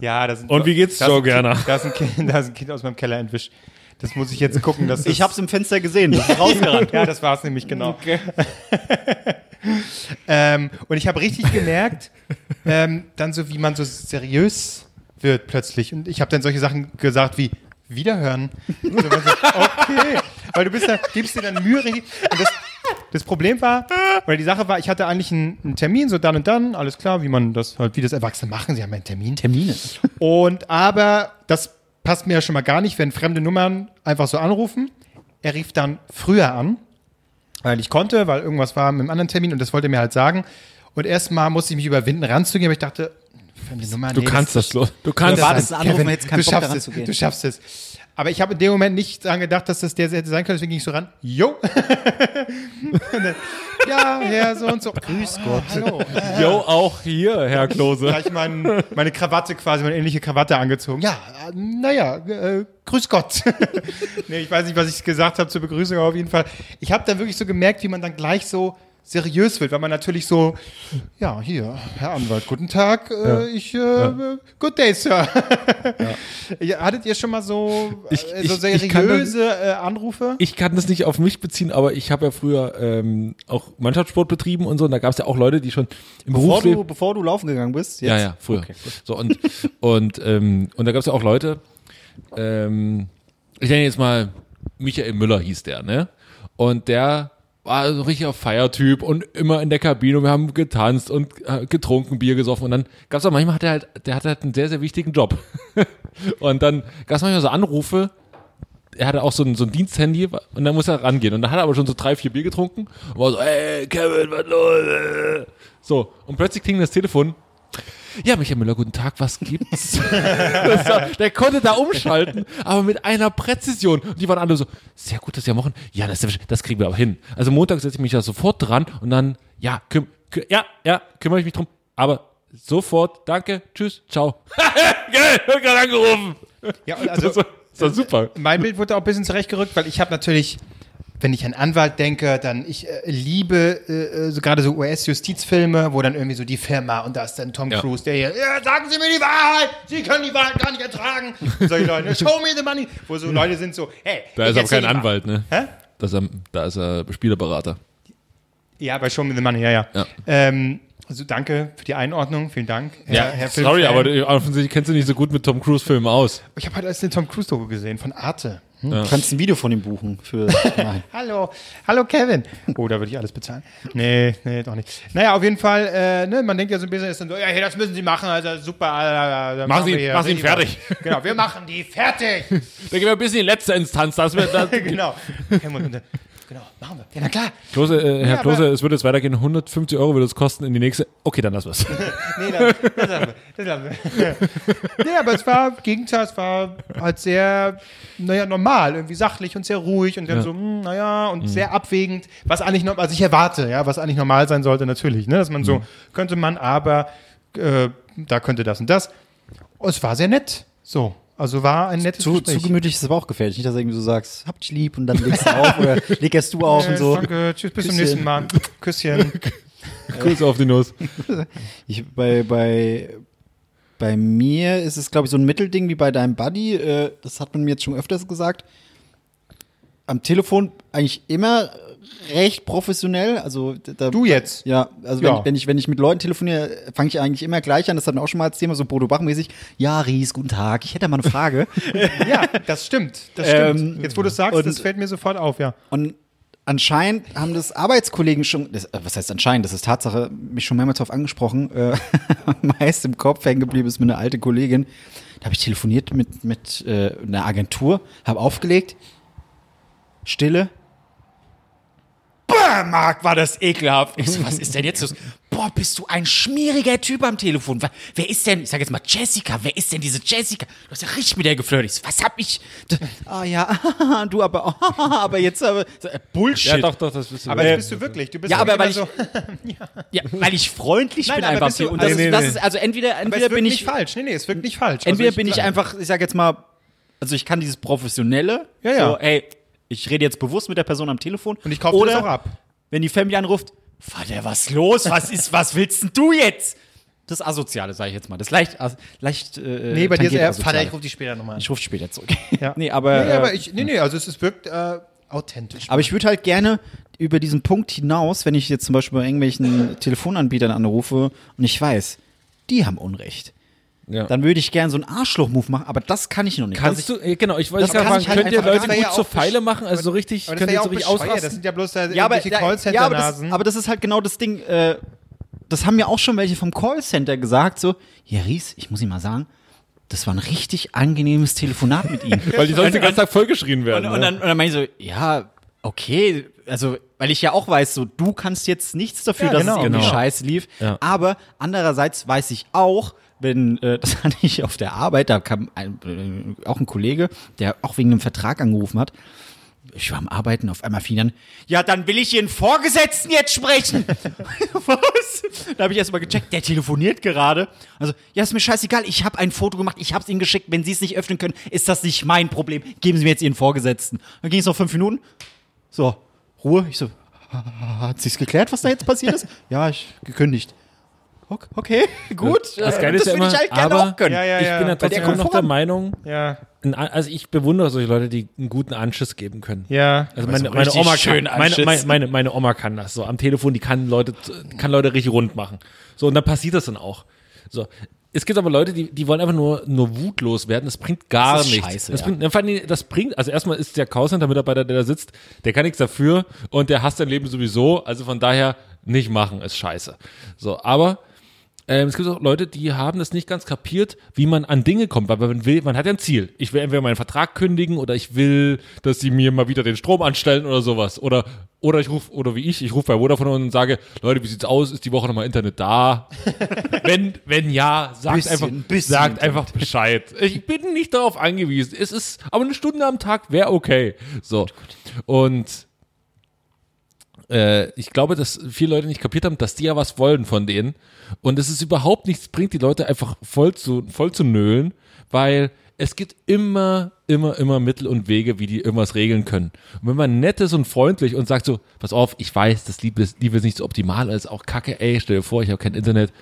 Speaker 3: ja, das sind,
Speaker 2: Und wie geht's Joe
Speaker 3: ein Kind-
Speaker 2: Gerner?
Speaker 3: Da ist, ein kind, da ist ein Kind aus meinem Keller entwischt. Das muss ich jetzt gucken. Dass (laughs)
Speaker 1: Ich
Speaker 3: das-
Speaker 1: hab's im Fenster gesehen, das ist rausgerannt. (laughs)
Speaker 3: ja, das war es nämlich genau. (laughs) ähm, und ich habe richtig gemerkt, ähm, dann so, wie man so seriös wird plötzlich. Und ich habe dann solche Sachen gesagt wie Wiederhören. So, okay, weil du bist da, gibst dir dann Mühe. Und das, das Problem war, weil die Sache war, ich hatte eigentlich einen, einen Termin, so dann und dann, alles klar, wie man das halt, wie das Erwachsene machen. Sie haben einen Termin.
Speaker 1: Termine.
Speaker 3: Und aber das passt mir ja schon mal gar nicht, wenn fremde Nummern einfach so anrufen. Er rief dann früher an, weil ich konnte, weil irgendwas war mit einem anderen Termin und das wollte er mir halt sagen. Und erstmal musste ich mich überwinden, ranzugehen, aber ich dachte, fremde Nummer,
Speaker 2: du
Speaker 3: nee,
Speaker 2: kannst das, Lo- du kannst das.
Speaker 1: das Anrufen,
Speaker 3: Kevin,
Speaker 1: keinen
Speaker 3: du
Speaker 1: Bock,
Speaker 3: schaffst es, du schaffst es. Aber ich habe in dem Moment nicht daran gedacht, dass das der hätte sein können, deswegen ging ich so ran. Jo. (laughs) Ja, ja, so und so. Grüß Gott. Hallo.
Speaker 2: Jo, auch hier, Herr Klose.
Speaker 3: gleich mein, meine Krawatte quasi, meine ähnliche Krawatte angezogen. Ja, naja, äh, grüß Gott. (laughs) nee, ich weiß nicht, was ich gesagt habe zur Begrüßung, aber auf jeden Fall. Ich habe dann wirklich so gemerkt, wie man dann gleich so seriös wird, weil man natürlich so, ja, hier, Herr Anwalt, guten Tag, äh, ich, äh, good day, Sir. Ja. Hattet ihr schon mal so,
Speaker 2: Ich-
Speaker 3: äh, so
Speaker 2: ich- ich kann
Speaker 3: seriöse äh, Anrufe?
Speaker 2: Ich kann das nicht auf mich beziehen, aber ich habe ja früher ähm, auch Mannschaftssport betrieben und so. Und da gab es ja auch Leute, die schon im
Speaker 1: Bevor
Speaker 2: Berufsleben.
Speaker 1: du, bevor du laufen gegangen bist? Jetzt?
Speaker 2: Ja, ja, früher. so und und ähm, und da gab es ja auch Leute. Ähm, ich nenne jetzt mal Michael Müller hieß der, ne? Und der war so ein richtiger Feiertyp und immer in der Kabine. Wir haben getanzt und äh, getrunken, Bier gesoffen. Und dann gab es auch manchmal, hat er halt, der hatte halt einen sehr, sehr wichtigen Job. (laughs) und dann gab es manchmal so Anrufe, er hatte auch so ein, so ein Diensthandy und dann muss er rangehen. Und dann hat er aber schon so drei, vier Bier getrunken und war so, ey, Kevin, was los? äh?" So, und plötzlich klingt das Telefon. Ja, Michael Müller, guten Tag, was gibt's? (laughs) war, der konnte da umschalten, aber mit einer Präzision. Und die waren alle so, sehr gut, dass Sie machen. Ja, das, das kriegen wir aber hin. Also Montag setze ich mich da sofort dran und dann, ja, küm, kü- ja, ja, kümmere ich mich drum. Aber sofort, danke, tschüss, ciao. (laughs) Geil, hab gerade angerufen.
Speaker 3: Ja, und also,
Speaker 2: das, war, das war super.
Speaker 3: Mein Bild wurde auch ein bisschen zurechtgerückt, weil ich habe natürlich, wenn ich an Anwalt denke, dann ich äh, liebe äh, so gerade so US-Justizfilme, wo dann irgendwie so die Firma und da ist dann Tom
Speaker 2: Ja.
Speaker 3: Cruise, der hier, ja, sagen Sie mir die Wahrheit, Sie können die Wahrheit gar nicht ertragen. Und solche Leute, show me the money, wo so Leute sind so, hey,
Speaker 2: Da ist aber kein Anwalt, ne?
Speaker 3: Hä?
Speaker 2: Das ist da ist er Spielerberater.
Speaker 3: Ja, bei Show me the money, ja, ja.
Speaker 2: Ja.
Speaker 3: Ähm, also danke für die Einordnung, vielen Dank. Herr, Herr
Speaker 2: sorry, aber du- offensichtlich kennst du nicht so gut mit Tom Cruise-Filmen aus.
Speaker 3: ich habe heute erst den Tom Cruise-Doku gesehen von Arte.
Speaker 1: Du kannst ein Video von ihm buchen. Für. (laughs)
Speaker 3: Hallo, hallo Kevin. Oh, da würde ich alles bezahlen. Nee, nee, doch nicht. Naja, auf jeden Fall, äh, ne, man denkt ja so ein bisschen, ist dann so, ja, hey, das müssen Sie machen, also super. Äh, dann
Speaker 2: Machen Sie-
Speaker 3: wir hier
Speaker 2: machen Sie ihn fertig.
Speaker 3: was. Genau, wir machen die fertig. (laughs)
Speaker 2: Da gehen wir bis in die letzte Instanz. Das wird, das, (laughs)
Speaker 3: genau. Genau, machen wir. Ja, na klar.
Speaker 2: Klose, äh, Herr
Speaker 3: Ja,
Speaker 2: Klose, es würde jetzt weitergehen. 150 Euro würde es kosten in die nächste. Okay, dann lass was. (laughs)
Speaker 3: Nee, das, das lassen wir. Das lassen wir. nee, aber es war, im Gegenteil, es war halt sehr, naja, normal, irgendwie sachlich und sehr ruhig und dann
Speaker 2: Ja.
Speaker 3: so, hm, naja, und sehr abwägend, was eigentlich, noch, was ich erwarte, ja, was eigentlich normal sein sollte, natürlich, ne, dass man so, könnte man, aber, äh, da könnte das und das. Und es war sehr nett, so. Also war ein nettes
Speaker 1: Zu, zu
Speaker 3: Gespräch.
Speaker 1: gemütlich ist es aber auch gefährlich. Nicht, dass du irgendwie so sagst, hab dich lieb und dann legst du (laughs) auf oder leg erst du auf und so.
Speaker 3: Danke, tschüss, bis zum
Speaker 1: Küsschen.
Speaker 3: nächsten Mal. Küsschen. (laughs)
Speaker 2: Kuss auf die Nuss. (laughs)
Speaker 1: Ich, bei, bei, bei mir ist es, glaube ich, so ein Mittelding wie bei deinem Buddy. Äh, das hat man mir jetzt schon öfters gesagt. Am Telefon eigentlich immer recht professionell. Also da,
Speaker 3: Du jetzt?
Speaker 1: Ja, also
Speaker 3: Ja.
Speaker 1: Wenn, ich, wenn, ich, wenn ich mit Leuten telefoniere, fange ich eigentlich immer gleich an. Das hatten wir auch schon mal als Thema, so Bodo Bach-mäßig. Ja, Ries, guten Tag. Ich hätte mal eine Frage. (laughs)
Speaker 3: Ja, das stimmt. Das stimmt.
Speaker 1: Ähm,
Speaker 3: Jetzt, wo du es sagst,
Speaker 1: und-
Speaker 3: das fällt mir sofort auf, ja.
Speaker 1: Und anscheinend haben das Arbeitskollegen schon, das, äh, was heißt anscheinend, das ist Tatsache, mich schon mehrmals darauf angesprochen, äh, (laughs) meist im Kopf hängen geblieben ist mir eine alte Kollegin. Da habe ich telefoniert mit, mit äh, einer Agentur, habe aufgelegt, Stille. Boah, Marc, war das ekelhaft. Ich so, (laughs) was ist denn jetzt los? Boah, bist du ein schmieriger Typ am Telefon. Wer ist denn, ich sag jetzt mal Jessica, wer ist denn diese Jessica? Du hast ja richtig mit der geflirtet. Ich so, was hab ich? Ah ja, (laughs) du aber, (laughs) aber jetzt aber, so, äh, Bullshit.
Speaker 2: Ja, doch, doch, das bist du.
Speaker 3: Aber
Speaker 2: Äh,
Speaker 3: das bist du wirklich. Du bist
Speaker 1: Ja, aber weil ich,
Speaker 3: so,
Speaker 1: ja, weil ich freundlich
Speaker 3: Nein,
Speaker 1: bin einfach.
Speaker 3: bist du-
Speaker 1: und das,
Speaker 3: also,
Speaker 1: ist,
Speaker 3: nee,
Speaker 1: das
Speaker 3: nee.
Speaker 1: ist, also entweder,
Speaker 3: aber es
Speaker 1: entweder bin
Speaker 3: nicht
Speaker 1: ich,
Speaker 3: falsch. Nee, nee, es wirkt nicht falsch.
Speaker 1: entweder
Speaker 3: Also
Speaker 1: bin ich einfach, ich sag jetzt mal, also ich kann dieses Professionelle,
Speaker 3: Ja, ja.
Speaker 1: so, ey, ich rede jetzt bewusst mit der Person am Telefon.
Speaker 3: Und ich kaufe
Speaker 1: oder
Speaker 3: das auch ab.
Speaker 1: wenn die Family anruft, Vater, was los? Was ist, was willst denn du jetzt? Das Asoziale, sage ich jetzt mal. Das leicht, leicht, äh,
Speaker 3: Nee, bei dir ist eher. Vater, ich rufe dich später nochmal an.
Speaker 1: Ich rufe später zurück. (laughs)
Speaker 3: Ja.
Speaker 1: Nee, aber,
Speaker 3: nee,
Speaker 1: äh,
Speaker 3: aber ich, nee, nee, also es, es wirkt äh, authentisch.
Speaker 1: Aber ich würde halt gerne über diesen Punkt hinaus, wenn ich jetzt zum Beispiel bei irgendwelchen Telefonanbietern anrufe und ich weiß, die haben Unrecht,
Speaker 2: ja.
Speaker 1: dann würde ich gerne so einen Arschloch-Move machen, aber das kann ich noch nicht.
Speaker 2: Kannst
Speaker 1: Dass
Speaker 2: du, genau, ich wollte gerade
Speaker 1: ich halt
Speaker 2: könnt ihr Leute gut
Speaker 3: ja
Speaker 2: zur Pfeile machen? Also so richtig,
Speaker 3: aber das
Speaker 2: könnt ihr
Speaker 3: ja
Speaker 2: so richtig ausrasten?
Speaker 3: Das sind ja bloß da
Speaker 1: ja, aber,
Speaker 3: irgendwelche
Speaker 1: ja, ja, aber, das,
Speaker 3: Callcenter-Nasen.
Speaker 1: aber das ist halt genau das Ding, äh, das haben mir auch schon welche vom Callcenter gesagt, so, ja Ries, ich muss Ihnen mal sagen, das war ein richtig angenehmes Telefonat mit Ihnen. (laughs)
Speaker 2: Weil die sonst den ganzen Tag vollgeschrien werden.
Speaker 1: Und, und,
Speaker 2: ne?
Speaker 1: dann, und dann meine ich so, ja, okay, also, weil ich ja auch weiß, so, du kannst jetzt nichts dafür,
Speaker 3: Ja,
Speaker 1: dass
Speaker 3: genau,
Speaker 1: es irgendwie
Speaker 2: genau.
Speaker 1: scheiße lief.
Speaker 2: Ja.
Speaker 1: Aber andererseits weiß ich auch, wenn, äh, (laughs) das hatte ich auf der Arbeit, da kam ein, äh, auch ein Kollege, der auch wegen einem Vertrag angerufen hat. Ich war am Arbeiten, auf einmal fiel dann, ja, dann will ich Ihren Vorgesetzten jetzt sprechen. (laughs) Was? Da habe ich erst mal gecheckt, der telefoniert gerade. Also, ja, ist mir scheißegal, ich habe ein Foto gemacht, ich habe es Ihnen geschickt, wenn Sie es nicht öffnen können, ist das nicht mein Problem. Geben Sie mir jetzt Ihren Vorgesetzten. Dann ging es noch fünf Minuten. So, Ruhe. Ich so, hat sich's geklärt, was da jetzt passiert ist? (laughs) ja, ich gekündigt. Ok- Okay, (laughs) gut.
Speaker 2: Das Geile ist ja immer,
Speaker 1: ich halt gerne
Speaker 2: aber
Speaker 1: auch können.
Speaker 3: Ja, ja,
Speaker 2: ich
Speaker 3: ja.
Speaker 2: bin ja trotzdem immer noch der. Meinung,
Speaker 3: ja,
Speaker 2: ein, also ich bewundere solche Leute, die einen guten Anschiss geben können.
Speaker 3: ja.
Speaker 2: Also meine,
Speaker 1: so
Speaker 2: meine, Oma
Speaker 1: schön
Speaker 2: kann, meine, meine, meine, meine Oma kann das so am Telefon, die kann Leute, kann Leute richtig rund machen. So, und dann passiert das dann auch. So. Es gibt aber Leute, die, die wollen einfach nur, nur wutlos werden. Das bringt gar
Speaker 1: Das ist
Speaker 2: nichts.
Speaker 1: scheiße,
Speaker 2: das,
Speaker 1: ja.
Speaker 2: bringt, allem, das bringt, also erstmal ist der Callcenter-Mitarbeiter, der da sitzt, der kann nichts dafür und der hasst sein Leben sowieso. Also von daher nicht machen, ist scheiße. So, aber ähm, es gibt auch Leute, die haben das nicht ganz kapiert, wie man an Dinge kommt, weil man will, man hat ja ein Ziel. Ich will entweder meinen Vertrag kündigen oder ich will, dass sie mir mal wieder den Strom anstellen oder sowas. Oder, oder ich rufe, oder wie ich, ich rufe bei Vodafone und sage, Leute, wie sieht's aus? Ist die Woche nochmal Internet da? (laughs) wenn, wenn ja, sagt
Speaker 1: Bisschen,
Speaker 2: einfach,
Speaker 1: bisschen
Speaker 2: sagt einfach Bescheid. Ich bin nicht darauf angewiesen. Es ist, aber eine Stunde am Tag wäre okay. So. Und, äh, ich glaube, dass viele Leute nicht kapiert haben, dass die ja was wollen von denen. Und es ist überhaupt nichts bringt, die Leute einfach voll zu, voll zu nölen, weil es gibt immer, immer, immer Mittel und Wege, wie die irgendwas regeln können. Und wenn man nett ist und freundlich und sagt so, pass auf, ich weiß, das Liebe ist, Liebe ist nicht so optimal, ist auch kacke, ey, stell dir vor, ich habe kein Internet,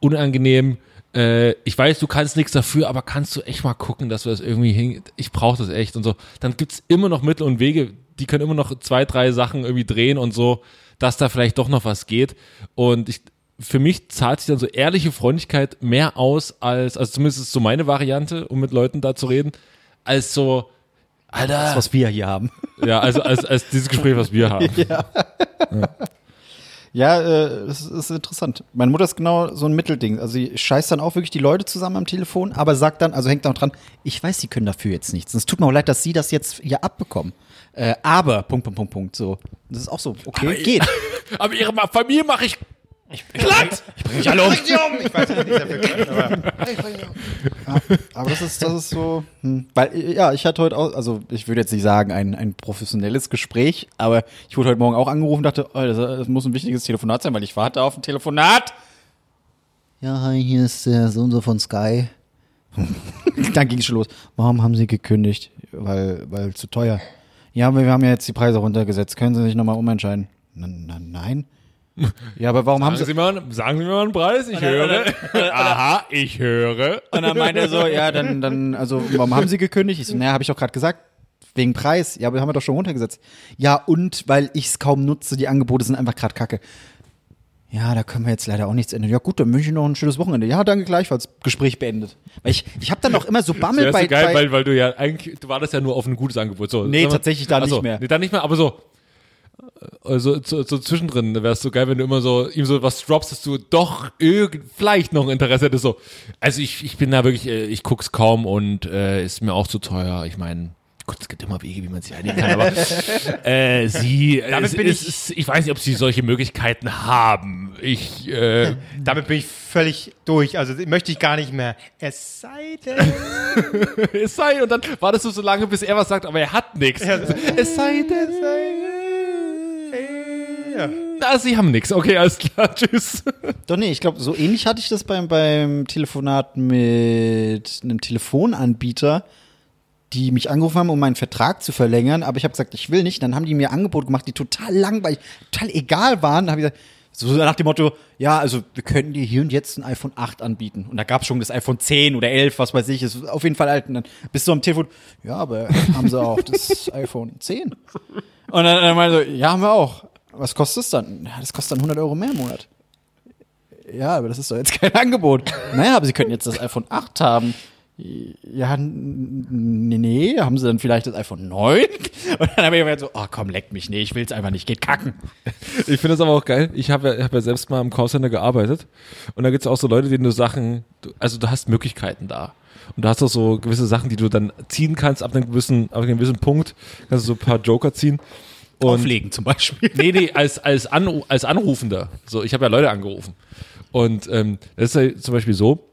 Speaker 2: unangenehm, äh, ich weiß, du kannst nichts dafür, aber kannst du echt mal gucken, dass wir das irgendwie hin, ich brauche das echt und so. Dann gibt's immer noch Mittel und Wege, die können immer noch zwei, drei Sachen irgendwie drehen und so, dass da vielleicht doch noch was geht. Und ich, für mich zahlt sich dann so ehrliche Freundlichkeit mehr aus als, also zumindest ist so meine Variante, um mit Leuten da zu reden, als so, Alter,
Speaker 1: Das, was wir hier haben.
Speaker 2: ja, also als, als dieses Gespräch, was wir haben. (laughs)
Speaker 1: Ja, äh, das ist interessant. Meine Mutter ist genau so ein Mittelding. Also sie scheißt dann auch wirklich die Leute zusammen am Telefon, aber sagt dann, also hängt auch dran, ich weiß, sie können dafür jetzt nichts. Es tut mir auch leid, dass sie das jetzt hier abbekommen. Äh, aber, Punkt, Punkt, Punkt, Punkt, so. Das ist auch so, okay, geht. (laughs)
Speaker 2: Aber ihre Familie mache ich platt.
Speaker 1: Ich alle um.
Speaker 3: Ich weiß nicht, dafür kann, aber (laughs)
Speaker 1: Aber das ist, das ist so, hm. weil, ja, ich hatte heute auch, also ich würde jetzt nicht sagen, ein, ein professionelles Gespräch, aber ich wurde heute Morgen auch angerufen und dachte, oh, das, das muss ein wichtiges Telefonat sein, weil ich warte auf ein Telefonat. Ja, hi, hier ist der so und so von Sky. (laughs) dann ging es schon los. Warum haben Sie gekündigt? Weil, weil zu teuer. Ja, aber wir haben ja jetzt die Preise runtergesetzt. Können Sie sich nochmal umentscheiden? Na, nein. (laughs) Ja, aber warum haben
Speaker 2: Sagen
Speaker 1: Sie.
Speaker 2: Sie, mal, sagen Sie mir mal einen Preis, ich höre. Aha, ich höre.
Speaker 1: Und dann meinte er so, ja, dann, dann, also, warum haben Sie gekündigt? Ich so, naja, habe ich doch gerade gesagt. Wegen Preis. Ja, aber haben wir doch schon runtergesetzt. Ja, und weil ich es kaum nutze, die Angebote sind einfach gerade kacke. Ja, da können wir jetzt leider auch nichts ändern. Ja, gut, dann wünsche ich noch ein schönes Wochenende. Ja, danke gleichfalls. Gespräch beendet. Weil ich, ich habe dann noch immer so Bammel
Speaker 2: Das
Speaker 1: bei,
Speaker 2: so geil,
Speaker 1: bei
Speaker 2: weil, weil du ja eigentlich, du wartest ja nur auf ein gutes Angebot. So,
Speaker 1: Nee, tatsächlich da
Speaker 2: Ach so,
Speaker 1: nicht mehr.
Speaker 2: Nee, dann nicht mehr, aber so. Also so, so zwischendrin wäre es so geil, wenn du immer so ihm so was droppst, dass du doch irgend, vielleicht noch ein Interesse hättest. So, also ich, ich bin da wirklich, äh, ich guck's kaum und äh, ist mir auch zu teuer. Ich meine, gut, es gibt immer Wege, wie man sich einigen kann, aber (laughs) äh, sie,
Speaker 3: Damit
Speaker 2: es,
Speaker 3: bin
Speaker 2: es,
Speaker 3: ich-
Speaker 2: ist- ich weiß nicht, ob sie solche Möglichkeiten haben. Ich, äh, (laughs)
Speaker 3: Damit bin ich völlig durch. Also möchte ich gar nicht mehr. Es sei denn. (laughs)
Speaker 2: es sei, und dann wartest du so lange, bis er was sagt, aber er hat nichts. Es sei denn,
Speaker 3: Ja.
Speaker 2: na, sie haben nichts. Okay, alles klar, tschüss.
Speaker 1: Doch nee, ich glaube, so ähnlich hatte ich das beim, beim Telefonat mit einem Telefonanbieter, die mich angerufen haben, um meinen Vertrag zu verlängern, aber ich habe gesagt, ich will nicht. Dann haben die mir Angebote gemacht, die total langweilig, total egal waren. Dann habe ich gesagt, so nach dem Motto, ja, also wir können dir hier und jetzt ein iPhone 8 anbieten. Und da gab es schon das iPhone 10 oder 11, was weiß ich, ist auf jeden Fall alt. Und dann bist du am Telefon, ja, aber haben sie auch das iPhone 10? Und dann, dann meinte so, ja, haben wir auch. Was kostet es dann? Ja, das kostet dann 100 Euro mehr im Monat. Ja, aber das ist doch jetzt kein Angebot. Naja, aber Sie könnten jetzt das iPhone 8 haben. Ja, nee, nee, haben Sie dann vielleicht das iPhone 9? (laughs) Und dann habe ich mir so, oh komm, leck mich, nee, ich will's einfach nicht, geht kacken. (laughs)
Speaker 2: Ich finde das aber auch geil. Ich habe ja, hab ja selbst mal im Callcenter gearbeitet. Und da gibt es auch so Leute, denen du Sachen, also du hast Möglichkeiten da. Und du hast auch so gewisse Sachen, die du dann ziehen kannst ab einem gewissen, ab einem gewissen Punkt. Kannst du so ein paar Joker ziehen. Und
Speaker 1: Auflegen zum Beispiel.
Speaker 2: Nee, nee, als, als, Anru als Anrufender. So, ich habe ja Leute angerufen. Und ähm, das ist ja zum Beispiel so,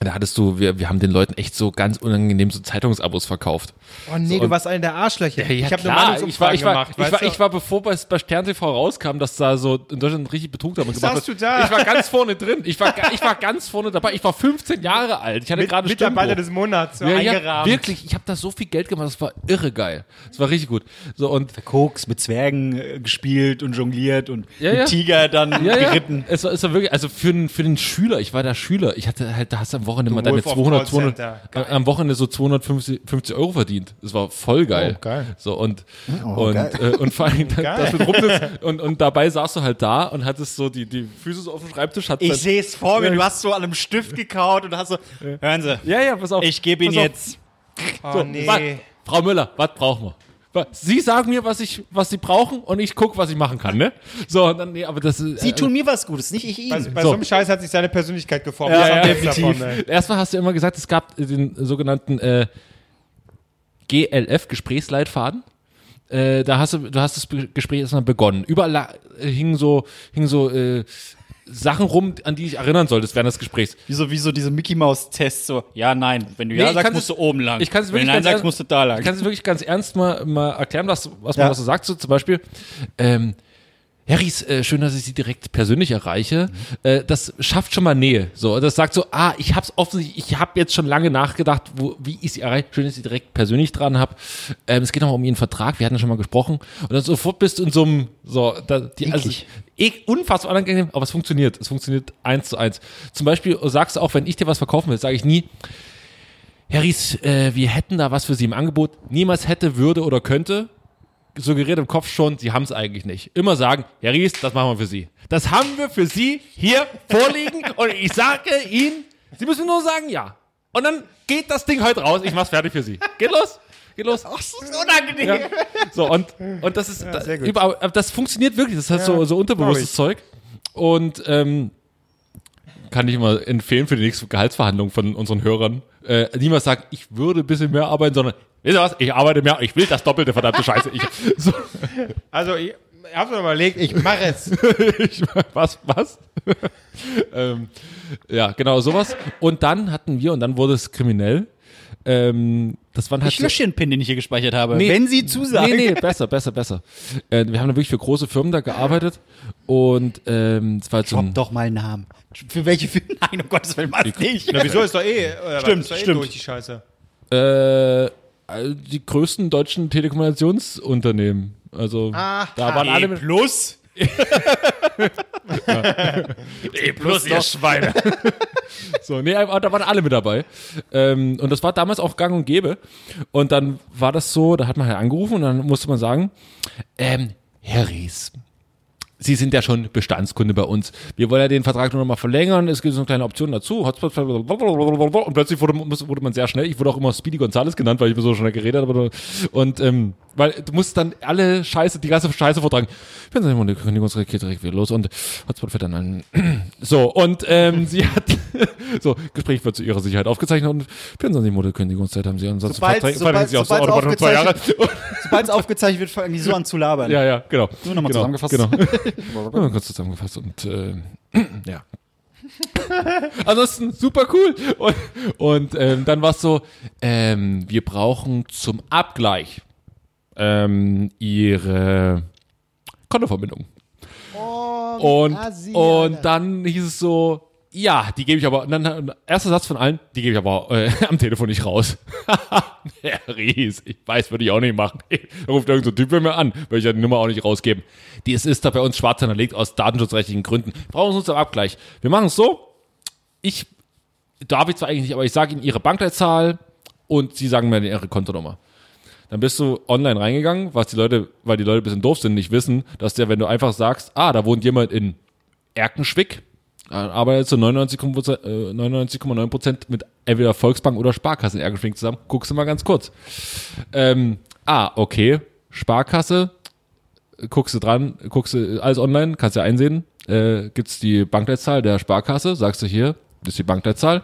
Speaker 2: da hattest du, wir, wir haben den Leuten echt so ganz unangenehm so Zeitungsabos verkauft.
Speaker 3: Oh nee,
Speaker 2: So,
Speaker 3: du warst einer der Arschlöcher. ich habe eine Meinungsumfrage
Speaker 2: ich war, ich war,
Speaker 3: gemacht.
Speaker 2: ich
Speaker 3: weißt
Speaker 2: war,
Speaker 3: du?
Speaker 2: ich war, bevor bei, bei Stern TV rauskam, dass da so in Deutschland richtig Betrug damit gemacht wird.
Speaker 3: du da?
Speaker 2: Ich war ganz vorne (laughs) drin. Ich war, ich war ganz vorne dabei. Ich war 15 Jahre alt. Ich hatte
Speaker 3: Mit,
Speaker 2: gerade
Speaker 3: Mitarbeiter
Speaker 2: Stimmbruch.
Speaker 3: des Monats so
Speaker 2: ja, ja,
Speaker 3: eingerahmt.
Speaker 2: wirklich. Ich habe da so viel Geld gemacht. Das war irre geil. Das war richtig gut. So und
Speaker 1: Koks mit Zwergen äh, gespielt und jongliert und
Speaker 2: Ja,
Speaker 1: mit
Speaker 2: ja.
Speaker 1: Tiger dann
Speaker 2: ja, ja.
Speaker 1: geritten.
Speaker 2: Es war, es war wirklich, also für den, für den Schüler, ich war da Schüler, ich hatte halt, da hast du am Wochenende mal deine
Speaker 3: Wolf of
Speaker 2: 200, 200
Speaker 3: Callcenter.
Speaker 2: äh, am Wochenende so 250 50 Euro verdient. Das war voll geil.
Speaker 3: Oh, geil.
Speaker 2: So und,
Speaker 1: Oh,
Speaker 2: und,
Speaker 1: geil.
Speaker 2: äh, und vor allem, (laughs)
Speaker 3: Geil.
Speaker 2: dass du rumsitzt und, und dabei saßt du halt da und hattest so die, die Füße so auf dem Schreibtisch, hat
Speaker 1: Ich sehe es vor mir, du hast so an einem Stift gekaut und hast so, hören Sie,
Speaker 2: ja, ja, pass auf.
Speaker 1: ich gebe Ihnen jetzt
Speaker 3: Oh
Speaker 2: So,
Speaker 3: nee.
Speaker 2: Frau Müller, was brauchen wir? Sie sagen mir, was ich, was Sie brauchen und ich gucke, was ich machen kann, ne? So, und dann, nee, aber das ist.
Speaker 1: Sie
Speaker 2: äh,
Speaker 1: tun mir was Gutes, nicht ich
Speaker 3: Bei,
Speaker 1: Ihnen.
Speaker 3: bei
Speaker 2: So.
Speaker 3: so. einem Scheiß hat sich seine Persönlichkeit geformt.
Speaker 2: Ja, ja, definitiv.
Speaker 3: davon.
Speaker 2: Erstmal hast du immer gesagt, es gab den sogenannten äh, GLF, Gesprächsleitfaden. Äh, da hast du, du hast das Gespräch erstmal begonnen. Überall äh, hingen so, hingen so äh, Sachen rum, an die ich erinnern solltest während des Gesprächs.
Speaker 1: Wie so, wie so diese Mickey Maus Tests, so, ja, nein. Wenn du
Speaker 2: Nee,
Speaker 1: ja sagst, musst du oben lang.
Speaker 2: Ich kann es
Speaker 1: Wenn
Speaker 2: wirklich
Speaker 1: du nein sagst, musst du da lang.
Speaker 2: Ich kann es wirklich ganz ernst mal, mal erklären, was, was man
Speaker 1: Ja.
Speaker 2: da so sagt. So zum Beispiel, ähm, Harrys, äh, schön, dass ich Sie direkt persönlich erreiche. Äh, das schafft schon mal Nähe. So, das sagt so, ah, ich hab's offensichtlich, ich habe jetzt schon lange nachgedacht, wo, wie ich Sie erreiche. Schön, dass ich Sie direkt persönlich dran habe. Ähm, es geht nochmal um Ihren Vertrag. Wir hatten ja schon mal gesprochen. Und dann sofort bist du in so einem, so, da, die, also,
Speaker 1: Eklig.
Speaker 2: eh, unfassbar unangenehm, aber es funktioniert. Es funktioniert eins zu eins. Zum Beispiel sagst du auch, wenn ich dir was verkaufen will, sage ich nie, Herr Ries, äh, wir hätten da was für Sie im Angebot. Niemals hätte, würde oder könnte. Suggeriert im Kopf schon, Sie haben es eigentlich nicht. Immer sagen, Herr Ries, das machen wir für Sie. Das haben wir für Sie hier vorliegen (laughs) und ich sage Ihnen, Sie müssen nur sagen ja. Und dann geht das Ding heute raus, ich mach's fertig für Sie. Geht los? Geht los? Ach, so unangenehm. Ja. So, und, und das ist, da,
Speaker 3: sehr gut.
Speaker 2: überall, das funktioniert wirklich. Das hat so, so unterbewusstes Zeug. Und, ähm, kann ich immer empfehlen für die nächste Gehaltsverhandlung von unseren Hörern. Äh, niemals sagen, ich würde ein bisschen mehr arbeiten, sondern, wisst ihr was, ich arbeite mehr, ich will das Doppelte, verdammte Scheiße. Ich, (laughs) so,
Speaker 3: Also, ich habe mir überlegt, ich mache es. (laughs)
Speaker 2: ich, was, was? (laughs) ähm, ja, genau, sowas. Und dann hatten wir, und dann wurde es kriminell, ähm, das waren halt
Speaker 1: Ich lösche den Pin, den ich hier gespeichert habe.
Speaker 2: Nee.
Speaker 1: Wenn Sie zusagen.
Speaker 2: Nee, nee, besser, besser, besser. Äh, wir haben da wirklich für große Firmen da gearbeitet Und ähm, es war halt so ein,
Speaker 1: doch mal einen Namen. Für welche Filme? Nein, um Gottes Willen, was nicht.
Speaker 3: Na, wieso ist doch eh, äh,
Speaker 1: Stimmt,
Speaker 3: ist doch eh
Speaker 1: stimmt.
Speaker 3: durch die Scheiße.
Speaker 2: äh, die größten deutschen Telekommunikationsunternehmen. Also
Speaker 3: Ah,
Speaker 2: da waren alle mit,
Speaker 1: Plus. (laughs)
Speaker 2: E plus ihr Schweine. (laughs) so, nee, da waren alle mit dabei. Ähm, und das war damals auch gang und gäbe. Und dann war das so, da hat man halt angerufen und dann musste man sagen, ähm, Herr Ries, Sie sind ja schon Bestandskunde bei uns. Wir wollen ja den Vertrag nur noch mal verlängern. Es gibt so eine kleine Option dazu. Hotspot und plötzlich wurde, wurde man sehr schnell. Ich wurde auch immer Speedy Gonzales genannt, weil ich mir so schnell geredet habe. Und ähm, weil du musst dann alle Scheiße, die ganze Scheiße vortragen. Wenn Sie eine Kündigungsrecht geht direkt wieder los und Hotspot wird dann an. (clears throat) So und ähm, sie hat (laughs) so Gespräch wird zu ihrer Sicherheit aufgezeichnet und 24 Monate Kündigungszeit haben sie ansonsten
Speaker 1: Sobald-
Speaker 2: verträgt-
Speaker 1: sobald-
Speaker 2: sie aufs
Speaker 1: sobald
Speaker 2: zwei Jahre. (laughs)
Speaker 1: Sobald es aufgezeichnet wird, fangen die so an zu labern.
Speaker 2: Ja, ja, genau.
Speaker 1: Nur noch mal
Speaker 2: genau,
Speaker 1: zusammengefasst.
Speaker 2: Genau. (laughs) Mal kurz zusammengefasst und äh, (clears throat) ja. (laughs) Ansonsten super cool. Und, und ähm, dann war es so, ähm, wir brauchen zum Abgleich ähm, ihre Kontoverbindung. und, und dann hieß es so, ja, die gebe ich aber, dann erster Satz von allen, die gebe ich aber äh, (laughs) am Telefon nicht raus. (laughs) Herr Ries, ich weiß, würde ich auch nicht machen. Da (laughs) ruft irgendein so Typ bei mir an, würde ich ja die Nummer auch nicht rausgeben. Die es ist da bei uns schwarz hinterlegt aus datenschutzrechtlichen Gründen. Brauchen Sie uns zum Abgleich. Wir machen es so, ich darf ich zwar eigentlich nicht, aber ich sage Ihnen Ihre Bankleitzahl und Sie sagen mir Ihre Kontonummer. Dann bist du online reingegangen, was die Leute, weil die Leute ein bisschen doof sind, nicht wissen, dass der, wenn du einfach sagst, ah, da wohnt jemand in Erkenschwick, äh, arbeitet zu 99,9 äh, 99,9 Prozent mit entweder Volksbank oder Sparkasse in Erkenschwick zusammen, guckst du mal ganz kurz. Ähm, ah, okay, Sparkasse, guckst du dran, guckst du alles online, kannst ja einsehen, äh, gibt's die Bankleitzahl der Sparkasse, sagst du hier, das ist die Bankleitzahl.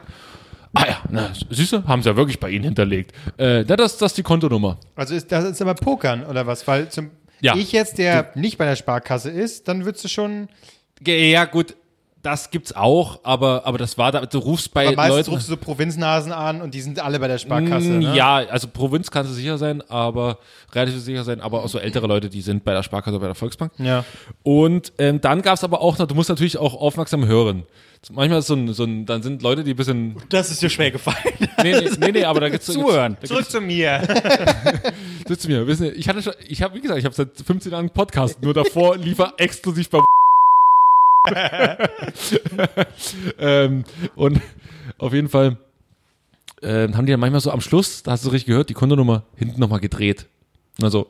Speaker 2: Ah ja, na, siehst du, haben sie ja wirklich bei Ihnen hinterlegt. Äh, das, das ist die Kontonummer.
Speaker 3: Also ist, das ist aber Pokern oder was? Weil zum
Speaker 2: Ja.
Speaker 3: ich jetzt, der nicht bei der Sparkasse ist, dann würdest du schon.
Speaker 2: Ja, gut, das gibt's auch, aber, aber das war da, du rufst bei
Speaker 3: Aber meistens
Speaker 2: Leuten.
Speaker 3: rufst du so Provinznasen an und die sind alle bei der Sparkasse.
Speaker 2: Mm,
Speaker 3: Ne?
Speaker 2: Ja, also Provinz kannst du sicher sein, aber relativ sicher sein, aber auch so ältere Leute, die sind bei der Sparkasse, bei der Volksbank.
Speaker 3: Ja.
Speaker 2: Und ähm, dann gab's aber auch noch, du musst natürlich auch aufmerksam hören. Manchmal ist so ein, so ein, dann sind Leute, die ein bisschen,
Speaker 1: Das ist dir schwer gefallen.
Speaker 2: nee, nee, nee, nee aber da gibt's (laughs)
Speaker 1: Zuhören.
Speaker 2: Da
Speaker 3: Zurück zu mir. (laughs)
Speaker 2: Sitzt mir, wissen Sie, ich hatte schon, ich habe, wie gesagt, ich habe seit 15 Jahren einen Podcast, nur davor lief er exklusiv bei (laughs) ähm, und auf jeden Fall ähm, haben die dann manchmal so am Schluss, da hast du richtig gehört, die Kontonummer hinten nochmal gedreht. Also,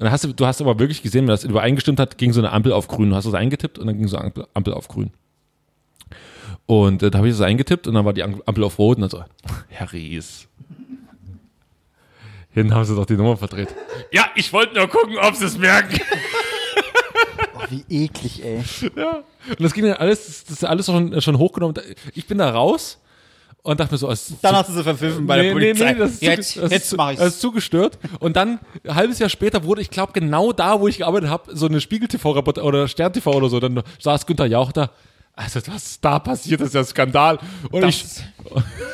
Speaker 2: und dann hast du, du hast aber wirklich gesehen, wenn das übereingestimmt hat, ging so eine Ampel auf grün. Du hast das eingetippt und dann ging so eine Ampel, Ampel auf grün. Und äh, da habe ich das eingetippt und dann war die Ampel auf rot und dann so, (laughs) Herr Ries. Hinten haben sie doch die Nummer verdreht. Ja, ich wollte nur gucken, ob sie es merken. (laughs)
Speaker 1: Wie eklig, ey.
Speaker 2: Und das ging dann alles, das das ist alles schon, schon hochgenommen. Ich bin da raus und dachte mir so, es
Speaker 1: Dann hast du sie verpfiffen bei der Polizei.
Speaker 2: das ist
Speaker 1: jetzt,
Speaker 2: zu, das
Speaker 1: jetzt
Speaker 2: ist, zu-
Speaker 1: mach ich's.
Speaker 2: Das ist zugestört. Und dann, ein halbes Jahr später, wurde, ich glaube, genau da, wo ich gearbeitet habe, so eine Spiegel-TV-Reportage oder Stern-TV oder so, dann saß Günther Jauch da. Also, was da passiert, ist ja Skandal. Und ich,
Speaker 3: Das,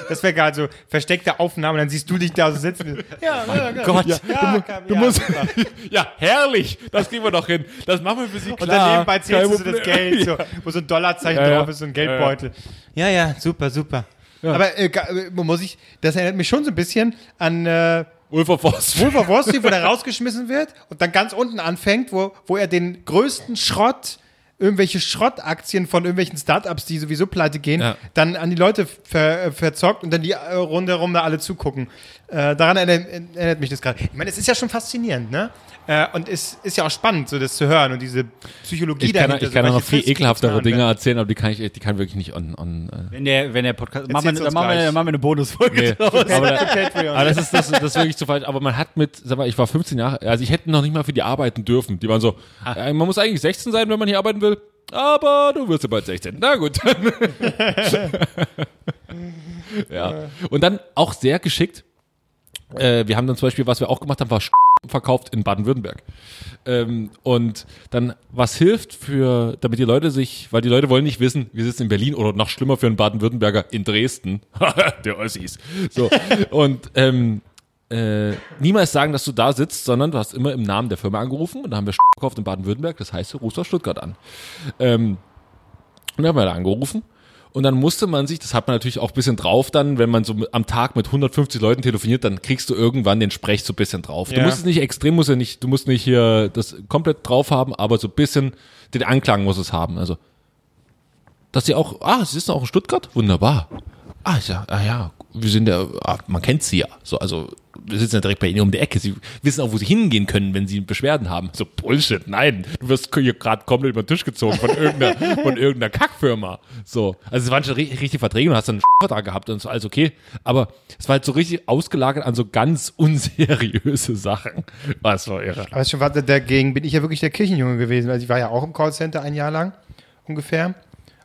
Speaker 3: das wäre geil, so versteckte Aufnahme, dann siehst du dich da so sitzen. Ja, ja, ja.
Speaker 2: Gott,
Speaker 3: ja,
Speaker 2: du,
Speaker 3: kann-
Speaker 2: du
Speaker 3: ja,
Speaker 2: musst, (laughs) ja, herrlich, das kriegen wir doch hin. Das machen wir für Sie
Speaker 3: Und
Speaker 2: klar.
Speaker 3: dann nebenbei zählst du so das. Geld, so, (laughs) wo so ein Dollarzeichen
Speaker 2: Ja, ja.
Speaker 3: drauf ist, so ein Geldbeutel. Ja, ja, super, super. Aber äh, äh, muss ich, das erinnert mich schon so ein bisschen an äh,
Speaker 2: Wolf of Wall Street.
Speaker 3: Wolf of Wall Street, wo der (laughs) rausgeschmissen wird und dann ganz unten anfängt, wo, wo er den größten Schrott, irgendwelche Schrottaktien von irgendwelchen Startups, die sowieso pleite gehen,
Speaker 2: Ja.
Speaker 3: dann an die Leute ver, äh, verzockt und dann die äh, rundherum da alle zugucken. Äh, daran erinnert, erinnert mich das gerade. Ich meine, es ist ja schon faszinierend, ne? Äh, und es ist ja auch spannend, so das zu hören und diese Psychologie
Speaker 2: Ich kann,
Speaker 3: dahinter.
Speaker 2: ich kann
Speaker 3: so
Speaker 2: ja noch viel ekelhaftere Dinge
Speaker 3: werden.
Speaker 2: erzählen, aber die kann ich, die kann wirklich nicht on, on äh,
Speaker 1: Wenn der, wenn der Podcast. Machen wir, dann machen wir, dann machen wir eine Bonusfolge.
Speaker 2: Nee, (laughs)
Speaker 1: draus.
Speaker 2: aber, da, aber das ist das, das ist wirklich zu falsch. Aber man hat mit, sag mal, ich war 15 Jahre, also ich hätte noch nicht mal für die arbeiten dürfen. Die waren so, äh, man muss eigentlich 16 sein, wenn man hier arbeiten will. Aber du wirst ja bald 16. Na gut. (laughs) ja. Und dann auch sehr geschickt. Äh, wir haben dann zum Beispiel, was wir auch gemacht haben, war verkauft in Baden-Württemberg. Ähm, und dann, was hilft für, damit die Leute sich, weil die Leute wollen nicht wissen, wir sitzen in Berlin oder noch schlimmer für einen Baden-Württemberger in Dresden. (laughs) Der Ossis. So. und ähm, äh, niemals sagen, dass du da sitzt, sondern du hast immer im Namen der Firma angerufen und da haben wir gekauft in Baden-Württemberg, das heißt, du rufst aus Stuttgart an. Ähm, und dann haben wir da angerufen und dann musste man sich, das hat man natürlich auch ein bisschen drauf dann, wenn man so am Tag mit 150 Leuten telefoniert, dann kriegst du irgendwann den Sprech so ein bisschen drauf. Du
Speaker 3: Ja.
Speaker 2: musst es nicht extrem, musst ja nicht, du musst nicht hier das komplett drauf haben, aber so ein bisschen den Anklang muss es haben. Also, dass sie auch, ah, sie sitzen auch in Stuttgart? Wunderbar. Ah, ist ja, ah ja, wir sind ja, ah, man kennt sie ja. So, also, wir sitzen ja direkt bei ihnen um die Ecke. Sie wissen auch, wo sie hingehen können, wenn sie Beschwerden haben. So, Bullshit, nein. Du wirst hier gerade komplett über den Tisch gezogen von irgendeiner, (laughs) von irgendeiner Kackfirma. So. Also, es waren schon ri- richtig Verträge und hast dann einen Vertrag gehabt und so, alles okay. Aber es war halt so richtig ausgelagert an so ganz unseriöse (laughs) Sachen. Was war irre.
Speaker 3: Aber schon warte, dagegen bin ich ja wirklich der Kirchenjunge gewesen. Also ich war ja auch im Callcenter ein Jahr lang ungefähr.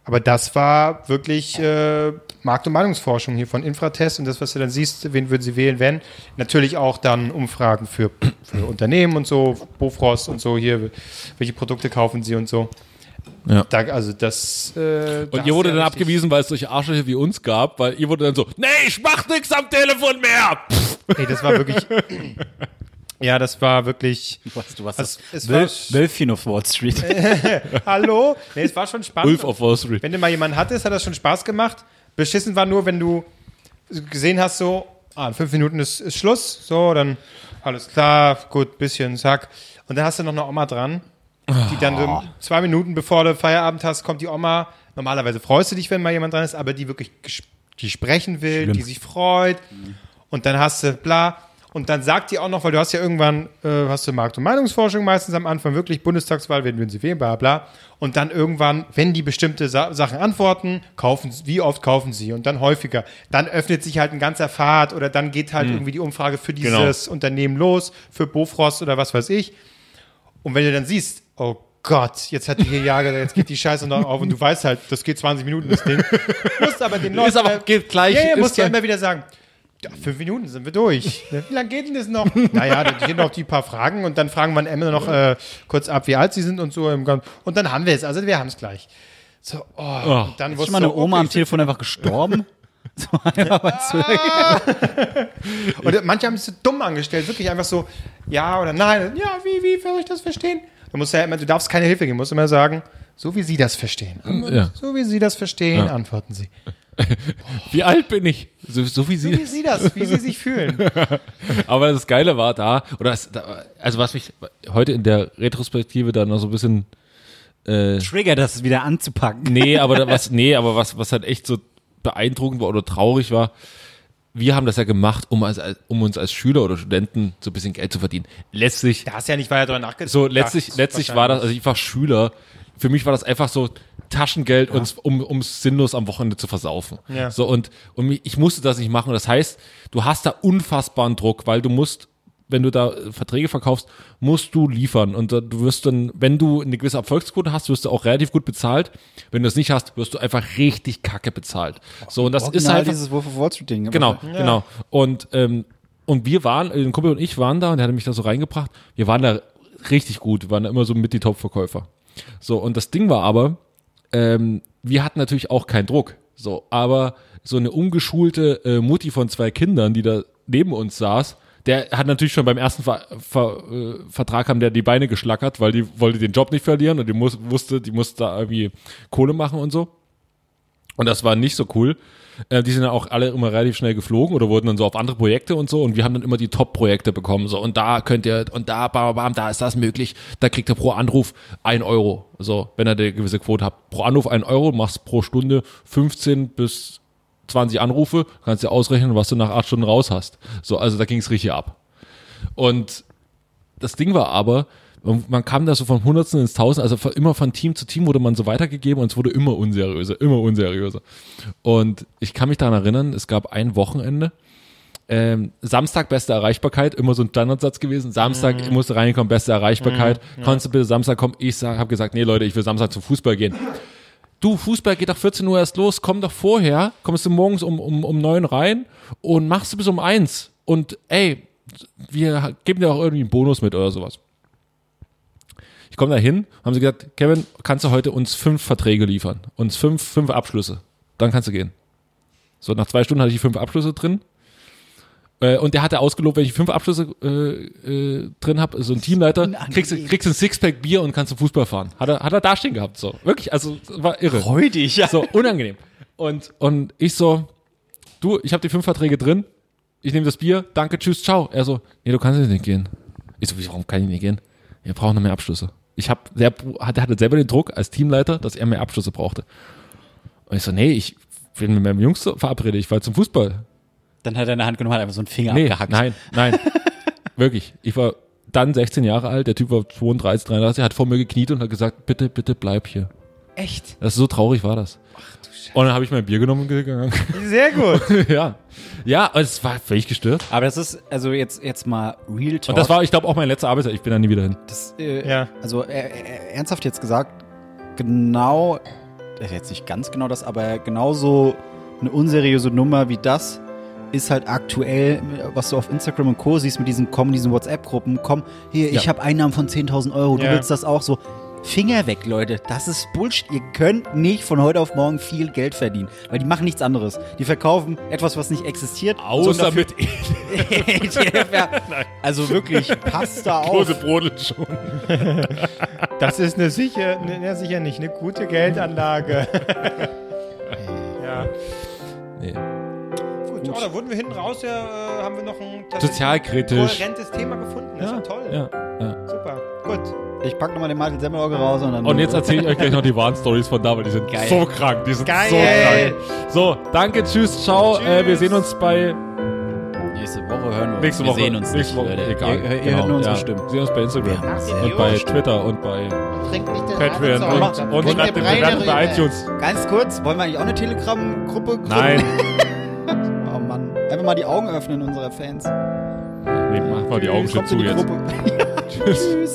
Speaker 3: Aber das war wirklich äh, Markt- und Meinungsforschung hier von Infratest und das, was du dann siehst, wen würden sie wählen, wenn. Natürlich auch dann Umfragen für, für Unternehmen und so, Bofrost und so hier, welche Produkte kaufen sie und so.
Speaker 2: Ja.
Speaker 3: Da, also das. Äh,
Speaker 2: Und ihr wurde dann abgewiesen, weil es solche Arschlöcher wie uns gab, weil ihr wurde dann so, nee, ich mach nix am Telefon mehr.
Speaker 3: Ey, das war wirklich. (clears throat) ja, das war wirklich.
Speaker 1: Was, du warst
Speaker 3: Also,
Speaker 1: das
Speaker 3: es war-
Speaker 1: Wölf, Wölfchen auf Wall Street. (laughs)
Speaker 3: Hallo? Nee, es war schon (laughs) spannend.
Speaker 2: Wolf of Wall Street.
Speaker 3: Wenn du mal jemanden hattest, hat das schon Spaß gemacht. Beschissen war nur, wenn du gesehen hast, so, ah, in fünf Minuten ist, ist Schluss, so, dann alles klar, gut, bisschen, zack. Und dann hast du noch eine Oma dran, die dann so zwei Minuten bevor du Feierabend hast, kommt die Oma. Normalerweise freust du dich, wenn mal jemand dran ist, aber die wirklich, die sprechen will, die sich freut. Und dann hast du bla. Und dann sagt die auch noch, weil du hast ja irgendwann, äh, hast du Markt- und Meinungsforschung meistens am Anfang, wirklich Bundestagswahl, wen würden sie wählen, bla bla. Und dann irgendwann, wenn die bestimmte Sa Sachen antworten, kaufen sie, wie oft kaufen sie? Und dann häufiger. Dann öffnet sich halt ein ganzer Pfad oder dann geht halt irgendwie die Umfrage für dieses Unternehmen los, für Bofrost oder was weiß ich. Und wenn du dann siehst, oh Gott, jetzt hat die hier Jahre, jetzt geht die Scheiße noch auf und du weißt halt, das geht 20 Minuten, das Ding. (laughs) musst aber den Leuten,
Speaker 2: Ist aber, geht gleich.
Speaker 3: ja, ja, musst ja immer wieder sagen, ja, fünf Minuten sind wir durch. (laughs) Ja, Wie lange geht denn das noch? (laughs) naja, dann sind noch die paar Fragen und dann fragen wir Emma noch äh, kurz ab, wie alt sie sind und so. Im Und dann haben wir es, also wir haben es gleich. So, oh, und dann
Speaker 1: Ist
Speaker 3: wusste
Speaker 1: schon mal eine
Speaker 3: so,
Speaker 1: Oma
Speaker 3: okay,
Speaker 1: am Telefon einfach gestorben? (laughs) So zu-
Speaker 3: Und manche haben es so dumm angestellt, wirklich einfach so, ja oder nein. Ja, wie, wie soll ich das verstehen? Du musst ja immer, du darfst keine Hilfe geben, du musst immer sagen, so wie sie das verstehen.
Speaker 2: Ja.
Speaker 3: So wie sie das verstehen, antworten sie.
Speaker 2: Wie alt bin ich? So, so wie
Speaker 3: Wie
Speaker 2: sie.
Speaker 3: sie das, wie sie sich fühlen. (laughs)
Speaker 2: Aber das Geile war da, oder das, da, also was mich heute in der Retrospektive da noch so ein bisschen,
Speaker 1: Trigger, das wieder anzupacken.
Speaker 2: nee, aber da, was, (laughs) nee, aber was, was halt echt so beeindruckend war oder traurig war, wir haben das ja gemacht, um, als, um uns als Schüler oder Studenten so ein bisschen Geld zu verdienen. Letztlich,
Speaker 3: Da hast du ja nicht weiter drüber nachgedacht.
Speaker 2: so letztlich, letztlich war das, also ich war Schüler, für mich war das einfach so Taschengeld, uns, um es sinnlos am Wochenende zu versaufen.
Speaker 3: Ja.
Speaker 2: So und, und ich musste das nicht machen. Das heißt, du hast da unfassbaren Druck, weil du musst, wenn du da äh, Verträge verkaufst, musst du liefern. Und äh, du wirst dann, wenn du eine gewisse Erfolgsquote hast, wirst du auch relativ gut bezahlt. Wenn du es nicht hast, wirst du einfach richtig kacke bezahlt. So, und das ist
Speaker 1: Original
Speaker 2: halt.
Speaker 1: dieses Wolf of Wall Street Ding.
Speaker 2: Genau, genau. Und, ähm, und wir waren, äh, ein Kumpel und ich waren da und der hatte mich da so reingebracht. Wir waren da richtig gut. Wir waren da immer so mit die Top-Verkäufer. So, und das Ding war aber, ähm, wir hatten natürlich auch keinen Druck. So, aber so eine ungeschulte äh, Mutti von zwei Kindern, die da neben uns saß, der hat natürlich schon beim ersten Ver Ver äh, Vertrag haben der die Beine geschlackert, weil die wollte den Job nicht verlieren und die muss, wusste, die musste da irgendwie Kohle machen und so. Und das war nicht so cool. Äh, die sind dann auch alle immer relativ schnell geflogen oder wurden dann so auf andere Projekte und so. Und wir haben dann immer die Top-Projekte bekommen. So, und da könnt ihr, und da, bam, bam, da ist das möglich. Da kriegt ihr pro Anruf ein Euro. So, wenn ihr eine gewisse Quote habt. Pro Anruf ein Euro, machst pro Stunde 15 bis 20 Anrufe, kannst dir ausrechnen, was du nach acht Stunden raus hast. So, also da ging es richtig ab. Und das Ding war aber, man man kam da so von Hundertsten ins Tausend, also immer von Team zu Team wurde man so weitergegeben und es wurde immer unseriöser, immer unseriöser. Und ich kann mich daran erinnern, es gab ein Wochenende, ähm, Samstag beste Erreichbarkeit, immer so ein Standardsatz gewesen. Samstag
Speaker 3: Mhm.
Speaker 2: musste reinkommen, beste Erreichbarkeit. Konntest du bitte Samstag kommen? Ich habe gesagt, nee Leute, ich will Samstag zum Fußball gehen. Du, Fußball geht doch 14 Uhr erst los, komm doch vorher, kommst du morgens um, um, um neun rein und machst du bis um eins. Und ey, wir geben dir auch irgendwie einen Bonus mit oder sowas. Ich komme da hin, haben sie gesagt, Kevin, kannst du heute uns fünf Verträge liefern? Uns fünf, fünf Abschlüsse. Dann kannst du gehen. So, nach zwei Stunden hatte ich fünf Abschlüsse drin. Äh, und der hatte ausgelobt, wenn ich fünf Abschlüsse äh, äh, drin habe, so ein Teamleiter, kriegst, du- kriegst ein Sixpack Bier und kannst zum Fußball fahren. Hat er, hat er da stehen gehabt, so. Wirklich, also war irre.
Speaker 1: Freudig, ja.
Speaker 2: So, unangenehm. Und, und ich so, du, ich habe die fünf Verträge drin, ich nehme das Bier, danke, tschüss, ciao. Er so, nee, du kannst jetzt nicht gehen. Ich so, warum kann ich nicht gehen? Wir brauchen noch mehr Abschlüsse. Ich habe, der hatte, hatte selber den Druck als Teamleiter, dass er mehr Abschlüsse brauchte. Und ich so, nee, ich bin mit meinem Jungs verabredet, ich war zum Fußball.
Speaker 1: Dann hat er eine Hand genommen, hat einfach so einen Finger
Speaker 2: Nee,
Speaker 1: abgehackt.
Speaker 2: nein, nein. (laughs) Wirklich. Ich war dann 16 Jahre alt, der Typ war 32, 33, hat vor mir gekniet und hat gesagt, bitte, bitte bleib hier.
Speaker 1: Echt?
Speaker 2: Das ist so traurig war das. Und dann habe ich mein Bier genommen und gegangen.
Speaker 3: Sehr gut. (laughs)
Speaker 2: ja. Ja, es war völlig gestört.
Speaker 1: Aber das ist, also jetzt, jetzt mal Real Talk.
Speaker 2: Und das war, ich glaube, auch mein letzter Arbeitstag. Ich bin da nie wieder hin.
Speaker 1: Das, äh,
Speaker 3: Ja.
Speaker 1: Also äh, äh, ernsthaft jetzt gesagt, genau, das ist jetzt nicht ganz genau das, aber genauso eine unseriöse Nummer wie das ist halt aktuell, was du auf Instagram und Co. siehst mit diesen, kommen diesen WhatsApp-Gruppen, komm, hier, ich
Speaker 2: Ja.
Speaker 1: habe Einnahmen von 10.000 Euro, du
Speaker 3: Ja.
Speaker 1: willst das auch so. Finger weg, Leute. Das ist Bullshit. Ihr könnt nicht von heute auf morgen viel Geld verdienen, weil die machen nichts anderes. Die verkaufen etwas, was nicht existiert.
Speaker 2: Außer mit (laughs)
Speaker 1: ja, also wirklich, passt da auf.
Speaker 2: große Brodeln schon.
Speaker 3: Das ist eine sicher, ne, ja, sicher nicht eine gute Geldanlage. (laughs) ja.
Speaker 2: Nee.
Speaker 3: Gut, oh, da wurden wir hinten raus, ja, äh, haben wir noch ein
Speaker 2: Sozialkritisch.
Speaker 3: kohärentes Thema gefunden. Das ist ja toll.
Speaker 2: Ja, ja.
Speaker 3: Super. Gut.
Speaker 1: Ich pack nochmal den Martin Semmelauge raus und dann.
Speaker 2: Und jetzt erzähle ich euch gleich noch die wahren Stories von da, weil die sind
Speaker 1: Geil.
Speaker 2: so krank. Die sind
Speaker 3: Geil.
Speaker 2: so krank. So, danke, tschüss, ciao. Äh, wir sehen uns bei
Speaker 1: Nächste Woche hören wir uns.
Speaker 2: nächste
Speaker 1: wir
Speaker 2: Woche.
Speaker 1: sehen uns
Speaker 2: nächste
Speaker 1: nicht,
Speaker 2: Woche. Egal.
Speaker 1: Ihr, ihr
Speaker 2: genau.
Speaker 1: hört nur unsere
Speaker 2: ja.
Speaker 1: Stimmen.
Speaker 2: Wir sehen uns bei Instagram und bei Twitter und bei
Speaker 6: Trink nicht den
Speaker 2: Patreon und, und schreibt
Speaker 6: den
Speaker 2: Bewertung bei iTunes.
Speaker 1: Ganz kurz, wollen wir eigentlich auch eine Telegram-Gruppe gründen?
Speaker 2: Nein. (laughs)
Speaker 1: Oh Mann. Einfach mal die Augen öffnen unserer Fans.
Speaker 2: nee, mach mal die Augen schon zu jetzt. (laughs) Tschüss.
Speaker 1: Tschüss.